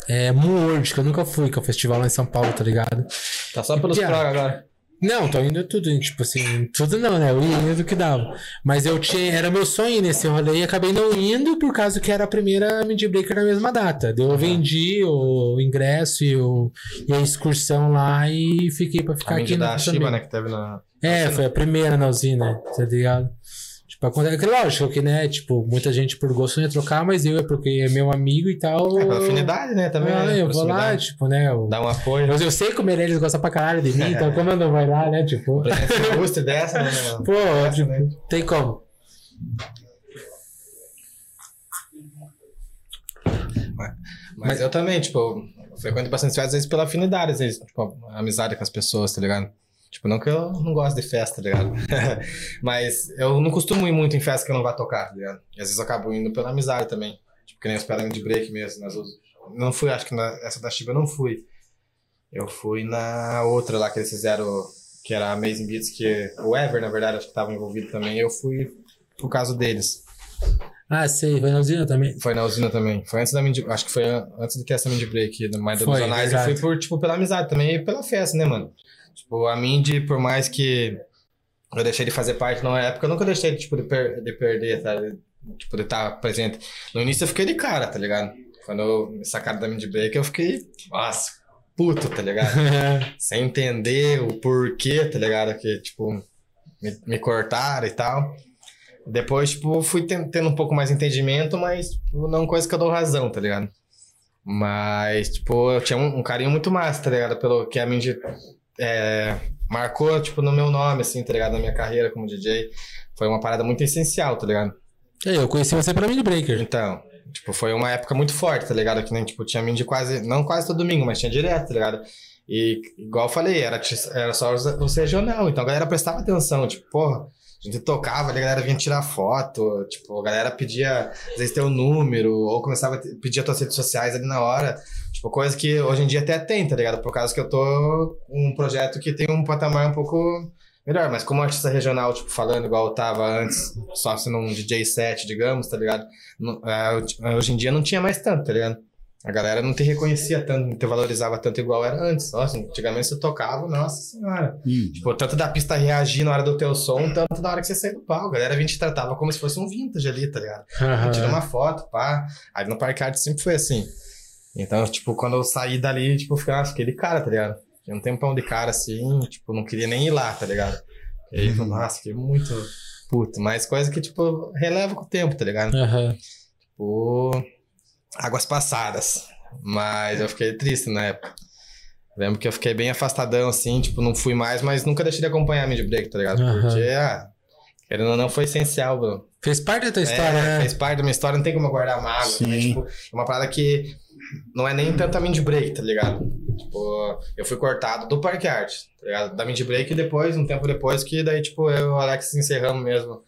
É, Moon World, que eu nunca fui, que é o festival lá em São Paulo, tá ligado? Tá só pelos prog agora. Não, tô indo tudo, tipo assim, tudo não, né? Eu ia indo que dava. Mas eu tinha, era meu sonho ir nesse rolê e acabei não indo por causa que era a primeira Mid Breaker na mesma data. Eu vendi o ingresso e, o, e a excursão lá e fiquei pra ficar A aqui da Shiba, né? Que teve na. É, foi a primeira na usina, tá ligado? Tipo, acontece que lógico que, né, tipo, muita gente por gosto não ia trocar, mas eu é porque é meu amigo e tal. É, pela afinidade, né? Também. Ah, né? eu vou lá, tipo, né? Eu, Dá um apoio. eu, eu sei que o Meirelles gosta pra caralho de mim, (laughs) então como eu não vai lá, né? Tipo. Ilustre dessa, né? (laughs) Pô, Essa, tipo, né? tem como. Mas eu também, tipo, frequento bastante festas, às vezes pela afinidade, às vezes, tipo, amizade com as pessoas, tá ligado? Tipo, não que eu não gosto de festa, tá ligado? (laughs) Mas eu não costumo ir muito em festa que eu não vá tocar, tá ligado? E às vezes eu acabo indo pela amizade também. Tipo, que nem os de break mesmo. Nas outras... Não fui, acho que na... essa da Chiba eu não fui. Eu fui na outra lá que eles fizeram, que era a Amazing Beats, que o Ever, na verdade, acho que tava envolvido também. Eu fui por causa deles. Ah, sei, foi na usina também. Foi na usina também. Foi antes da Mind... Acho que foi an- antes de ter essa Mind Break, mais Foi, dos anais. Eu fui por, tipo, pela amizade também e pela festa, né, mano? Tipo, a Mindy, por mais que eu deixei de fazer parte na época, eu nunca deixei tipo, de, per- de perder, tá? Tipo, de estar presente. No início eu fiquei de cara, tá ligado? Quando eu me sacaram da Mind Break, eu fiquei, nossa, puto, tá ligado? (laughs) Sem entender o porquê, tá ligado? Que, tipo, me, me cortaram e tal. Depois, tipo, fui ten- tendo um pouco mais entendimento, mas tipo, não coisa que eu dou razão, tá ligado? Mas, tipo, eu tinha um, um carinho muito massa, tá ligado? Pelo que a Mindy é, marcou, tipo, no meu nome, assim, tá ligado? Na minha carreira como DJ. Foi uma parada muito essencial, tá ligado? É, eu conheci você pela Mini Breaker. Então, tipo, foi uma época muito forte, tá ligado? Que nem, tipo, tinha Mindy quase, não quase todo domingo, mas tinha direto, tá ligado? E, igual eu falei, era, era só os regional, então a galera prestava atenção, tipo, porra, a gente tocava, a galera vinha tirar foto, tipo, a galera pedia, às vezes, teu número, ou começava a pedir as tuas redes sociais ali na hora. Tipo, coisa que hoje em dia até tem, tá ligado? Por causa que eu tô com um projeto que tem um patamar um pouco melhor, mas como artista regional, tipo, falando igual eu tava antes, só sendo um DJ set, digamos, tá ligado? É, hoje em dia não tinha mais tanto, tá ligado? A galera não te reconhecia tanto, não te valorizava tanto igual era antes. Nossa, antigamente você tocava, nossa senhora. Hum. Tipo, tanto da pista reagir na hora do teu som, tanto na hora que você saía do palco. A galera vinha te tratava como se fosse um vintage ali, tá ligado? Uhum. Tira uma foto, pá. Aí no Parque Arte sempre foi assim. Então, tipo, quando eu saí dali, tipo, eu fiquei, fiquei de cara, tá ligado? Tinha um tempão de cara assim, tipo, não queria nem ir lá, tá ligado? E aí, uhum. nossa, fiquei muito puto. Mas coisa que, tipo, releva com o tempo, tá ligado? Uhum. Tipo águas passadas. Mas eu fiquei triste na época. Lembro que eu fiquei bem afastadão, assim, tipo, não fui mais, mas nunca deixei de acompanhar a Mid Break, tá ligado? Uhum. Porque, ah, querendo ou não, foi essencial, bro. Fez parte da tua história, é, né? Fez parte da minha história, não tem como eu guardar mágoa. Também, tipo, é uma parada que não é nem tanto a Mind Break, tá ligado? Tipo, eu fui cortado do Parque Art, tá ligado? Da Break e depois, um tempo depois, que daí, tipo, eu e o Alex encerramos mesmo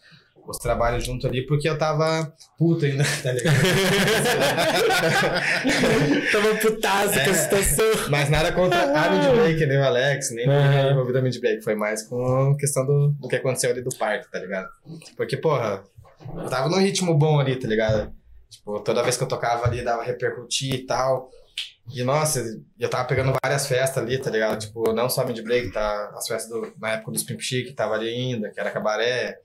os trabalhos junto ali, porque eu tava puto ainda, (laughs) tá ligado? (laughs) tava putazo é, com a situação. Mas nada contra a Mid Break, nem o Alex, nem uhum. envolvido a Mid Break. Foi mais com questão do, do que aconteceu ali do parque, tá ligado? Porque, porra, eu tava num ritmo bom ali, tá ligado? Tipo, toda vez que eu tocava ali, dava repercutir e tal. E, nossa, eu tava pegando várias festas ali, tá ligado? Tipo, não só Mid Break, tá? As festas do, na época dos Pimp Chic, tava ali ainda, que era cabaré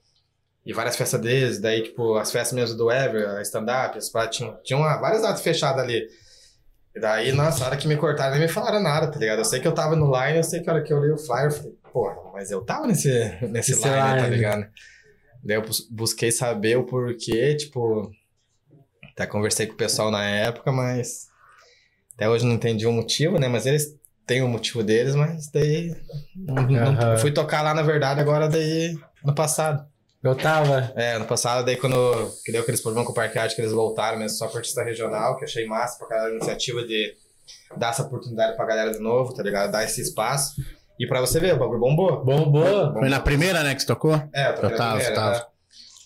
e várias festas deles, daí, tipo, as festas mesmo do Ever, a stand-up, as paradas, tinham, tinham várias datas fechadas ali. E daí, nossa, na hora que me cortaram, nem me falaram nada, tá ligado? Eu sei que eu tava no line, eu sei que a hora que eu olhei o flyer, eu falei, pô, mas eu tava nesse, nesse line, line, tá ligado? Daí eu busquei saber o porquê, tipo, até conversei com o pessoal na época, mas até hoje não entendi o motivo, né? Mas eles têm o motivo deles, mas daí não, não, fui tocar lá, na verdade, agora daí, no passado. Eu tava. É, ano passado, daí quando que deu aqueles problemas com o Parque Arte, que eles voltaram mesmo só com artista regional, que achei massa pra cada iniciativa de dar essa oportunidade pra galera de novo, tá ligado? Dar esse espaço. E pra você ver, o bagulho bombou. Bombou. bombou. Foi na primeira, né, que você tocou? É, eu eu tava, primeira, tava. Né?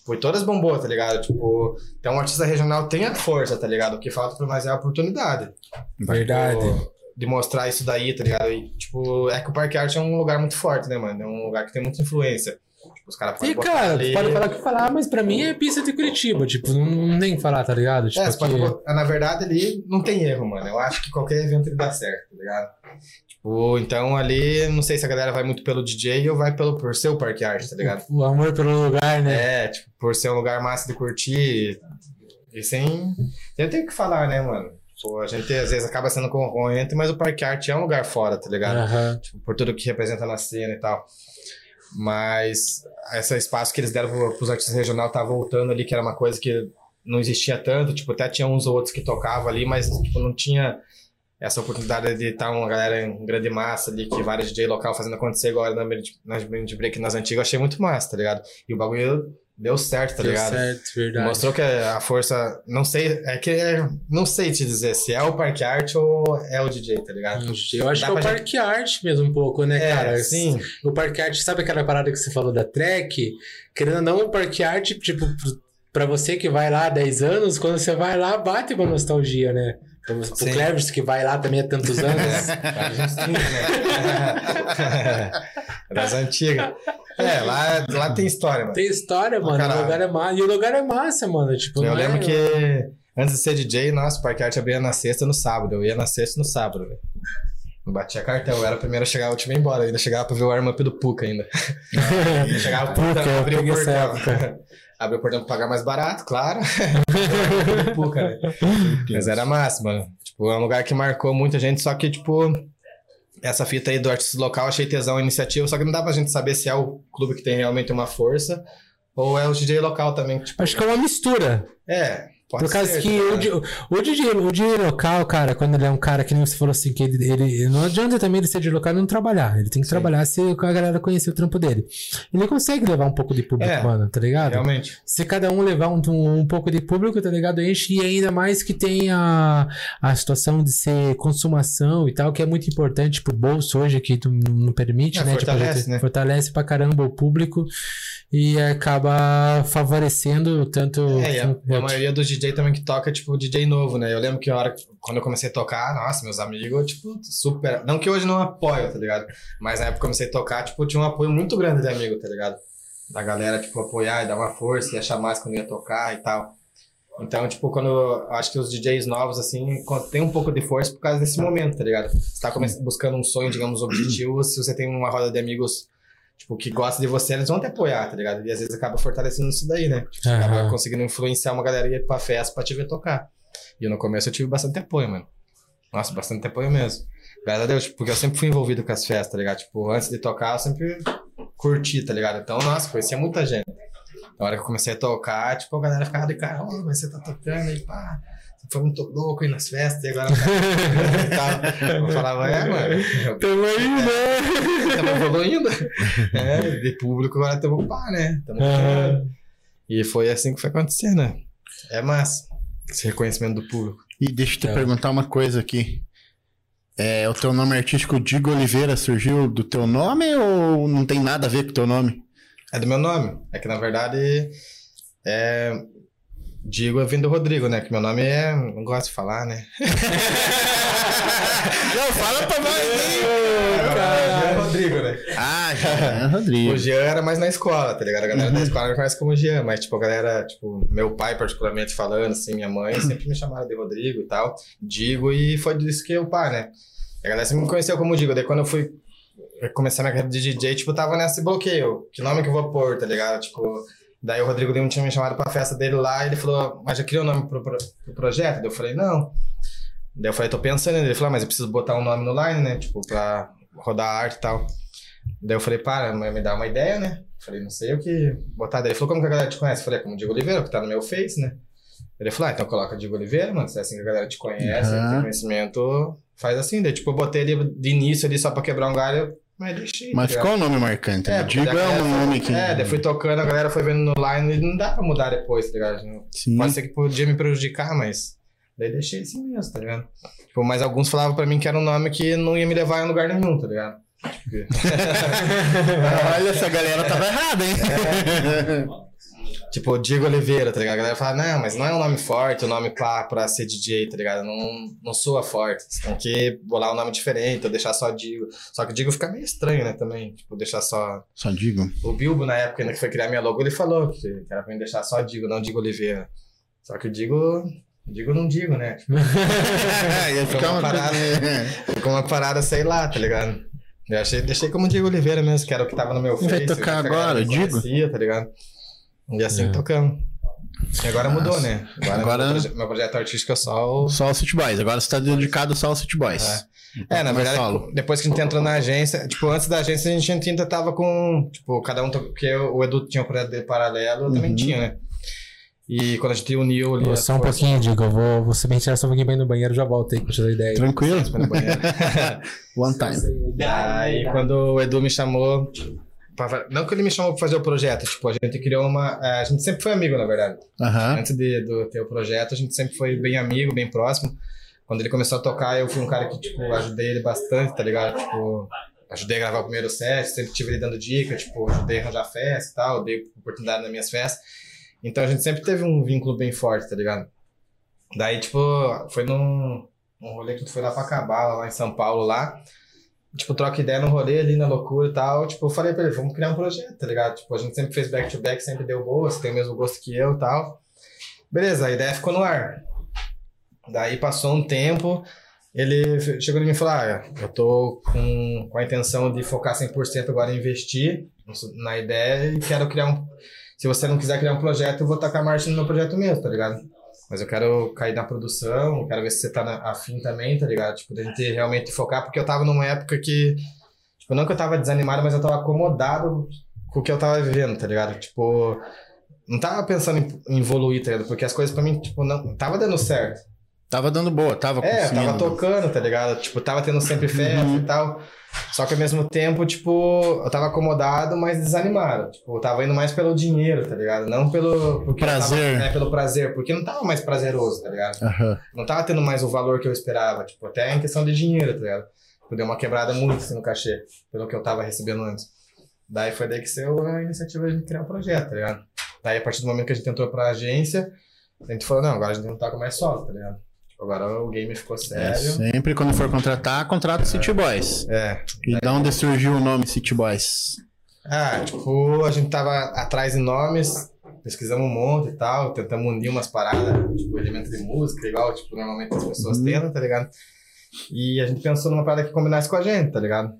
Foi todas bombou, tá ligado? Tipo, então um artista regional tem a força, tá ligado? O que falta pra mais é a oportunidade. Verdade. Tipo, de mostrar isso daí, tá ligado? E, tipo, é que o Parque Arte é um lugar muito forte, né, mano? É um lugar que tem muita influência. Tipo, os caras podem. E, cara, ali... pode falar o que falar, mas pra mim é pista de Curitiba. Tipo, não, nem falar, tá ligado? Tipo, é, aqui... pode... na verdade, ali não tem erro, mano. Eu acho que qualquer evento ele dá certo, tá ligado? Tipo, então ali, não sei se a galera vai muito pelo DJ ou vai pelo, por ser o Parque Arte, tá ligado? O amor pelo lugar, né? É, tipo, por ser um lugar massa de curtir. E sem. Eu tenho que falar, né, mano? Pô, a gente às vezes acaba sendo concorrente, mas o Parque Arte é um lugar fora, tá ligado? Uhum. Tipo, por tudo que representa na cena e tal. Mas esse espaço que eles deram para os artistas regional tá voltando ali, que era uma coisa que não existia tanto. Tipo, até tinha uns ou outros que tocavam ali, mas tipo, não tinha essa oportunidade de estar uma galera em grande massa ali, que vários DJ local fazendo acontecer agora na, nas Band Break nas antigas, eu achei muito massa, tá ligado? E o bagulho Deu certo, tá Deu ligado? certo, verdade. Mostrou que a força. Não sei. É que. Não sei te dizer se é o Parque Art ou é o DJ, tá ligado? Eu acho Dá que é o Parque gente... Art mesmo, um pouco, né, é, cara? Sim. O Parque Art, sabe aquela parada que você falou da track? Querendo ou não, o Parque Art, tipo, pra você que vai lá há 10 anos, quando você vai lá, bate com nostalgia, né? Pro, pro Cleves, que vai lá também há tantos anos. É, né? (laughs) Das antigas. É, lá, lá tem história, mano. Tem história, mano. Caralho. O lugar é massa. E o lugar é massa, mano. Tipo, eu lembro é... que antes de ser DJ, nossa, o Parque Arte abria na sexta e no sábado. Eu ia na sexta e no sábado, velho. Não batia cartel, eu era o primeiro a chegar, o último ia embora. Eu ainda chegava pra ver o arm-up do Puka ainda. (laughs) chegava pro Puka, abria o portão. Abriu o portão pra pagar mais barato, claro. (laughs) Puka, né? Mas era massa, mano. Tipo, é um lugar que marcou muita gente, só que, tipo, essa fita aí do artista local, achei tesão a iniciativa, só que não dá pra gente saber se é o clube que tem realmente uma força ou é o DJ local também. Tipo, Acho que é uma mistura. É. Pode Por causa ser, que tá o, o, DJ, o DJ local, cara, quando ele é um cara que nem você falou assim, que ele, ele- não adianta também ele ser de local e não trabalhar. Ele tem que Sim. trabalhar se a galera conhecer o trampo dele. Ele consegue levar um pouco de público, É, mano, tá ligado? Realmente. Se cada um levar um, um, um pouco de público, tá ligado? Enche e ainda mais que tem a, a situação de ser consumação e tal, que é muito importante pro bolso hoje, que tu não, permite, É, né? fortalece, a gente né? fortalece pra caramba o público e acaba favorecendo tanto. É, a, a maioria dos DJ também que toca, tipo, DJ novo, né? Eu lembro que a hora quando eu comecei a tocar, nossa, meus amigos, tipo, super. Não que hoje não apoio, tá ligado? Mas na época que eu comecei a tocar, tipo, tinha um apoio muito grande de amigo, tá ligado? Da galera, tipo, apoiar e dar uma força e achar mais quando ia tocar e tal. Então, tipo, quando acho que os DJs novos, assim, tem um pouco de força por causa desse momento, tá ligado? Você tá buscando um sonho, digamos, objetivo, se você tem uma roda de amigos, tipo, que gosta de você, eles vão te apoiar, tá ligado? E às vezes acaba fortalecendo isso daí, né? Tipo, Aham. acaba conseguindo influenciar uma galera ir pra festa pra te ver tocar. E no começo eu tive bastante apoio, mano. Nossa, bastante apoio mesmo. Graças a Deus, tipo, porque eu sempre fui envolvido com as festas, tá ligado? Tipo, antes de tocar, eu sempre curti, tá ligado? Então, nossa, conhecia muita gente. Na hora que eu comecei a tocar, tipo, a galera ficava de cara, ô, mas você tá tocando aí, pá. Foi muito louco aí nas festas e agora tá. (laughs) Eu falava, é, mano. Tamo aí, né? (laughs) Estamos evoluindo. É, de público agora estamos pá, né? Tamo Aham. E foi assim que foi acontecendo, né? É massa. Esse reconhecimento do público. E deixa eu te É. perguntar uma coisa aqui. É, o teu nome artístico Digo Oliveira surgiu do teu nome ou não tem nada a ver com o teu nome? É do meu nome. É que na verdade é. Digo é vindo do Rodrigo, né? Que meu nome é. Não gosto de falar, né? (laughs) Não, fala pra nós É Rodrigo, né? Ah, (laughs) já é Rodrigo. O Jean era mais na escola, tá ligado? A galera da escola me conhece como Jean, mas, tipo, a galera, tipo, meu pai, particularmente falando, assim, minha mãe, (clears throat) sempre me chamaram de Rodrigo e tal. Digo, e foi disso que eu, pá, né? A galera sempre me conheceu como Digo. Daí, quando eu fui começar minha carreira de DJ, tipo, tava nesse bloqueio. Que nome que eu vou pôr, tá ligado? Tipo, daí o Rodrigo Lima tinha me chamado pra festa dele lá e ele falou, mas já criou o nome pro, pro, pro projeto? Daí eu falei, não. Daí eu falei, tô pensando. Ele falou, ah, mas eu preciso botar um nome no line, né? Tipo, pra rodar a arte e tal. Daí eu falei, para, me dá uma ideia, né? Falei, não sei o que botar. Daí ele falou, como que a galera te conhece? Eu falei, é como Diego Oliveira, que tá no meu Face, né? Ele falou, ah, então coloca Diego Oliveira, mano, se é assim que a galera te conhece, Aham. tem conhecimento, faz assim. Daí, tipo, eu botei ele de início ali só pra quebrar um galho, mas deixei. Mas ficou o nome marcante. né? é galera um nome que. É, daí fui tocando, a galera foi vendo no line e não dá pra mudar depois, tá ligado? Sim. Pode ser que podia me prejudicar, mas daí deixei assim mesmo, tá ligado? Tipo, mas alguns falavam pra mim que era um nome que não ia me levar em lugar nenhum, tá ligado? (laughs) Olha, essa galera tava errada, hein? (laughs) Tipo, Diego Oliveira, tá ligado? A galera fala, não, mas não é um nome forte, o nome pá pra ser DJ, tá ligado? Não, não soa forte. Você tem que bolar um nome diferente, ou deixar só Digo. Só que Digo fica meio estranho, né, também. Tipo, deixar só. Só digo. O Bilbo, na época ainda que foi criar minha logo, ele falou que era pra mim deixar só Digo, não Digo Oliveira. Só que o Digo. Digo não digo, né? (laughs) Tipo, Ia ficar uma parada. coisa- ficou uma parada, sei lá, tá ligado? Eu achei, deixei como Diego Oliveira mesmo, que era o que tava no meu Vai Face. tocar agora, me Digo? conhecia, tá ligado? E assim É. tocamos. E agora mudou, né? Agora, Agora- Meu, proje- meu projeto artístico é só o. Só o City Boys. Agora você tá dedicado só ao City Boys. É, na Mais verdade, solo. depois que a gente entrou na agência, tipo, antes da agência a gente ainda tava com. Tipo, cada um. Porque o Edu tinha um projeto dele paralelo, eu também Uhum. tinha, né? E quando a gente uniu ali. Só um pouquinho, Digo. Eu vou, vou me tirar só um pouquinho pra ir no banheiro já volto aí com essa ideia. Tranquilo? (laughs) One time. Aí quando o Edu me chamou. Pra- Não que ele me chamou pra fazer o projeto, tipo, a gente criou uma. eh, A gente sempre foi amigo, na verdade. Aham. Antes de do, ter o projeto, a gente sempre foi bem amigo, bem próximo. Quando ele começou a tocar, eu fui um cara que, tipo, ajudei ele bastante, tá ligado? Tipo, ajudei a gravar o primeiro set, sempre tive ele dando dica, tipo, ajudei a arranjar festa e tal, dei oportunidade nas minhas festas. Então a gente sempre teve um vínculo bem forte, tá ligado? Daí, tipo, foi num, num rolê que gente foi lá pra acabar, lá em São Paulo, lá. Tipo, troca ideia no rolê ali, na loucura e tal. Tipo, eu falei pra ele, vamos criar um projeto, tá ligado? Tipo, a gente sempre fez back-to-back, sempre deu boa, você tem o mesmo gosto que eu e tal. Beleza, a ideia ficou no ar. Daí passou um tempo, ele chegou em mim e falou: Ah, eu tô com, com a intenção de focar 100% agora em investir na ideia e quero criar um. Se você não quiser criar um projeto, eu vou tacar marcha no meu projeto mesmo, tá ligado? Mas eu quero cair na produção, quero ver se você tá na, afim também, tá ligado? Tipo, da gente realmente focar, porque eu tava numa época que. Tipo, não que eu tava desanimado, mas eu tava acomodado com o que eu tava vivendo, tá ligado? Tipo, não tava pensando em, em evoluir, tá ligado? Porque as coisas pra mim, tipo, não tava dando certo. Tava dando boa, tava É, tava tocando, tá ligado? Tipo, tava tendo sempre festa Uhum. e tal. Só que ao mesmo tempo, tipo, eu tava acomodado, mas desanimado. Tipo, eu tava indo mais pelo dinheiro, tá ligado? Não pelo. Eu Prazer. Tava, é, pelo prazer. Porque não tava mais prazeroso, tá ligado? Aham. Não tava tendo mais o valor que eu esperava. Tipo, até em questão de dinheiro, tá ligado? Tipo, deu uma quebrada muito assim no cachê, pelo que eu tava recebendo antes. Daí foi daí que saiu a iniciativa de criar um projeto, tá ligado? Daí a partir do momento que a gente entrou pra agência, a gente falou, não, agora a gente não toca mais solo, tá ligado? Agora o game ficou É, sério. sempre quando for contratar, contrata City Boys. É. E da onde surgiu o nome City Boys? Ah, tipo, a gente tava atrás de nomes, pesquisamos um monte e tal, tentamos unir umas paradas, tipo, elementos de música, igual, tipo, normalmente as pessoas Uhum. tentam, tá ligado? E a gente pensou numa parada que combinasse com a gente, tá ligado?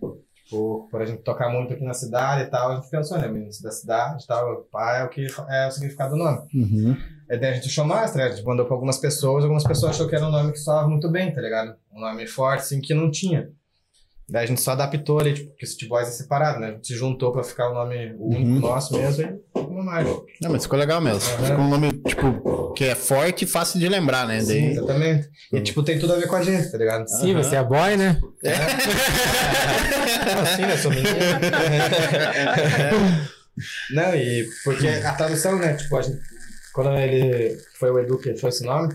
Tipo, por a gente tocar muito aqui na cidade e tal, a gente pensou, né, meninos da cidade e tal, pá, é o que é o significado do nome. Uhum. Daí a gente mais, tá ligado? A gente mandou pra algumas pessoas, algumas pessoas achou que era um nome que soava muito bem, tá ligado? Um nome forte, assim, que não tinha. Daí a gente só adaptou ali, tipo, porque City Boys é separado, né? A gente se juntou pra ficar o nome o único Uhum. nosso mesmo e ficou mais. Não, mas ficou legal mesmo. Ficou um nome, tipo, que é forte e fácil de lembrar, né? Sim, Daí... exatamente. E, tipo, tem tudo a ver com a gente, tá ligado? Sim, Aham. você é boy, né? (laughs) Assim, né? Sou menino. (laughs) Não, e porque a tradução, né? Tipo, a gente, quando ele foi o Edu que achou esse nome,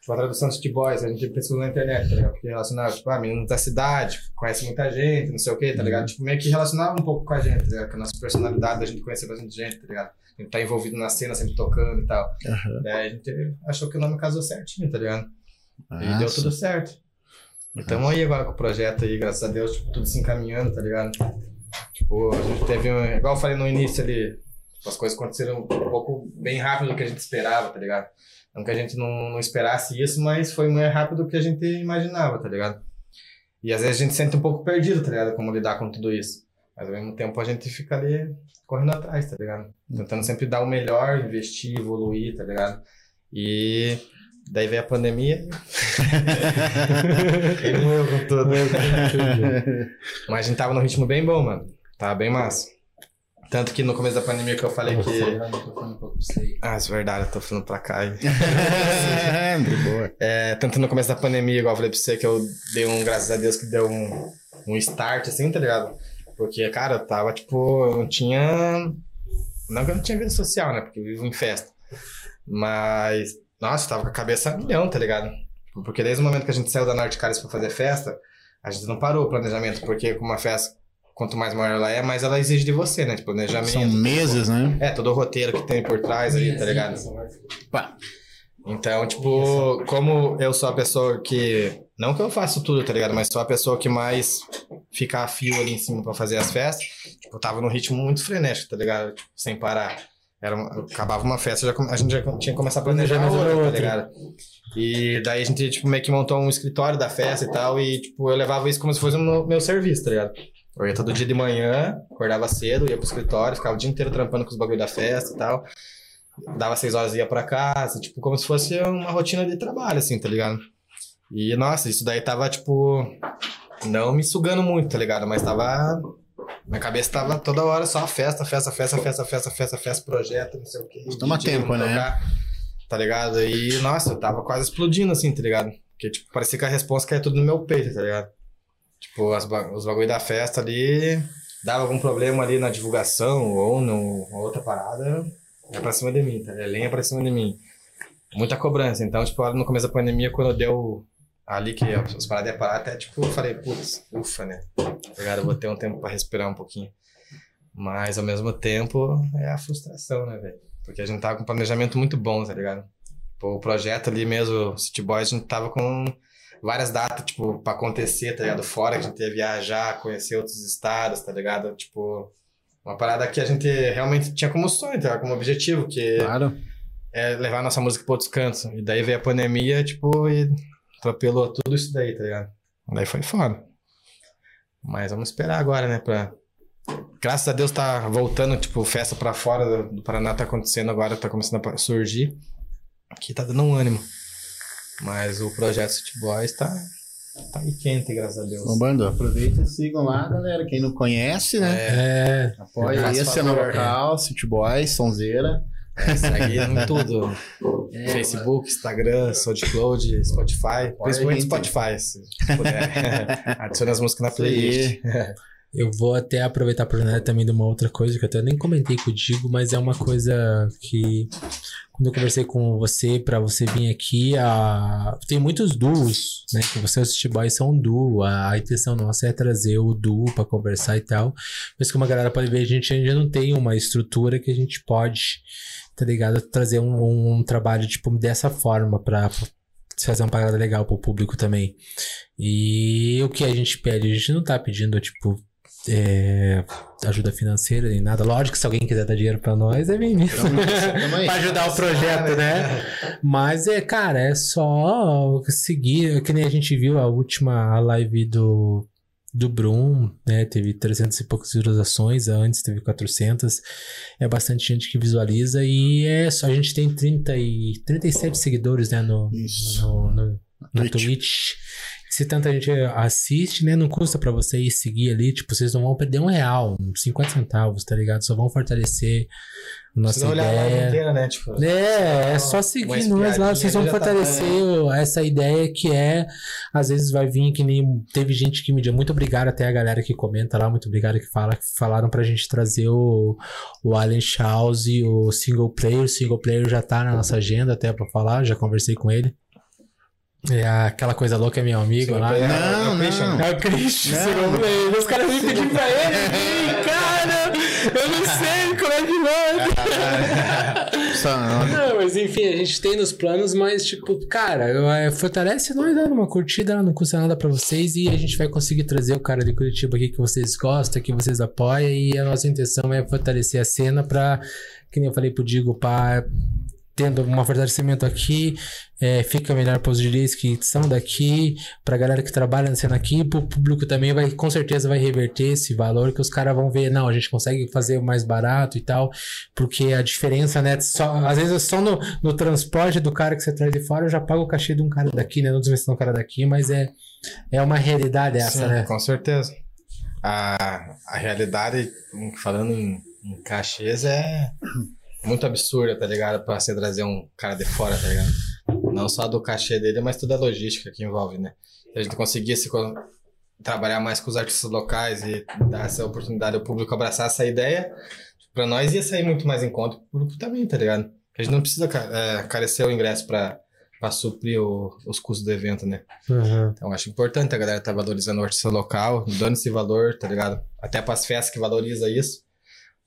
tipo, a tradução de Boys, a gente pesquisou na internet, tá ligado? Porque relacionava, tipo, ah, meninos da cidade, conhece muita gente, não sei o quê, tá ligado? Tipo, meio que relacionava um pouco com a gente, tá ligado? Com a nossa personalidade, a gente conhecer bastante gente, tá ligado? A gente tá envolvido na cena, sempre tocando e tal. Aham. Daí a gente achou que o nome casou certinho, tá ligado? E Ah, deu tudo certo. E tamo aí agora com o projeto aí, graças a Deus, tipo, tudo se encaminhando, tá ligado? Tipo, a gente teve um. Igual eu falei no início ali, tipo, as coisas aconteceram um pouco bem rápido do que a gente esperava, tá ligado? Não que a gente não, não esperasse isso, mas foi mais rápido do que a gente imaginava, tá ligado? E às vezes a gente sente um pouco perdido, tá ligado? Como lidar com tudo isso. Mas ao mesmo tempo a gente fica ali correndo atrás, tá ligado? Tentando sempre dar o melhor, investir, evoluir, tá ligado? E daí veio a pandemia. Ele morreu com tudo. Mas a gente tava num ritmo bem bom, mano. Tava bem massa. Tanto que no começo da pandemia que eu falei que. Ah, isso é verdade, eu tô falando pra cá. (laughs) de boa. É, tanto no começo da pandemia, igual eu falei pra você, que eu dei um, graças a Deus, que deu um, um start, assim, tá ligado? Porque, cara, eu tava, tipo, eu não tinha. Não que eu não tinha vida social, né? Porque eu vivo em festa. Mas, nossa, eu tava com a cabeça a milhão, tá ligado? Porque desde o momento que a gente saiu da Norte Caras pra fazer festa, a gente não parou o planejamento, porque com uma festa, quanto mais maior ela é, mais ela exige de você, né? De planejamento. São meses, né? É, todo o roteiro que tem por trás aí, tá ligado? Pá. Então, tipo, como eu sou a pessoa que. Não que eu faço tudo, tá ligado? Mas sou a pessoa que mais fica a fio ali em cima pra fazer as festas. Tipo, eu tava num ritmo muito frenético, tá ligado? Tipo, sem parar. Era uma- acabava uma festa, já a gente já tinha que começar a planejar Planejamento outra, tá ligado? E daí a gente, tipo, meio que montou um escritório da festa e tal. E, tipo, eu levava isso como se fosse o meu, meu serviço, tá ligado? Eu ia todo dia de manhã, acordava cedo, ia pro escritório, ficava o dia inteiro trampando com os bagulho da festa e tal. Dava seis horas e ia pra casa, tipo, como se fosse uma rotina de trabalho, assim, tá ligado? E, nossa, isso daí tava, tipo, não me sugando muito, tá ligado? Mas tava. Minha cabeça tava toda hora só festa, festa, festa, festa, festa, festa, festa, projeto, não sei o quê. Toma tempo, né? tocar, tá ligado? E, nossa, eu tava quase explodindo, assim, tá ligado? Porque, tipo, parecia que a resposta caía tudo no meu peito, tá ligado? Tipo, as os bagulho da festa ali, dava algum problema ali na divulgação ou no outra parada, é pra cima de mim, tá? É lenha pra cima de mim. Muita cobrança. Então, tipo, no começo da pandemia, quando deu ali que as paradas iam parar, até, tipo, eu falei, putz, ufa, né? Tá ligado? Eu vou ter um tempo pra respirar um pouquinho. Mas, ao mesmo tempo, é a frustração, né, velho? Porque a gente tava com um planejamento muito bom, tá ligado? Pô, o projeto ali mesmo, City Boys, a gente tava com várias datas, tipo, pra acontecer, tá ligado? Fora, que a gente ia viajar, conhecer outros estados, tá ligado? Tipo, uma parada que a gente realmente tinha como sonho, tá? Como objetivo, que Claro. é levar nossa música pra outros cantos. E daí veio a pandemia, tipo, e atropelou tudo isso daí, tá ligado? Daí foi foda. Mas vamos esperar agora, né, pra... Graças a Deus tá voltando, tipo, festa pra fora do- do Paraná tá acontecendo agora, tá começando a surgir. Que tá dando um ânimo. Mas o projeto City Boys tá, tá aí quente, graças a Deus. Bombando, aproveita e sigam lá, galera. Quem não conhece, né? É. Apoia aí a cena favor. local, City Boys, Sonzeira. Segue em tudo. Facebook, Instagram, SoundCloud, Spotify. Principalmente gente. Spotify, se puder. (laughs) Adicione as músicas na playlist. Eu vou até aproveitar a oportunidade também de uma outra coisa que eu até nem comentei contigo, mas é uma coisa que quando eu conversei com você pra você vir aqui, a... tem muitos duos, né? Que você e o são um duo. A intenção nossa é trazer o duo pra conversar e tal. Mas como a galera pode ver, a gente ainda não tem uma estrutura que a gente pode, tá ligado? Trazer um, um trabalho tipo dessa forma pra fazer uma parada legal pro público também. E o que a gente pede? A gente não tá pedindo, tipo, é, ajuda financeira nem nada. Lógico que se alguém quiser dar dinheiro pra nós, é bem-vindo. (laughs) Pra ajudar o projeto, né? Mas é, cara, é só seguir. Que nem a gente viu a última live do, do Brum, né? Teve 300 e poucas visualizações, antes teve 400. É bastante gente que visualiza e é só. A gente tem 30 e, 37 seguidores, né? No, Isso. no, no, na Twitch. Twitch. Se tanta gente assiste, né? Não custa pra vocês seguir ali. Tipo, vocês não vão perder um real, uns 50 centavos, tá ligado? Só vão fortalecer a nossa Precisa olhar a ideia. inteira, né? Tipo, É, é só seguir nós lá, vocês vão tá- fortalecer o- essa ideia que é, às vezes vai vir que nem teve gente que me deu muito obrigado até a galera que comenta lá, muito obrigado que fala, que falaram pra gente trazer o, o Allen Chaus e o single player, o single player já tá na nossa agenda até pra falar, já conversei com ele. É aquela coisa louca, é meu amigo Single lá. né? Não, É o Christian. não. É o Christian, Não. player. Os caras vêm pedir pra ele, "Ei, cara, eu não sei como é que. Só, Não, mas enfim, a gente tem nos planos, mas tipo, cara, eu- é, fortalece nós dando uma curtida, não custa nada pra vocês e a gente vai conseguir trazer o cara de Curitiba aqui que vocês gostam, que vocês apoiam e a nossa intenção é fortalecer a cena pra, que nem eu falei pro Digo, pá, tendo um fortalecimento aqui, é, fica melhor para os DJs que são daqui, pra galera que trabalha na cena aqui, pro público também vai, com certeza vai reverter esse valor que os caras vão ver, não, a gente consegue fazer mais barato e tal, porque a diferença, né, só, às vezes só no, no transporte do cara que você traz de fora, eu já pago o cachê de um cara daqui, né, não desmerecendo um cara daqui, mas é, é uma realidade essa, Sim, né? Com certeza. A, a realidade, falando em, em cachês, é muito absurda, tá ligado? Pra você trazer um cara de fora, tá ligado? Não só do cachê dele, mas toda a logística que envolve, né? Se a gente conseguisse co- trabalhar mais com os artistas locais e dar essa oportunidade ao público abraçar essa ideia, pra nós ia sair muito mais em conta pro público também, tá ligado? A gente não precisa é, carecer o ingresso pra, pra suprir o- os custos do evento, né? Uhum. Então, acho importante a galera tá valorizando o artista local, dando esse valor, tá ligado? Até pras festas que valoriza isso,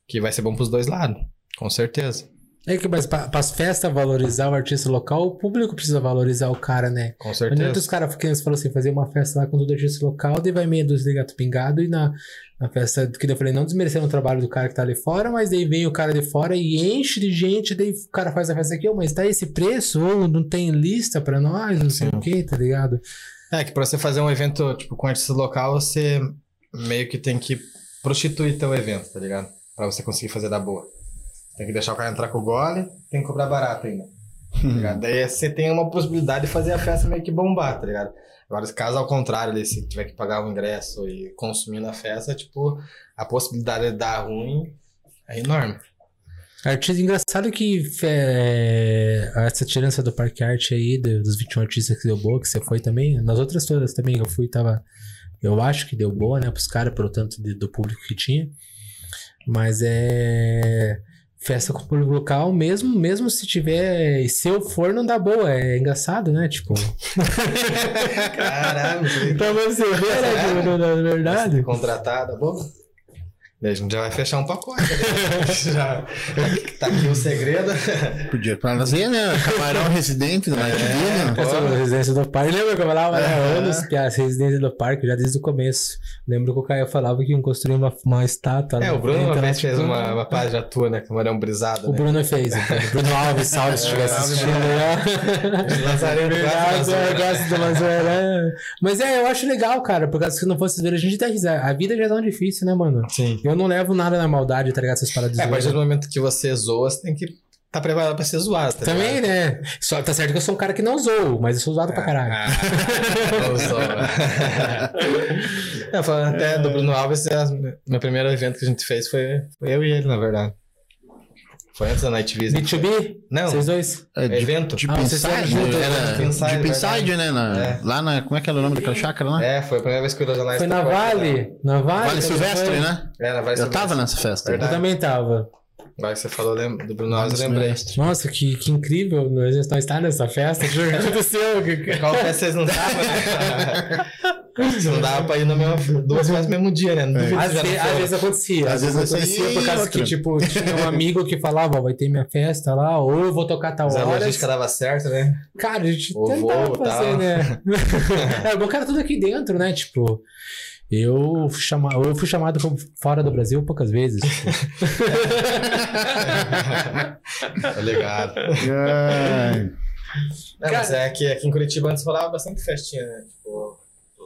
que vai ser bom pros dois lados, com certeza. É que, mas para as festas valorizar o artista local, o público precisa valorizar o cara, né? Com certeza. os caras, você falou assim, fazer uma festa lá com todo artista local, daí vai meia dúzia de gato pingado e na, na festa que eu falei, não desmerecendo o trabalho do cara que tá ali fora, mas daí vem o cara de fora e enche de gente, daí o cara faz a festa aqui, "Ô, mas tá esse preço, ou não tem lista pra nós, não sei Sim. o que, tá ligado? É que pra você fazer um evento, tipo, com artista local, você meio que tem que prostituir teu evento, tá ligado? Pra você conseguir fazer da boa. Tem que deixar o cara entrar com o gole, tem que cobrar barato ainda. Tá? Daí você tem uma possibilidade de fazer a festa meio que bombar, tá ligado? Agora, caso ao contrário, ali, se tiver que pagar o ingresso e consumir na festa, tipo, a possibilidade de dar ruim é enorme. Artista engraçado que é, essa tirança do Parque Arte aí, do- dos 21 artistas que deu boa, que você foi também, nas outras todas também eu fui, tava. Eu acho que deu boa, né, pros caras, pelo tanto de- do público que tinha. Mas é. Festa com público local, mesmo, mesmo se tiver. Se eu for, não dá boa. É engraçado, né? Tipo. (laughs) Caralho, pra você ver, né? tipo, Na verdade. contratada, bom. A gente já vai fechar um pacote. né? (laughs) já, tá aqui o segredo. Podia trazer, né? Camarão residente do Night Video. Essa é a residência do parque. Lembra que eu falava né, Aham. anos que a residência do parque, já desde o começo. Lembro que o Caio falava que iam construir uma, uma estátua. É, na o Bruno uma vez tipo, fez uma, uma página tua, né? Camarão brisado. O né? Bruno fez. Então. (laughs) Bruno Alves, salve se estiver É, assistindo. né? Lazareno Verdade, gosta do eu gosto do Lazareno. é. Mas é, eu acho legal, cara, porque se não fosse ver, a gente dá risada. A vida já é tão difícil, né, mano? Sim. Eu não levo nada na maldade, tá ligado? Essas paradas de É, a partir do momento que você zoa, você tem que estar preparado pra ser zoado. Tá Também, ligado? né? Só, tá certo que eu sou um cara que não zoo, mas eu sou zoado pra caralho. Ah, (laughs) não zoa. (laughs) Falando até do Bruno Alves, é, meu primeiro evento que a gente fez foi, foi eu e ele, na verdade. Foi antes da Night Visit. B2B? Não. Vocês dois? É, de, Evento. de Ah, Pinside, era- né? de Pinside, né? na- É. Lá na. Como é que era o nome daquela chácara lá? É, foi a primeira vez que o Ilusionais Foi na Vale? Na Vale? Vale Silvestre, foi? né? É, na Vale Eu Silvestre. tava nessa festa. Eu Verdade. também tava. Agora que você falou do Bruno Alves, eu lembrei. Nossa, que, que incrível. Nós não estar nessa festa. O que aconteceu? Qual festa vocês não estavam, né? (laughs) Você não dava pra ir na mesma, duas festas no mesmo dia, né? Duvido Às, ve- às vezes acontecia. Às vezes vezes acontecia por causa outra. que, tipo, tinha um amigo que falava, ó, vai ter minha festa lá, ou eu vou tocar tal Mas a hora. logística dava certo, né? Cara, a gente Ou tentava voo, fazer, tal. né? (laughs) é, bom, cara, tudo aqui dentro, né? Tipo, eu fui, chama... eu fui chamado como fora do Brasil poucas vezes. (laughs) Tá ligado. Ai. Não, mas é que aqui em Curitiba antes rolava bastante festinha, né? Tipo,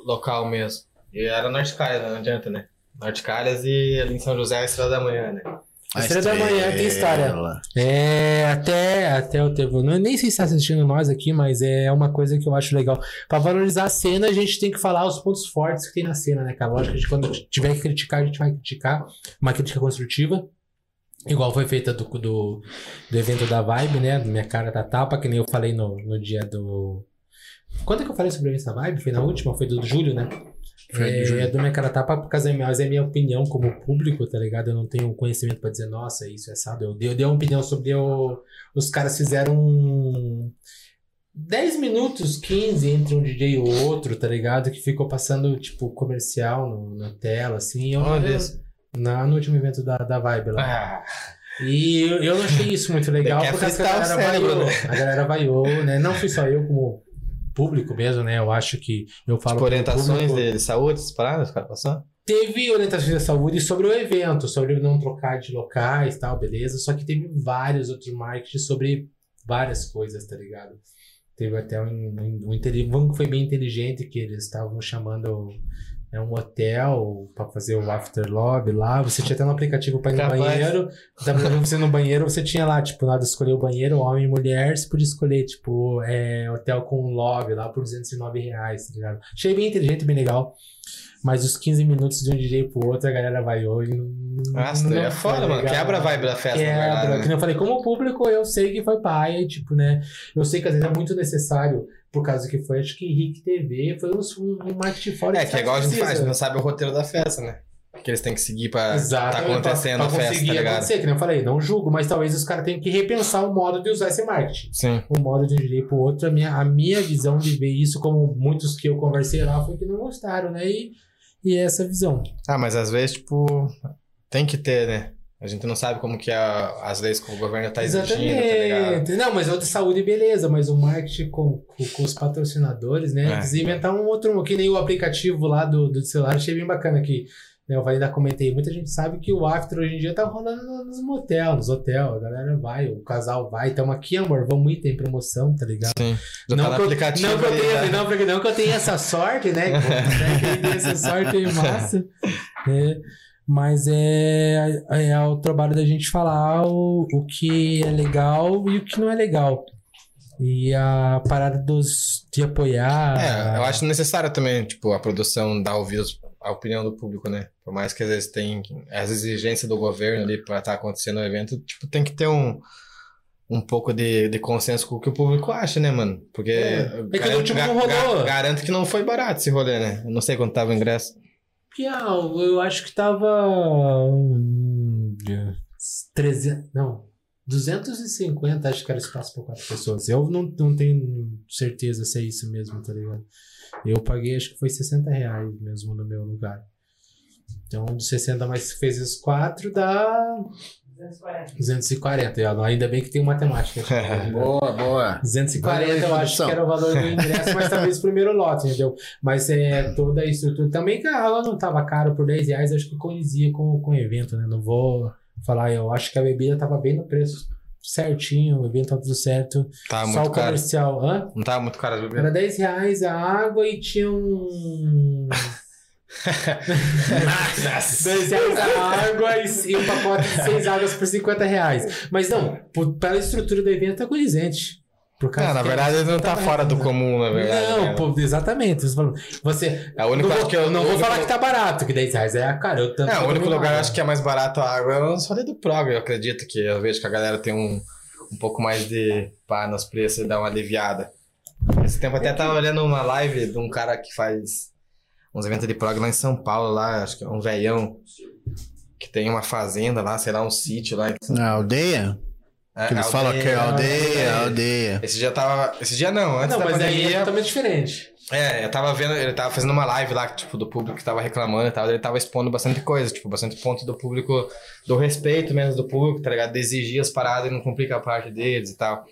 local mesmo. E era Norte Calhas, não adianta, né? Norte Calhas e ali em São José, a Estrela da Manhã, né? A Estrela da Manhã tem história. estrela. É, até, até eu teve. Não, nem sei se está assistindo nós aqui, mas é uma coisa que eu acho legal. Pra valorizar a cena, a gente tem que falar os pontos fortes que tem na cena, né, cara? Lógico que quando tiver que criticar, a gente vai criticar. Uma crítica construtiva. Igual foi feita do, do, do evento da Vibe, né? Do Minha Cara da Tapa, que nem eu falei no, no dia do. Quando é que eu falei sobre da Vibe? Foi na última? Foi do Júlio, né? Foi do é, Júlio. é do Minha Cara Tapa por causa mas é minha opinião como público, tá ligado? Eu não tenho conhecimento pra dizer, nossa, isso é assado. Eu dei, eu dei uma opinião sobre o, os caras fizeram um 10 minutos, 15 entre um DJ e o outro, tá ligado? Que ficou passando, tipo, comercial no- na tela, assim. Eu, Olha eu- na, no último evento da, da Vibe lá. Ah, E eu, eu não achei isso muito legal, porque a fritar o galera cérebro, vaiou. né? A galera vaiou, né? Não fui só eu como público mesmo, né? Eu acho que eu falo tipo, orientações público. de saúde, essas paradas, os caras passando? Teve orientações da saúde sobre o evento, sobre não trocar de locais e tal, beleza. Só que teve vários outros marketing sobre várias coisas, tá ligado? Teve até um, um, um, um que foi bem inteligente, que eles estavam chamando é um hotel pra fazer o after lobby lá. Você tinha até um aplicativo pra ir no Capaz. banheiro. Tava levando você no banheiro, você tinha lá, tipo, nada escolher o banheiro, homem e mulher. Você podia escolher, tipo, é, hotel com lobby lá por 209 reais, tá ligado? Achei bem inteligente, bem legal. Mas os 15 minutos de um DJ pro outro, a galera vai hoje. Não, Nossa, não é foda, mano. Quebra a vibe da festa, Quebra. verdade. Que nem eu falei, como público, eu sei que foi paia, tipo, né? Eu sei que às vezes é muito necessário, por causa que foi, acho que Rick TV, foi um, um marketing fora É, que é igual a gente faz, não sabe o roteiro da festa, né? Que eles têm que seguir pra Exato, tá acontecendo pra, a pra festa, conseguir tá ligado? acontecer, que nem eu falei, não julgo, mas talvez os caras tenham que repensar o modo de usar esse marketing. Sim. O modo de um DJ pro outro, a minha, a minha visão de ver isso, como muitos que eu conversei lá, foi que não gostaram, né? E, e é essa visão. Ah, mas às vezes, tipo, tem que ter, né? A gente não sabe como que a- as leis que o governo tá exigindo, tá? Exatamente. Não, mas o de saúde, beleza, mas o marketing com, com, com os patrocinadores, né? É. Inventar um outro, que nem o aplicativo lá do, do celular, achei bem bacana que né, eu ainda comentei, muita gente sabe que o after hoje em dia tá rolando no- nos motel, nos hotéis, a galera vai, o casal vai, então aqui, amor, vamos ir, tem promoção, tá ligado? Sim. Do Não que, eu, aplicativo não, que eu tenha, né? não, porque não que eu tenha essa sorte, né? (laughs) Que, eu tenha essa sorte aí massa. né? Mas é, é o trabalho da gente falar o, o que é legal e o que não é legal. E a parada dos, de apoiar. É, eu acho necessário também, tipo, a produção dar ouvidos à opinião do público, né? Por mais que às vezes tem as exigências do governo ali pra estar acontecendo o evento, tipo, tem que ter um, um pouco de, de consenso com o que o público acha, né, mano? Porque É. É que garanto, último não rolou. garanto que não foi barato esse rolê, né? Eu não sei quanto tava o ingresso. Piau, eu acho que tava. hum, 300. Não. 250, acho que era espaço para quatro pessoas. Eu não, não tenho certeza se é isso mesmo, tá ligado? Eu paguei, acho que foi 60 reais mesmo no meu lugar. Então, de 60 mais vezes 4 dá 240. E, ó, Ainda bem que tem matemática. aqui, (laughs) Boa, boa. 240 Valeu, eu acho que era o valor do ingresso, mas talvez o primeiro lote, entendeu? Mas é toda a estrutura. Também que a aula não tava caro por 10 reais, acho que coincidia com, com o evento, né? Não vou falar, eu acho que a bebida tava bem no preço certinho, o evento tava tudo certo. Tava Só Tá muito o caro. comercial, hã? Não tava muito caro as bebidas. Era 10 reais a água e tinha um. 10 reais a água e, e um pacote de 6 águas por 50 reais. Mas não, por- pela estrutura do evento é condizente. Por causa Não, na que verdade é- ele não tá fora do comum, na verdade. Não, né? pô, exatamente. Você, você É o único não vou, que eu- não vou falar que tá barato, que 10 reais é caro. Eu tanto É, que o eu único lugar água. acho que é mais barato a água é o rolê do Prog, eu acredito que eu vejo que a galera tem um, um pouco mais de pá nos preços e dá uma aliviada. Esse tempo até tava olhando uma live de um cara que faz uns eventos de Prog lá em São Paulo, lá, acho que é um velhão, que tem uma fazenda lá, sei lá, um sítio lá. Na aldeia? É, Que eles falam que é aldeia, aldeia. Esse dia tava. Esse dia não, antes Não, da mas aí é totalmente diferente. É, eu tava vendo, ele tava fazendo uma live lá, tipo, do público que tava reclamando e tal, ele tava expondo bastante coisa, tipo, bastante ponto do público, do respeito mesmo do público, tá ligado? De exigir as paradas e não cumprir com a parte deles e tal.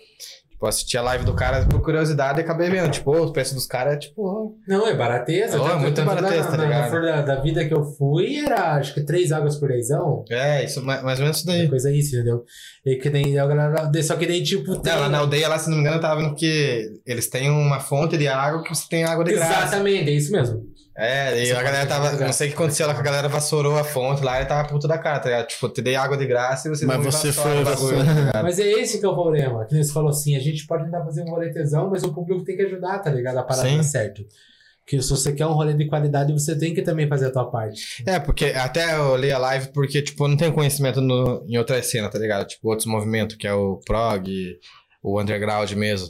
Tipo, eu assisti a live do cara por curiosidade e acabei vendo, tipo, o preço dos caras é tipo. Não, é barateza. Oh, é muito barateza, tá ligado? Na flor da, da vida que eu fui, era acho que três águas por dezão. É, isso, mais, mais ou menos isso daí. Coisa isso, entendeu? E que nem a galera. Só que daí, tipo. tem- Não, na aldeia, lá, se não me engano, eu tava vendo que eles têm uma fonte de água que você tem água de graça. Exatamente, é isso mesmo. É, e a galera tava. Não sei o que aconteceu lá, que a galera vassourou a fonte lá e tava puta da cara, tá ligado? Tipo, te dei água de graça e você Mas você foi vassoura. tá? Mas é esse que é o problema. Que você falou assim, a gente pode tentar fazer um rolê tesão, mas o público tem que ajudar, tá ligado? A parada Sim. dar certo. Que se você quer um rolê de qualidade, você tem que também fazer a tua parte. É, porque até eu olhei a live porque, tipo, eu não tenho conhecimento no, em outras cenas, tá ligado? Tipo, outros movimentos, que é o prog, o underground mesmo.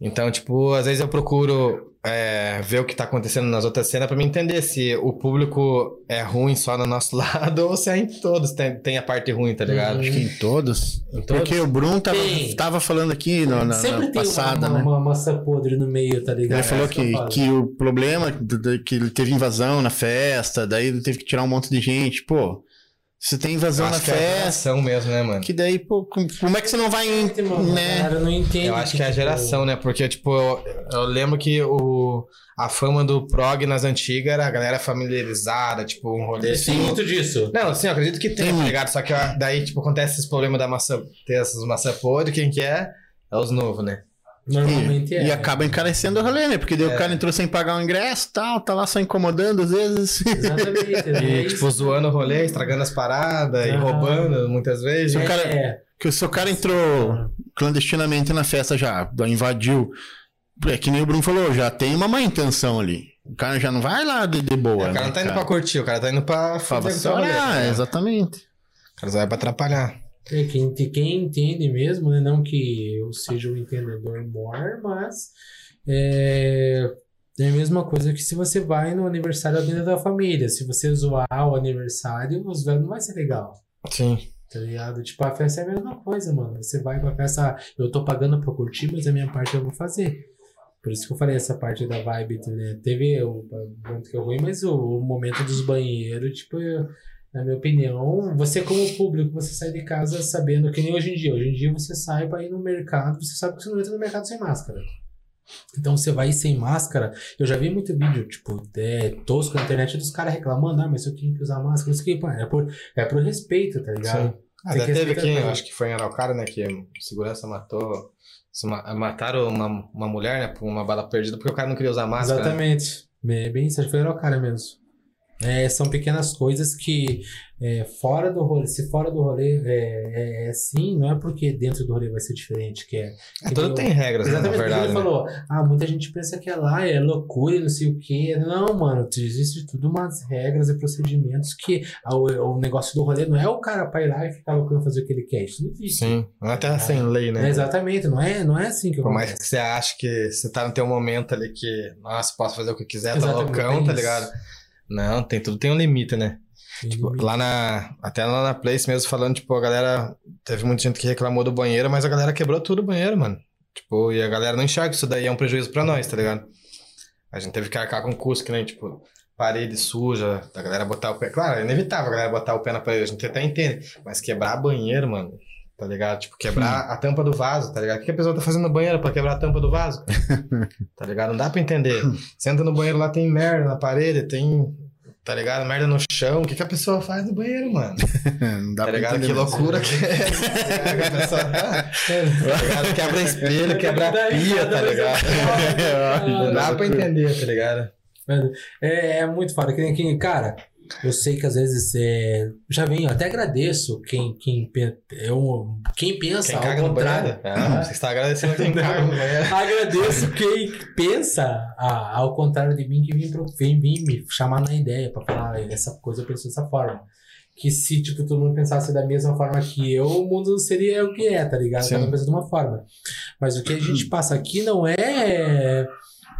Então, tipo, às vezes eu procuro é, ver o que tá acontecendo nas outras cenas pra me entender se o público é ruim só no nosso (laughs) lado ou se é em todos tem, tem a parte ruim, tá ligado? Acho que em todos. Em todos? Porque o Bruno tava, tava falando aqui no- na, Sempre na tem passada, uma, né? uma maçã podre no meio, tá ligado? Ele falou É que, falo. que o problema que ele teve invasão na festa, daí ele teve que tirar um monte de gente. Pô, se tem invasão na acho que é a festa, geração mesmo, né, mano? que daí, pô, com- como é que você não vai, a né? galera não entende. Eu acho que é a tipo, geração, né? Porque, tipo, eu, eu lembro que o, a fama do prog nas antigas era a galera familiarizada, tipo, um rolê Tem assim. muito disso. Não, sim, eu acredito que tem, tá ligado? Só que ó, daí, tipo, acontece esse problema da maçã, ter essas maçã podre, quem que é? É os novos, né? Normalmente E, é. e acaba encarecendo o rolê, né? Porque daí É. o cara entrou sem pagar o ingresso tal, tá lá só incomodando às vezes. Exatamente. (laughs) é E, isso. tipo, zoando o rolê, estragando as paradas e Aham. roubando muitas vezes. o cara- É, que o seu cara entrou clandestinamente na festa já, invadiu. É que nem o Bruno falou, já tem uma má intenção ali. O cara já não vai lá de, de boa. o cara né, não tá indo pra curtir, o cara tá indo pra Pra fazer o rolê, vassourar, tá ligado? exatamente. O cara só vai pra atrapalhar. É, quem, quem entende mesmo, né? Não que eu seja um entendedor maior, mas é, é a mesma coisa que se você vai no aniversário de alguém da família. Se você zoar o aniversário, os velhos não vai ser legal. Sim. Tá ligado? Tipo, a festa é a mesma coisa, mano. Você vai pra festa, eu tô pagando pra curtir, mas a minha parte eu vou fazer. Por isso que eu falei essa parte da vibe, né? Teve o momento que eu ruim, mas o, o momento dos banheiros, tipo, eu- na minha opinião, você como público, você sai de casa sabendo que nem hoje em dia. Hoje em dia você sai pra ir no mercado, você sabe que você não entra no mercado sem máscara. Então você vai sem máscara. Eu já vi muito vídeo, tipo, é, tosco na internet dos caras reclamando, ah, mas eu tenho que usar máscara. Isso aqui, pô, é por, é por respeito, tá ligado? Sim. Ah, já teve eu acho que foi em Araucária, né? Que segurança matou. Mataram uma, uma mulher, né? Por uma bala perdida, porque o cara não queria usar máscara. né? Exatamente. É bem isso, acho que foi cara mesmo. É, são pequenas coisas que é, fora do rolê, se fora do rolê é, é, é assim, não é porque dentro do rolê vai ser diferente, que é. É, que tudo nem tem regras, né, na Exatamente, verdade. ele né? falou, ah, muita gente pensa que é lá, é loucura, não sei o quê. Não, mano, existe tudo umas regras e procedimentos que ah, o, o negócio do rolê não é o cara pra ir lá e ficar louco e fazer o que ele quer. Isso não existe. Sim, não é terra sem lei, É, né? exatamente, não é, não é assim que Por mais que você ache que você tá no teu momento ali que, nossa, posso fazer o que quiser, tá Exatamente, loucão, é tá ligado? Não, tem tudo tem um limite, né? Tem Tipo, limite. lá na. Até lá na Place mesmo falando, tipo, a galera. Teve muita gente que reclamou do banheiro, mas a galera quebrou tudo o banheiro, mano. Tipo, e a galera não enxerga que isso daí é um prejuízo pra nós, tá ligado? A gente teve que arcar com custo, que nem, tipo, parede suja, a galera botar o pé. Claro, é inevitável a galera botar o pé na parede, a gente até entende. Mas quebrar banheiro, mano, tá ligado? Tipo, quebrar a tampa do vaso, tá ligado? O que a pessoa tá fazendo no banheiro pra quebrar a tampa do vaso? (laughs) tá ligado? Não dá pra entender. Você entra no banheiro lá, tem merda na parede, tem. Tá ligado? Merda no chão. O que, que a pessoa faz no banheiro, mano? não dá Tá pra ligado? entender Que loucura que é. (laughs) Que a pessoa tá. Tá ligado? Quebra espelho, quebra pia, tá ligado? (laughs) Não dá pra entender, tá ligado? É, é muito foda. Que nem aqui, cara, Eu sei que às vezes é, já vem, eu até agradeço quem, quem, eu, quem pensa Quem ao caga contrário. Ah, você está agradecendo quem (laughs) caga. Agradeço (laughs) quem pensa ao contrário de mim que vem, vem, vem me chamar na ideia pra falar "Ah, essa coisa eu penso dessa forma. Que se tipo, todo mundo pensasse da mesma forma que eu, o mundo não seria o que é, tá ligado? Cada um pensa de uma forma. Mas o que a gente passa aqui não é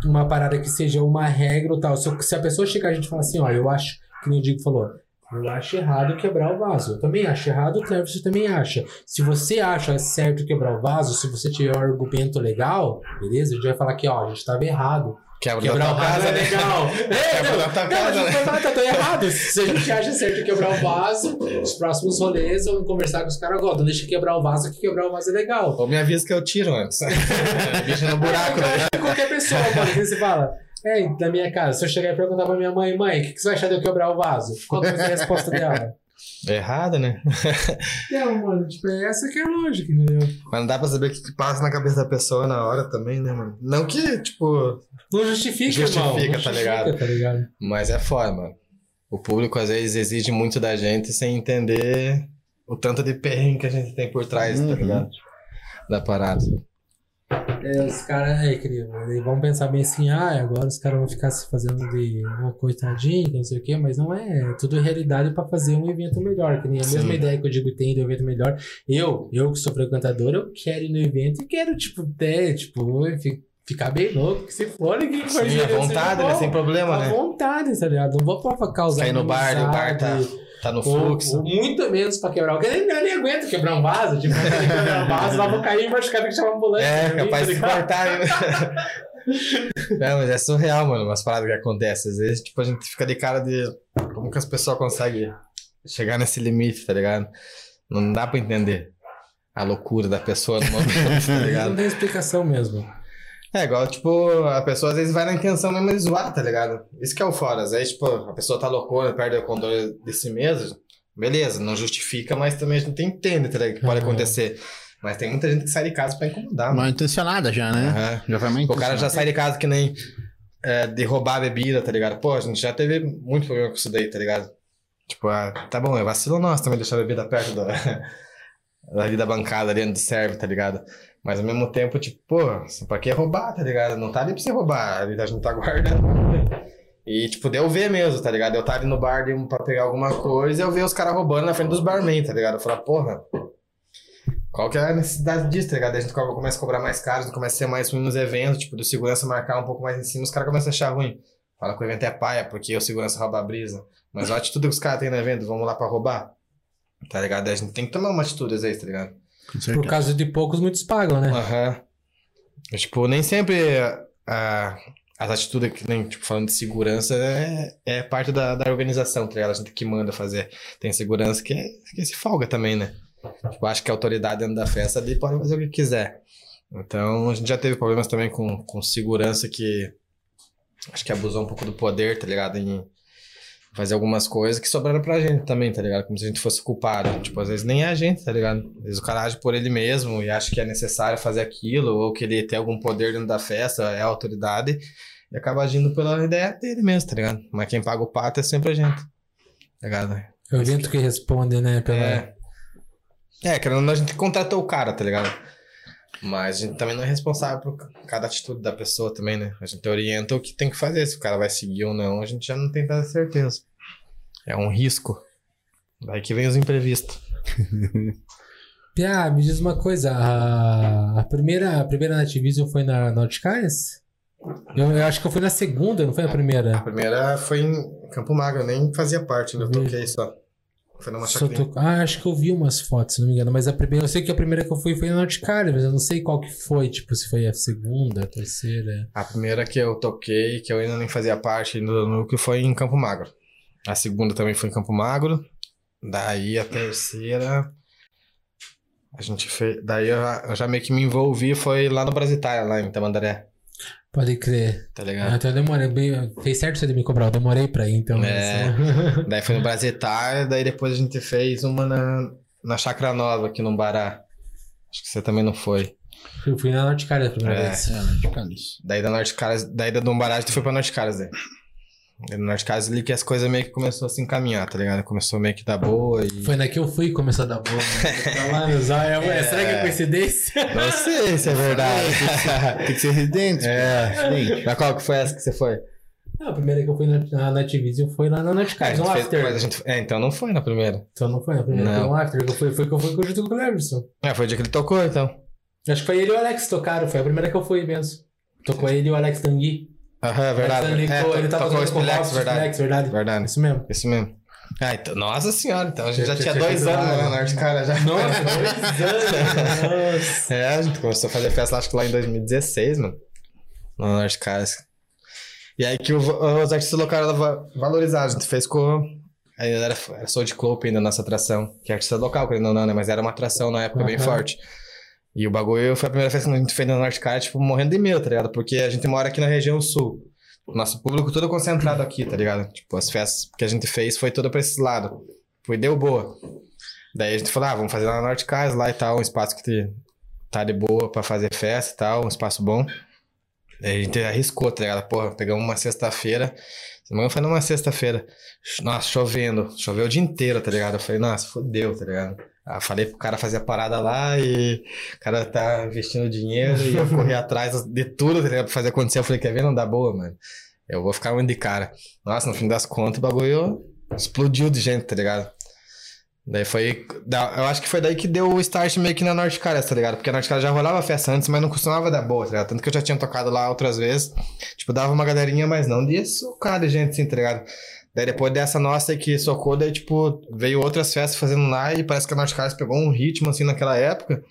uma parada que seja uma regra ou tal. Se, se a pessoa chegar a gente falar assim, olha, eu acho, que o Diego falou, eu acho errado quebrar o vaso. Eu também acho errado, o Cleverson também acha. Se você acha certo quebrar o vaso, se você tiver um argumento legal, beleza? A gente vai falar que, ó, a gente tava errado. Quebra Quebrar o vaso é né? legal. (laughs) É, Quebra não, da não, casa, né? tá, tá errado. Se a gente acha certo quebrar o vaso, os próximos rolês, vamos conversar com os caras agora. Não deixa quebrar o vaso, que quebrar o vaso é legal. Ou me avisa que eu tiro antes. (laughs) Bicho no buraco, né? Qualquer pessoa, mano, que você fala. É, da minha casa, se eu chegar e perguntar pra minha mãe, mãe, o que, que você vai achar de eu quebrar o vaso? Qual que vai ser a resposta dela? (laughs) Errado, né? (laughs) Não, mano, tipo, é essa que é a lógica, entendeu? Mas não dá pra saber o que que passa na cabeça da pessoa na hora também, né, mano? Não que, tipo. Não justifica, Justifica, irmão. Não tá ligado? tá ligado? Mas é forma. O público às vezes exige muito da gente sem entender o tanto de perrengue que a gente tem por trás, tá Uhum. ligado? Da parada. É, os caras, é, querido, eles vão pensar bem assim, ah, agora os caras vão ficar se fazendo de uma coitadinha, não sei o quê, mas não é, é tudo realidade pra fazer um evento melhor, que nem a Sim. mesma ideia que eu digo tem do evento melhor. Eu, eu que sou frequentador, eu quero ir no evento e quero, tipo, até, tipo, fi- ficar bem louco, que se for, ninguém vai Sim, à vontade, né? Sem problema, À né? vontade, tá ligado? Não vou pra causar Cair no bar, o bar tá, tá no fluxo. muito menos pra quebrar. Porque nem, nem aguento quebrar um vaso. Tipo, quebrar um vaso, lá vou cair e machucar, tem que chamar a ambulância. É, mim, capaz tá de cortar. né? (laughs) Não, mas é surreal, mano, umas paradas que acontecem. Às vezes, tipo, a gente fica de cara de como que as pessoas conseguem chegar nesse limite, tá ligado? Não dá pra entender a loucura da pessoa no momento, tá (laughs) Não ligado? tem explicação mesmo. É igual, tipo, a pessoa às vezes vai na intenção mesmo de zoar, tá ligado? Isso que é o fora. Às vezes, tipo, a pessoa tá loucona, perde o controle de si mesma. Beleza, não justifica, mas também a gente entende, tá ligado? Que pode Uhum. acontecer. Mas tem muita gente que sai de casa pra incomodar, mano. Mal intencionada já, né? Aham. Já vai mais O cara já sai de casa que nem é, de roubar a bebida, tá ligado? Pô, a gente já teve muito problema com isso daí, tá ligado? Tipo, ah, tá bom, é vacilo nosso também deixar a bebida perto da, (laughs) ali da bancada, ali onde serve, tá ligado? Mas ao mesmo tempo, tipo, pô, pra que roubar, tá ligado? Não tá ali pra você roubar, a gente tá guardando. E, tipo, deu ver mesmo, tá ligado? Eu tava ali no bar de- pra pegar alguma coisa eu ver os caras roubando na frente dos barman, tá ligado? Eu falei, porra, qual que é a necessidade disso, tá ligado? A gente co- começa a cobrar mais caro, começa a ser mais ruim nos eventos, tipo, do segurança marcar um pouco mais em cima, os caras começam a achar ruim. Fala que o evento é paia, porque o segurança rouba a brisa. Mas olha a atitude que os caras têm no evento, vamos lá pra roubar. Tá ligado? A gente tem que tomar uma atitude às vezes, tá ligado? Por causa de poucos, muitos pagam, né? Aham. E, Tipo, nem sempre ah, as atitudes, que nem, tipo, falando de segurança, é, é parte da, da organização, tá ligado? A gente que manda fazer. Tem segurança que, é, que se folga também, né? Tipo, acho que a autoridade dentro da festa ali pode fazer o que quiser. Então, a gente já teve problemas também com, com segurança que acho que abusou um pouco do poder, tá ligado? Em fazer algumas coisas que sobraram pra gente também, tá ligado? Como se a gente fosse culpado. Tipo, às vezes nem é a gente, tá ligado? Às vezes o cara age por ele mesmo e acha que é necessário fazer aquilo, ou que ele tem algum poder dentro da festa, é a autoridade, e acaba agindo pela ideia dele mesmo, tá ligado? Mas quem paga o pato é sempre a gente. Tá ligado? É o evento que responde, né? Pela... É. É, querendo a gente contratou o cara, tá ligado? Mas a gente também não é responsável por cada atitude da pessoa também, né? A gente orienta o que tem que fazer. Se o cara vai seguir ou não, a gente já não tem tanta certeza. É um risco. Daí que vem os imprevistos. (laughs) Pia, me diz uma coisa. A, a primeira, a primeira Nativism foi na Nauticais? Eu, eu acho que eu fui na segunda, não foi a A primeira? primeira foi em Campo Magro, eu nem fazia parte, ainda Uhum. toquei só. Foi chacrinha. tô- Ah, acho que eu vi umas fotos, se não me engano. Mas a primeira, eu sei que a primeira que eu fui foi na Nauticais, mas eu não sei qual que foi. Tipo, se foi a segunda, a terceira. A primeira que eu toquei, que eu ainda nem fazia parte do núcleo, foi em Campo Magro. A segunda também foi em Campo Magro. Daí a terceira. A gente fez. Daí eu já, eu já meio que me envolvi, foi lá no Brasitária, lá em Tamandaré. Pode crer. Tá ligado? então eu demorei. Bem, fez certo você de me cobrar, eu demorei pra ir, então. É. (laughs) daí foi no Brasitária, daí depois a gente fez uma na, na Chácara Nova, aqui no Bará. Acho que você também não foi. Eu fui na Nauticais a primeira É. vez. É, né, de Cálice. Daí da Norte Caras, daí da Dom Bará a gente foi pra Norte Caras, daí. E no Norte Casa ali que as coisas meio que começou a se encaminhar, tá ligado? Começou meio que dar boa e. Foi na que eu fui começar a dar boa. Né? (laughs) Tá lá no zóio. É. Será que é coincidência? Não sei se é verdade. Tem que ser residente. é. Gente, Mas qual que foi essa que você foi? Não, a primeira que eu fui na, na Nativision foi lá na Ah, a Notcast, gente no fez- after. gente- É, então não foi na primeira. Então não foi na primeira, Não. foi no after. que eu fui, foi que eu fui junto com o Leverson. É, foi o dia que ele tocou, então. Acho que foi ele e o Alex tocaram, foi a primeira que eu fui mesmo. Tocou ele e o Alex Tanguy. Aham, é verdade. Tanguy, É, ele tava tocou o Robson verdade. Verdade. Verdade. Isso mesmo. Isso mesmo. Ah, então, nossa senhora, então a gente já tinha dois anos lá, lá na Norte Cara já. Nossa, (laughs) dois anos. Nossa. É, a gente começou a fazer festa acho que lá em 2016, mano. No Norte Caras. E aí que o- os artistas locais eram va- valorizados. A gente fez com. Aí era, era Soul de Club ainda nossa atração. Que é artista local, querendo ou não, né? Mas era uma atração na época bem Aham. forte. E o bagulho foi a primeira festa que a gente fez no Norte Cara, tipo, morrendo de medo, tá ligado? Porque a gente mora aqui na região sul. Nosso público todo concentrado aqui, tá ligado? Tipo, as festas que a gente fez foi toda pra esse lado. Foi, deu boa. Daí a gente falou, ah, vamos fazer lá na Norte Casa lá e tal, um espaço que tá de boa pra fazer festa e tal, um espaço bom. Daí a gente arriscou, tá ligado? Porra, pegamos uma sexta-feira. Semana foi numa sexta-feira. Nossa, chovendo. Choveu o dia inteiro, tá ligado? Eu falei, nossa, fodeu, tá ligado? Ah, falei pro cara fazer a parada lá e o cara tá investindo dinheiro e eu corri (laughs) atrás de tudo, tá ligado? Pra fazer acontecer. Eu falei, quer ver? Não dá boa, mano. Eu vou ficar muito de cara. Nossa, no fim das contas, o bagulho explodiu de gente, tá ligado? Daí foi. Eu acho que foi daí que deu o start meio que na Norte Caras, tá ligado? Porque a Norte Caras já rolava festa antes, mas não costumava dar boa, tá ligado? Tanto que eu já tinha tocado lá outras vezes. Tipo, dava uma galerinha, mas não de gente, assim, tá ligado? Daí depois dessa nossa que socou, daí, tipo, veio outras festas fazendo lá e parece que a Norte pegou um ritmo, assim, naquela época.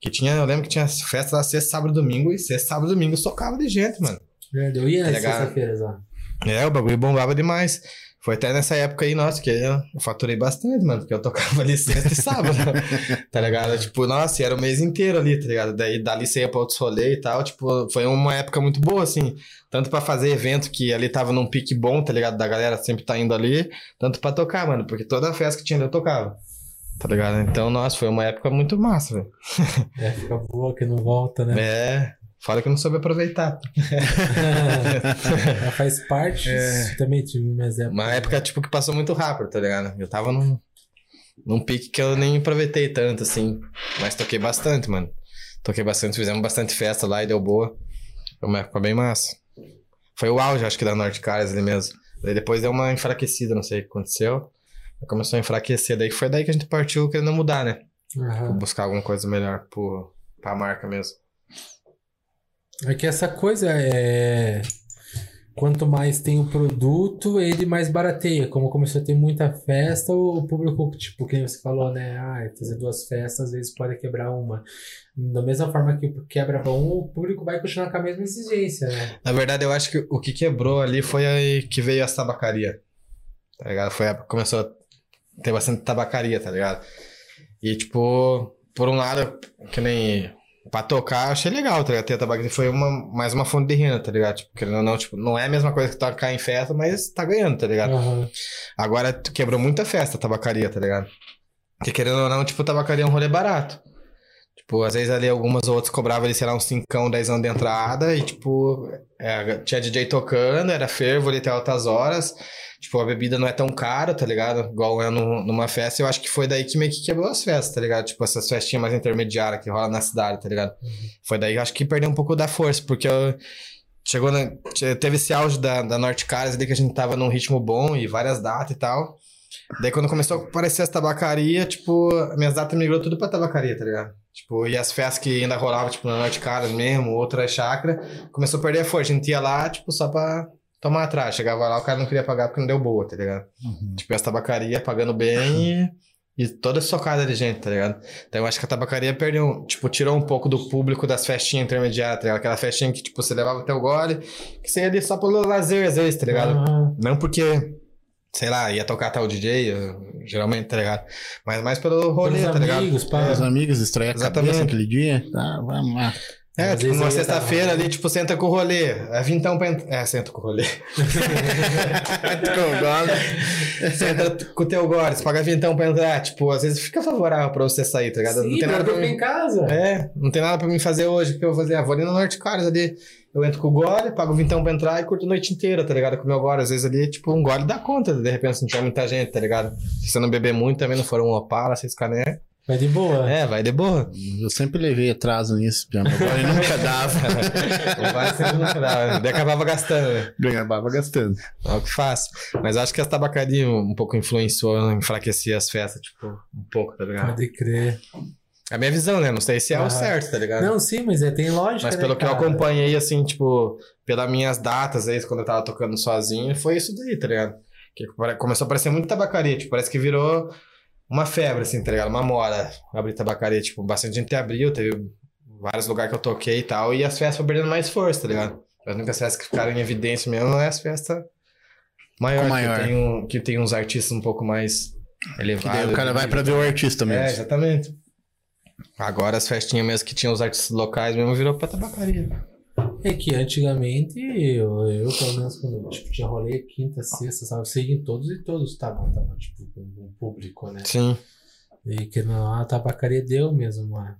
Que tinha, eu lembro que tinha festa lá sexta, sábado e domingo, e sexta, sábado e domingo socava de gente, mano. Verdade, Eu ia Tá lá. É, o bagulho bombava demais. Foi até nessa época aí, nossa, que eu faturei bastante, mano, porque eu tocava ali sexta e sábado, (laughs) tá ligado? Tipo, nossa, e era o mês inteiro ali, tá ligado? Daí dali você ia pra outros rolês e tal, tipo, foi uma época muito boa, assim, tanto pra fazer evento que ali tava num pique bom, tá ligado? Da galera sempre tá indo ali, tanto pra tocar, mano, porque toda festa que tinha ali eu tocava, tá ligado? Então, nossa, foi uma época muito massa, velho. É, fica boa que não volta, né? É, fala que eu não soube aproveitar. (laughs) Ela faz parte. Também tive minhas épocas. Uma época, tipo, que passou muito rápido, tá ligado? Eu tava num, num pique que eu nem aproveitei tanto, assim. Mas toquei bastante, mano. Toquei bastante, fizemos bastante festa lá e deu boa. Foi uma época bem massa. Foi o auge, acho que, da Norte Caras ali mesmo. Daí depois deu uma enfraquecida, não sei o que aconteceu. Começou a enfraquecer, daí foi daí que a gente partiu querendo mudar, né? Aham. Buscar alguma coisa melhor pro, pra marca mesmo. É que essa coisa é. Quanto mais tem o produto, ele mais barateia. Como começou a ter muita festa, o público, tipo, que você falou, né? Ah, fazer duas festas, às vezes pode quebrar uma. Da mesma forma que quebra um, o público vai continuar com a mesma exigência, né? Na verdade, eu acho que o que quebrou ali foi aí que veio as tabacaria. Tá ligado? Foi a começou a ter bastante tabacaria, tá ligado? E, tipo, por um lado, que nem pra tocar, achei legal, tá ligado? Ter a tabacaria foi uma, mais uma fonte de renda, tá ligado? Tipo, querendo ou não, tipo, não é a mesma coisa que tocar em festa, mas tá ganhando, tá ligado? Aham. Agora quebrou muita festa a tabacaria, tá ligado? Porque querendo ou não, tipo, tabacaria é um rolê barato. Tipo, às vezes ali algumas ou outras cobravam ali, sei lá, uns 5, 10 anos de entrada e, tipo, é, tinha DJ tocando, era fervo ali até altas horas. Tipo, a bebida não é tão cara, tá ligado? Igual é no- numa festa. Eu acho que foi daí que meio que quebrou as festas, tá ligado? Tipo, essas festinhas mais intermediárias que rola na cidade, tá ligado? Foi daí que eu acho que perdeu um pouco da força, porque eu, chegou na, te- teve esse auge da, da Norte Caras ali que a gente tava num ritmo bom e várias datas e tal. Daí quando começou a aparecer as tabacaria, tipo, minhas datas migrou tudo pra tabacaria, tá ligado? Tipo, e as festas que ainda rolavam, tipo, na Norte Caras mesmo, outra chácara, começou a perder a força. A gente ia lá, tipo, só pra tomar atrás. Chegava lá, o cara não queria pagar porque não deu boa, tá ligado? Tipo, as tabacaria pagando bem e, e toda socada de gente, tá ligado? Então eu acho que a tabacaria perdeu, tipo, tirou um pouco do público das festinhas intermediárias, tá ligado? Aquela festinha que, tipo, você levava até o gole, que você ia ali só pelo lazer, às vezes, tá ligado? Aham. Não porque, sei lá, ia tocar tal DJ, eu- geralmente, tá ligado? Mas mais pelo rolê, Pelos tá ligado? amigos, pá. Os amigos distraem a Exatamente. cabeça aquele dia. Tá, vamos lá. É, Às tipo, numa dar sexta-feira uma- ali, tipo, senta com o rolê. É vintão pra entrar. É, senta com o rolê. Com (laughs) gole. senta com o teu gore, você paga vintão pra entrar. Tipo, às vezes fica favorável pra você sair, tá ligado? Sim, não tem nada pra mim. em casa. É, não tem nada pra mim fazer hoje. O que eu vou fazer? Ah, vou ali no Norte Caras ali. Eu entro com o gole, pago vintão pra entrar e curto a noite inteira, tá ligado? Com o meu gole. Às vezes ali, tipo, um gole dá conta, de repente, se não tiver muita gente, tá ligado? Se você não beber muito, também não for um Opala, seis cané. Vai de boa. É, vai de boa. Eu sempre levei atraso nisso. Meu gole nunca dava. vai sempre no final. Daí acabava gastando, né? Ganhava gastando. É o que faço. Mas acho que a tabacaria um pouco influenciou, enfraquecia as festas, tipo, um pouco, tá ligado? Pode crer. É a minha visão, né? Não sei se é Ah. o certo, tá ligado? Não, sim, mas é, tem lógica. Mas né, pelo que eu acompanhei, assim, tipo, pelas minhas datas aí, quando eu tava tocando sozinho, foi isso daí, tá ligado? Que começou a aparecer muito tabacaria, tipo, parece que virou uma febre, assim, tá ligado? Uma moda abrir tabacaria, tipo, bastante gente abriu, teve vários lugares que eu toquei e tal, e as festas foram perdendo mais força, tá ligado? As únicas festas que ficaram em evidência mesmo é as festas maiores, Maior. Que, tem um, que tem uns artistas um pouco mais elevados. o cara vai pra ver o artista É, mesmo. exatamente. Agora as festinhas mesmo que tinham os artistas locais mesmo virou pra tabacaria. É que antigamente, eu, eu pelo menos, quando tipo, tinha rolê quinta, sexta, sabe? Eu sei em todos e todos estavam, tava, tipo, com o público, né? Sim. E que não, a tabacaria deu mesmo, mano.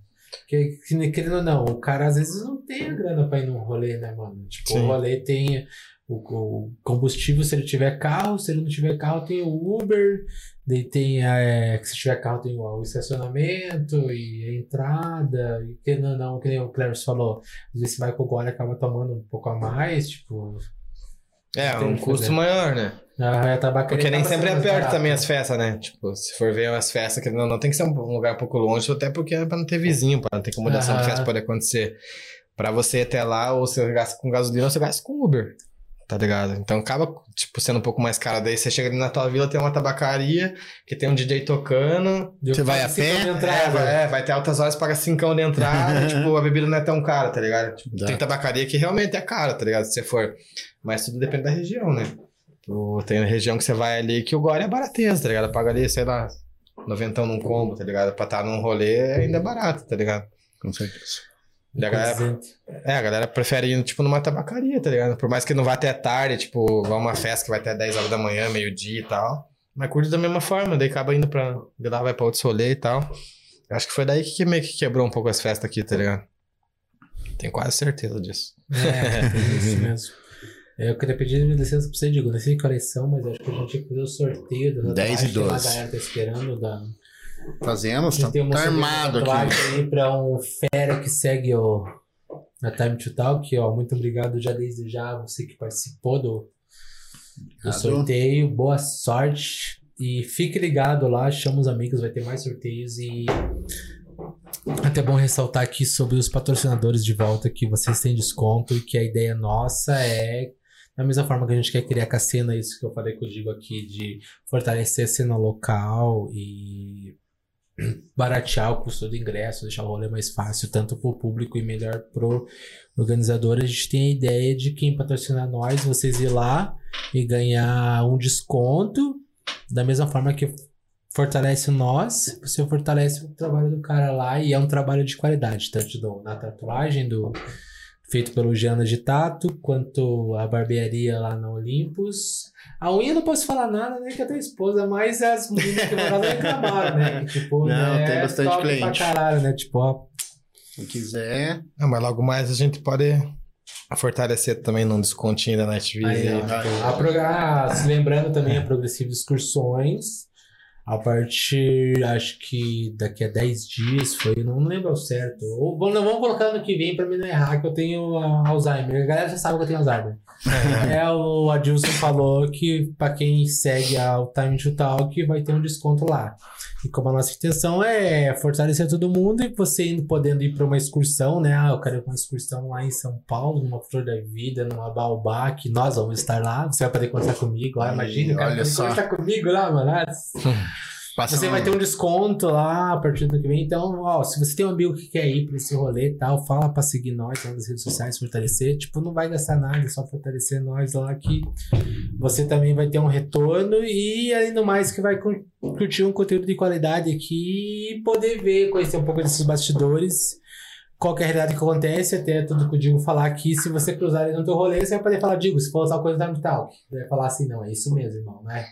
Que, que, querendo ou não, o cara às vezes não tem a grana pra ir num rolê, né, mano? Tipo, Sim. o rolê tem o, combustível se ele tiver carro, se ele não tiver carro tem o Uber, daí tem, é, se tiver carro tem o, estacionamento e a entrada, e que não, não, que nem o Clarence falou, às vezes você vai com o gole e acaba tomando um pouco a mais, tipo, É, um custo fazer. maior, né? a, a tabacaria Porque nem sempre é perto também as festas, né? Tipo, se for ver as festas, que não, não tem que ser um lugar um pouco longe, até porque é pra não ter vizinho, pra não ter incomodação de Aham. festa pode acontecer. Pra você ir até lá, ou você gasta com gasolina, ou você gasta com Uber. Tá ligado? Então acaba, tipo, sendo um pouco mais caro. Daí você chega ali na tua vila, tem uma tabacaria, que tem um DJ tocando. Deu Você vai a pé? É, entrada. vai, é, vai ter altas horas, paga cincão de entrada, (laughs) e, tipo, a bebida não é tão cara, tá ligado? Tipo, tem tabacaria que realmente é cara, tá ligado? Se você for. Mas tudo depende da região, né? Tipo, Tem região que você vai ali que o gore é barateza, tá ligado? Paga ali, sei lá, noventão num combo, tá ligado? Pra estar num rolê ainda é barato, tá ligado? Com certeza. E a galera, é, a galera prefere ir, tipo, numa tabacaria, tá ligado? Por mais que não vá até tarde, tipo, vá uma festa que vai até 10 horas da manhã, meio-dia e tal. Mas curte da mesma forma, daí acaba indo pra. De lá vai pra outro rolê e tal. Eu Acho que foi daí que meio que quebrou um pouco as festas aqui, tá ligado? Tenho quase certeza disso. É, tem isso mesmo. Eu queria pedir licença pra você, Diego. Não sei que horas são, mas acho que a gente tinha que fazer o sorteio da 10 e tatuagem que A 12. galera tá esperando. Da... Fazemos, tá, tá armado aqui. aí pra um fera que segue o a Time to Talk. Ó, muito obrigado já desde já você que participou do, do sorteio. Boa sorte. E fique ligado lá, chama os amigos, vai ter mais sorteios e até bom ressaltar aqui sobre os patrocinadores de volta que vocês têm desconto e que a ideia nossa é da mesma forma que a gente quer criar com a cena, isso que eu falei que eu digo aqui, de fortalecer a cena local e baratear o custo do ingresso, deixar o rolê mais fácil, tanto pro público e melhor pro organizador. A gente tem a ideia de quem patrocinar nós, vocês ir lá e ganhar um desconto, da mesma forma que fortalece nós, você fortalece o trabalho do cara lá e é um trabalho de qualidade, tanto do- na tatuagem do feito pelo Jana de Tato, quanto a barbearia lá na Olympus. A unha eu não posso falar nada, né, que é tua esposa, mas as meninas que lá reclamaram, né? que, Tipo, Não, né, tem bastante top cliente. Pra caralho, né? Tipo, ó, Se quiser. Ah, mas logo mais a gente pode fortalecer também num descontinho da Night Aí, Vision. ó, a prog- ah, se lembrando também a Progressiva Excursões. A partir, acho que daqui a 10 dias foi, não lembro ao certo. Ou, vamos, vamos colocar no que vem pra mim não errar, que eu tenho ah, Alzheimer. A galera já sabe que eu tenho Alzheimer. é, o Adilson falou que pra quem segue a o Time to Talk vai ter um desconto lá. E como a nossa intenção é fortalecer todo mundo e você indo, podendo ir para uma excursão, né? Ah, eu quero uma excursão lá em São Paulo, numa Flor da Vida, numa Baobá, que nós vamos estar lá. Você vai poder conversar comigo lá, imagina, Olha só. conversar comigo lá, mano. (laughs) Passa Você vai ter um desconto lá a partir do que vem. Então, ó, se você tem um amigo que quer ir pra esse rolê e tal, fala pra seguir nós lá nas redes sociais, fortalecer. Tipo, não vai gastar nada, é só fortalecer nós lá que você também vai ter um retorno e, além do mais, que vai cu- curtir um conteúdo de qualidade aqui e poder ver, conhecer um pouco desses bastidores. qual que é realidade que acontece, até tudo que eu digo falar aqui, se você cruzar ele no teu rolê, você vai poder falar, digo, se for tal coisa da Talk. Vai falar assim, não, é isso mesmo, irmão, né?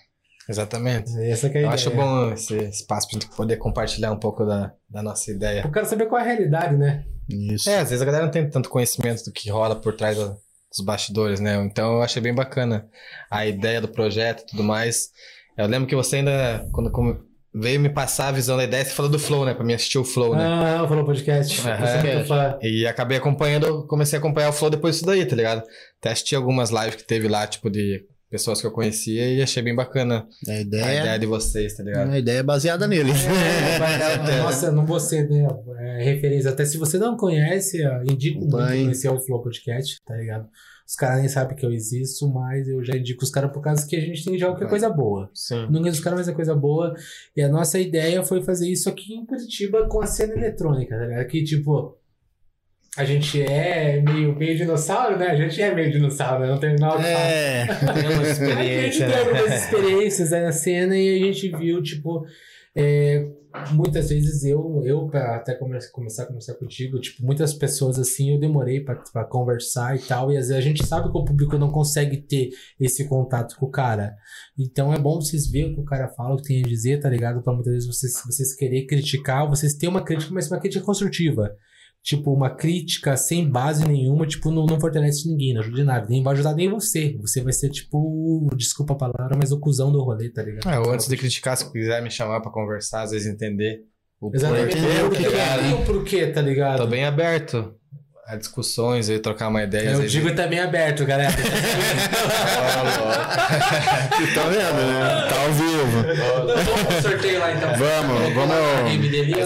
Exatamente. Essa que é a Eu ideia. acho bom esse espaço pra gente poder compartilhar um pouco da, da nossa ideia. Eu quero saber qual é a realidade, né? Isso. É, às vezes a galera não tem tanto conhecimento do que rola por trás da- dos bastidores, né? Então eu achei bem bacana a ideia do projeto e tudo mais. Eu lembro que você ainda, quando veio me passar a visão da ideia, você falou do Flow, né? Pra mim assistir o Flow, né? Ah, falou podcast. É fã. E acabei acompanhando, comecei a acompanhar o Flow depois disso daí, tá ligado? Até assisti algumas lives que teve lá, tipo, de pessoas que eu conhecia e achei bem bacana A a ideia, ideia de vocês, tá ligado? a ideia é baseada neles. É, vai- nossa, não vou ser né, é, referência. Até se você não conhece, indico muito conhecer o Flow Podcast, tá ligado? Os caras nem sabem que eu existo, mas eu já indico os caras por causa que a gente tem já que é coisa boa. Sim. Não os caras, mas é coisa boa. E a nossa ideia foi fazer isso aqui em Curitiba com a cena eletrônica, tá ligado? Que tipo. A gente é meio, meio dinossauro, né? A gente é meio dinossauro, né? Não tem nada. É. (laughs) Tem uma A gente experiência, tem algumas né? experiências aí na cena e a gente viu, tipo, é, muitas vezes eu, eu pra até come- começar a conversar contigo, tipo, muitas pessoas assim, eu demorei pra, pra conversar e tal, e às vezes a gente sabe que o público não consegue ter esse contato com o cara. Então é bom vocês verem o que o cara fala, o que tem a dizer, tá ligado? Pra muitas vezes vocês, vocês querer criticar, vocês terem uma crítica, mas uma crítica construtiva. Tipo, uma crítica sem base nenhuma, tipo, não, não fortalece ninguém, não ajuda em nada. Nem vai ajudar nem você. Você vai ser, tipo, desculpa a palavra, mas o cuzão do rolê, tá ligado? É, ou antes de criticar, se quiser me chamar pra conversar, às vezes entender o Exatamente. porquê, o tá que que ligado? é, o porquê, tá ligado? Tô bem aberto a discussões e trocar uma ideia. Eu digo também aberto, galera. (laughs) tá vendo, né? Tá ao vivo. Vamos pro sorteio lá, então. Vamos, vamos.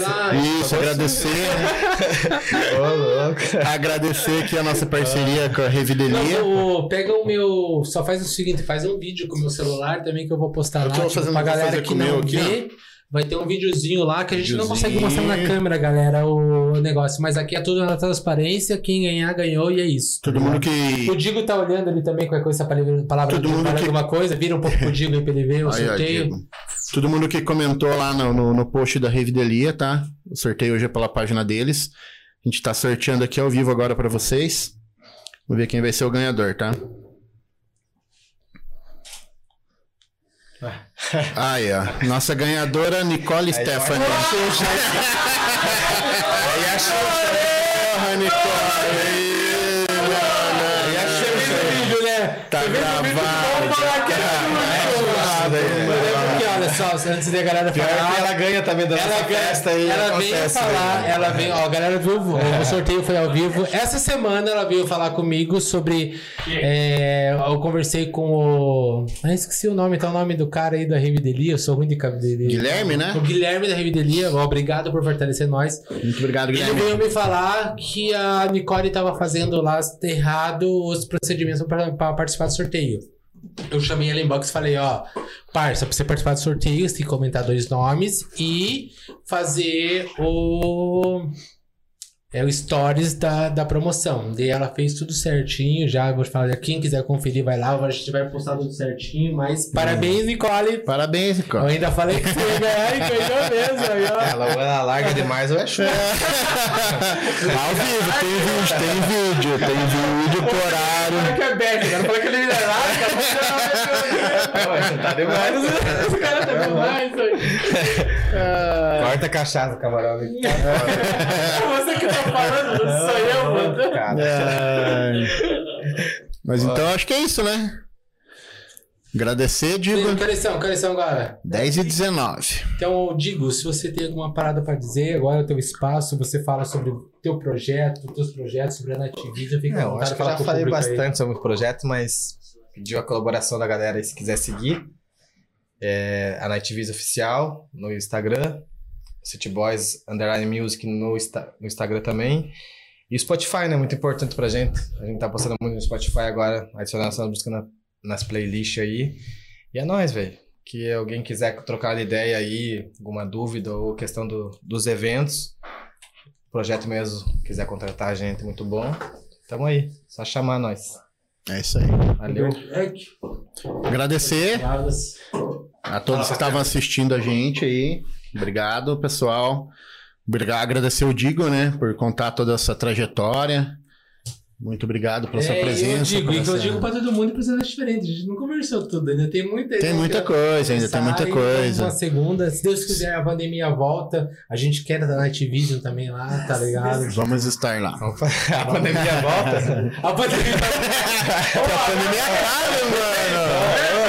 Lá. Isso, agradecer. (laughs) Ô, louco. agradecer aqui a nossa parceria com a Não, Revidelia. o- pega o meu. Só faz o seguinte, faz um vídeo com o meu celular também que eu vou postar Eu lá. tipo, fazendo- pra galera fazer que meu não aqui, vê. Vai ter um videozinho lá que a gente não consegue mostrar na câmera, galera, o negócio. Mas aqui é tudo na transparência. Quem ganhar, ganhou e é isso. Todo mundo que. O Digo tá olhando ali também, qualquer coisa, essa palavra, palavra Todo mundo que- alguma coisa, vira um pouco pro Digo aí pra ele ver o (laughs) Aí, sorteio. Todo mundo que comentou lá no, no, no post da Revidelia, tá? O sorteio hoje é pela página deles. A gente tá sorteando aqui ao vivo agora pra vocês. Vamos ver quem vai ser o ganhador, tá? Aí, ó. Nossa ganhadora, Nicole Stephanie. Aí a Xuxa. Porra, Nicole! Aí, mano. Aí a Xuxa. né? Tá gravado. Só, antes da galera Pior falar. que ela ganha também da Ela, festa aí. ela veio falar, né? ela veio, ó, a galera viu, o, o sorteio foi ao vivo. Essa semana ela veio falar comigo sobre. é, eu conversei com o. Ah, esqueci o nome, tá o nome do cara aí da Revidelia, eu sou ruim de cabelo. Guilherme, né? O Guilherme da Revidelia, obrigado por fortalecer nós. Muito obrigado, Ele Guilherme. veio me falar que a Nicole estava fazendo lá errado os procedimentos para participar do sorteio. Eu chamei ela em box e falei, ó, parça, pra você participar do sorteio, você tem que comentar dois nomes e fazer o. É o stories da, da promoção. Daí ela fez tudo certinho. Já vou falar, quem quiser conferir, vai lá. A gente vai postar tudo certinho. Mas parabéns, Nicole. Parabéns, Eu Nicole. ainda falei que você ia ganhar e ganhou mesmo. Aí, ó. Ela, ela larga demais ou é Xuxa. (laughs) Ao vivo, tem vídeo, tem vídeo, tem vídeo por horário. Fala que é Beck, cara. Fala que ele (laughs) é Você tá demais. Esse cara tá demais, (laughs) Corta a cachaça, camarão. É (laughs) você que tá falando, não sou eu, mano. Mas então acho que é isso, né? Agradecer, digo. Careção, careção agora. 10 e 19. Então, Digo, se você tem alguma parada pra dizer, agora é o teu espaço, você fala sobre o teu projeto, os teus projetos, sobre a Nativism, fica Não, acho que eu já falei público aí. bastante sobre o projeto, mas pediu a colaboração da galera aí se quiser seguir. É, a Night Visa Oficial no Instagram, City Boys Underline Music no, no Instagram também. E o Spotify, né? Muito importante pra gente. A gente tá postando muito no Spotify agora, adicionando essa música na- nas playlists aí. E é nóis, velho. Que alguém quiser trocar ideia aí, alguma dúvida ou questão do- dos eventos, projeto mesmo, quiser contratar a gente, muito bom. Tamo aí, só chamar nós. É isso aí. Valeu. Agradecer Palavras. A todos que estavam assistindo a gente aí. Obrigado, pessoal. obrigado, agradecer o Digo, né, por contar toda essa trajetória. Muito obrigado pela sua É, presença. Eu digo, e que eu essa- digo pra todo mundo precisa diferente. A gente não conversou tudo, ainda tem muita Tem muita coisa, ainda tem muita coisa. Uma segunda, se Deus quiser, a pandemia volta. A gente quer da Night Vision também lá, tá ligado? Vamos estar lá. A pandemia volta. (laughs) A pandemia. (laughs) a pandemia acaba, mano.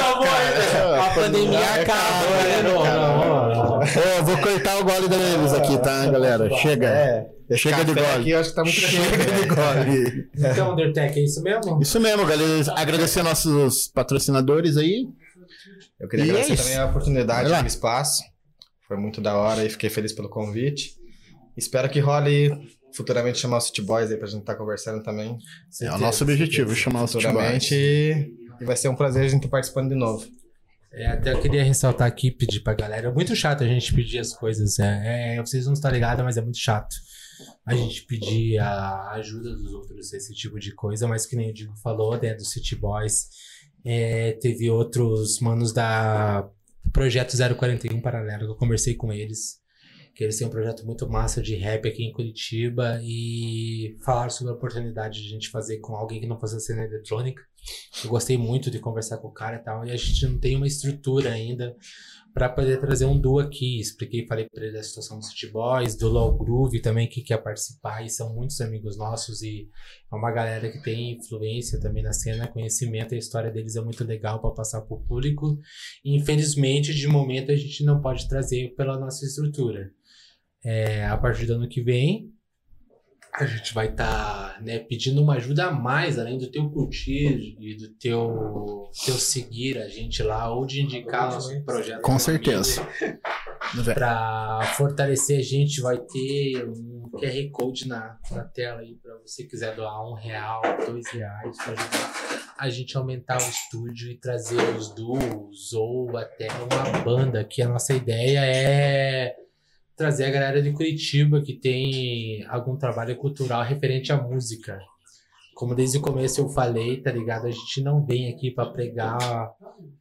A pandemia acaba, né? Não, não, não. Ô, vou cortar o gole deles aqui, tá, galera? Chega. É, Chega de gole. Aqui, acho que tá muito Chega de quente. gole. Então, Undertech, é isso mesmo? Isso mesmo, galera. Agradecer nossos patrocinadores aí. Eu queria E é agradecer isso. também a oportunidade do espaço. Foi muito da hora e fiquei feliz pelo convite. Espero que role futuramente chamar os City Boys aí pra gente estar conversando também. É o nosso objetivo, chamar os Futuramente. futuramente. E vai ser um prazer a gente estar participando de novo. É, até eu queria ressaltar aqui, pedir pra galera. É muito chato a gente pedir as coisas. É, é, vocês não estão ligados, mas é muito chato a gente pedir a ajuda dos outros, esse tipo de coisa. Mas que nem o Diego falou, né, do City Boys. É, teve outros manos da Projeto 041 Paralelo, que eu conversei com eles. Que eles têm um projeto muito massa de rap aqui em Curitiba. E falaram sobre a oportunidade de a gente fazer com alguém que não fosse a cena eletrônica. Eu gostei muito de conversar com o cara e tal. E a gente não tem uma estrutura ainda para poder trazer um duo aqui. Expliquei, falei para ele da situação do City Boys, do Low Groove também, que quer participar. E são muitos amigos nossos. E é uma galera que tem influência também na cena, conhecimento. A história deles é muito legal para passar para o público. E, infelizmente, de momento, a gente não pode trazer pela nossa estrutura. É, a partir do ano que vem, a gente vai estar né, pedindo uma ajuda a mais, além do teu curtir e do teu, teu seguir a gente lá, ou de indicar nosso projeto. Com certeza. Para fortalecer a gente, vai ter um QR Code na, na tela aí para você quiser doar um real, dois reais, para ajudar a gente a aumentar o estúdio e trazer os duos ou até uma banda, que a nossa ideia é trazer a galera de Curitiba que tem algum trabalho cultural referente à música. Como desde o começo eu falei, tá ligado? A gente não vem aqui para pregar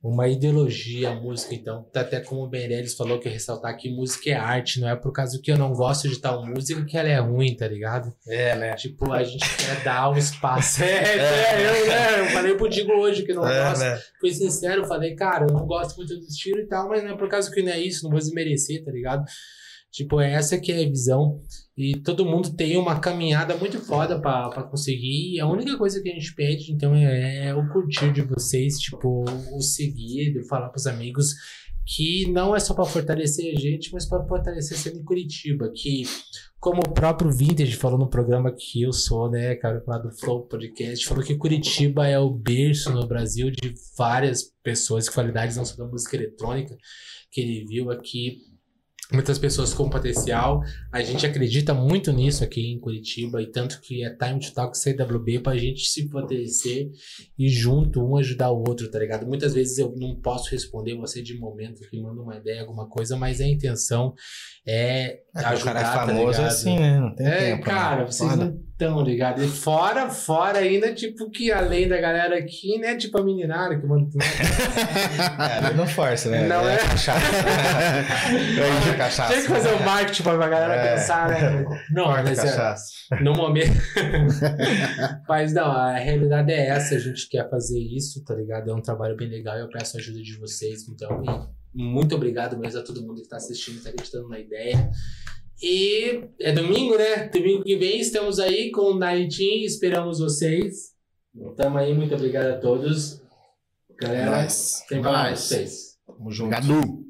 uma ideologia à música, então, até como o Meirelles falou que ressaltar que música é arte, não é por causa que eu não gosto de tal música que ela é ruim, tá ligado? É, né? Tipo, a gente quer dar um espaço. (laughs) É, é, eu, né? Eu falei pro Digo hoje que não gosto. né? Fui sincero, falei, cara, eu não gosto muito do estilo e tal, mas não é por causa que não é isso, não vou desmerecer, tá ligado? Tipo, é essa que é a visão. E todo mundo tem uma caminhada muito foda pra conseguir. E a única coisa que a gente pede, então, é, é o curtir de vocês, tipo, o seguir, de falar pros amigos que não é só pra fortalecer a gente, mas pra fortalecer sendo em Curitiba. Que, como o próprio Vintage falou no programa que eu sou, né, cara, lá do Flow Podcast, falou que Curitiba é o berço no Brasil de várias pessoas, qualidades não só da música eletrônica, que ele viu aqui muitas pessoas com potencial. A gente acredita muito nisso aqui em Curitiba e tanto que é Time to Talk CWB pra gente se fortalecer e junto um ajudar o outro, tá ligado? Muitas vezes eu não posso responder você de momento que manda uma ideia, alguma coisa, mas a intenção é É, o ajudar, cara é tá famoso ligado? assim, né? Não tem É, tempo. cara, né? vocês Foda. não estão ligados. E fora, fora ainda, tipo, que além da galera aqui, né? Tipo a meninada que manda. É, (laughs) não força, né? Não é? cachaça. (laughs) é cachaça. Tem que fazer o marketing pra galera É. pensar, né? Não, Corta mas é, cachaça. no momento. (laughs) mas não, a realidade é essa. A gente quer fazer isso, tá ligado? É um trabalho bem legal. Eu peço a ajuda de vocês. Então, e muito obrigado mesmo a todo mundo que tá assistindo, tá acreditando na ideia. E é domingo, né? Domingo que vem estamos aí com o Nightin. Esperamos vocês. Tamo aí, muito obrigado a todos. Galera, Nice. tem pra Nice. vocês. Tamo junto. Obrigado.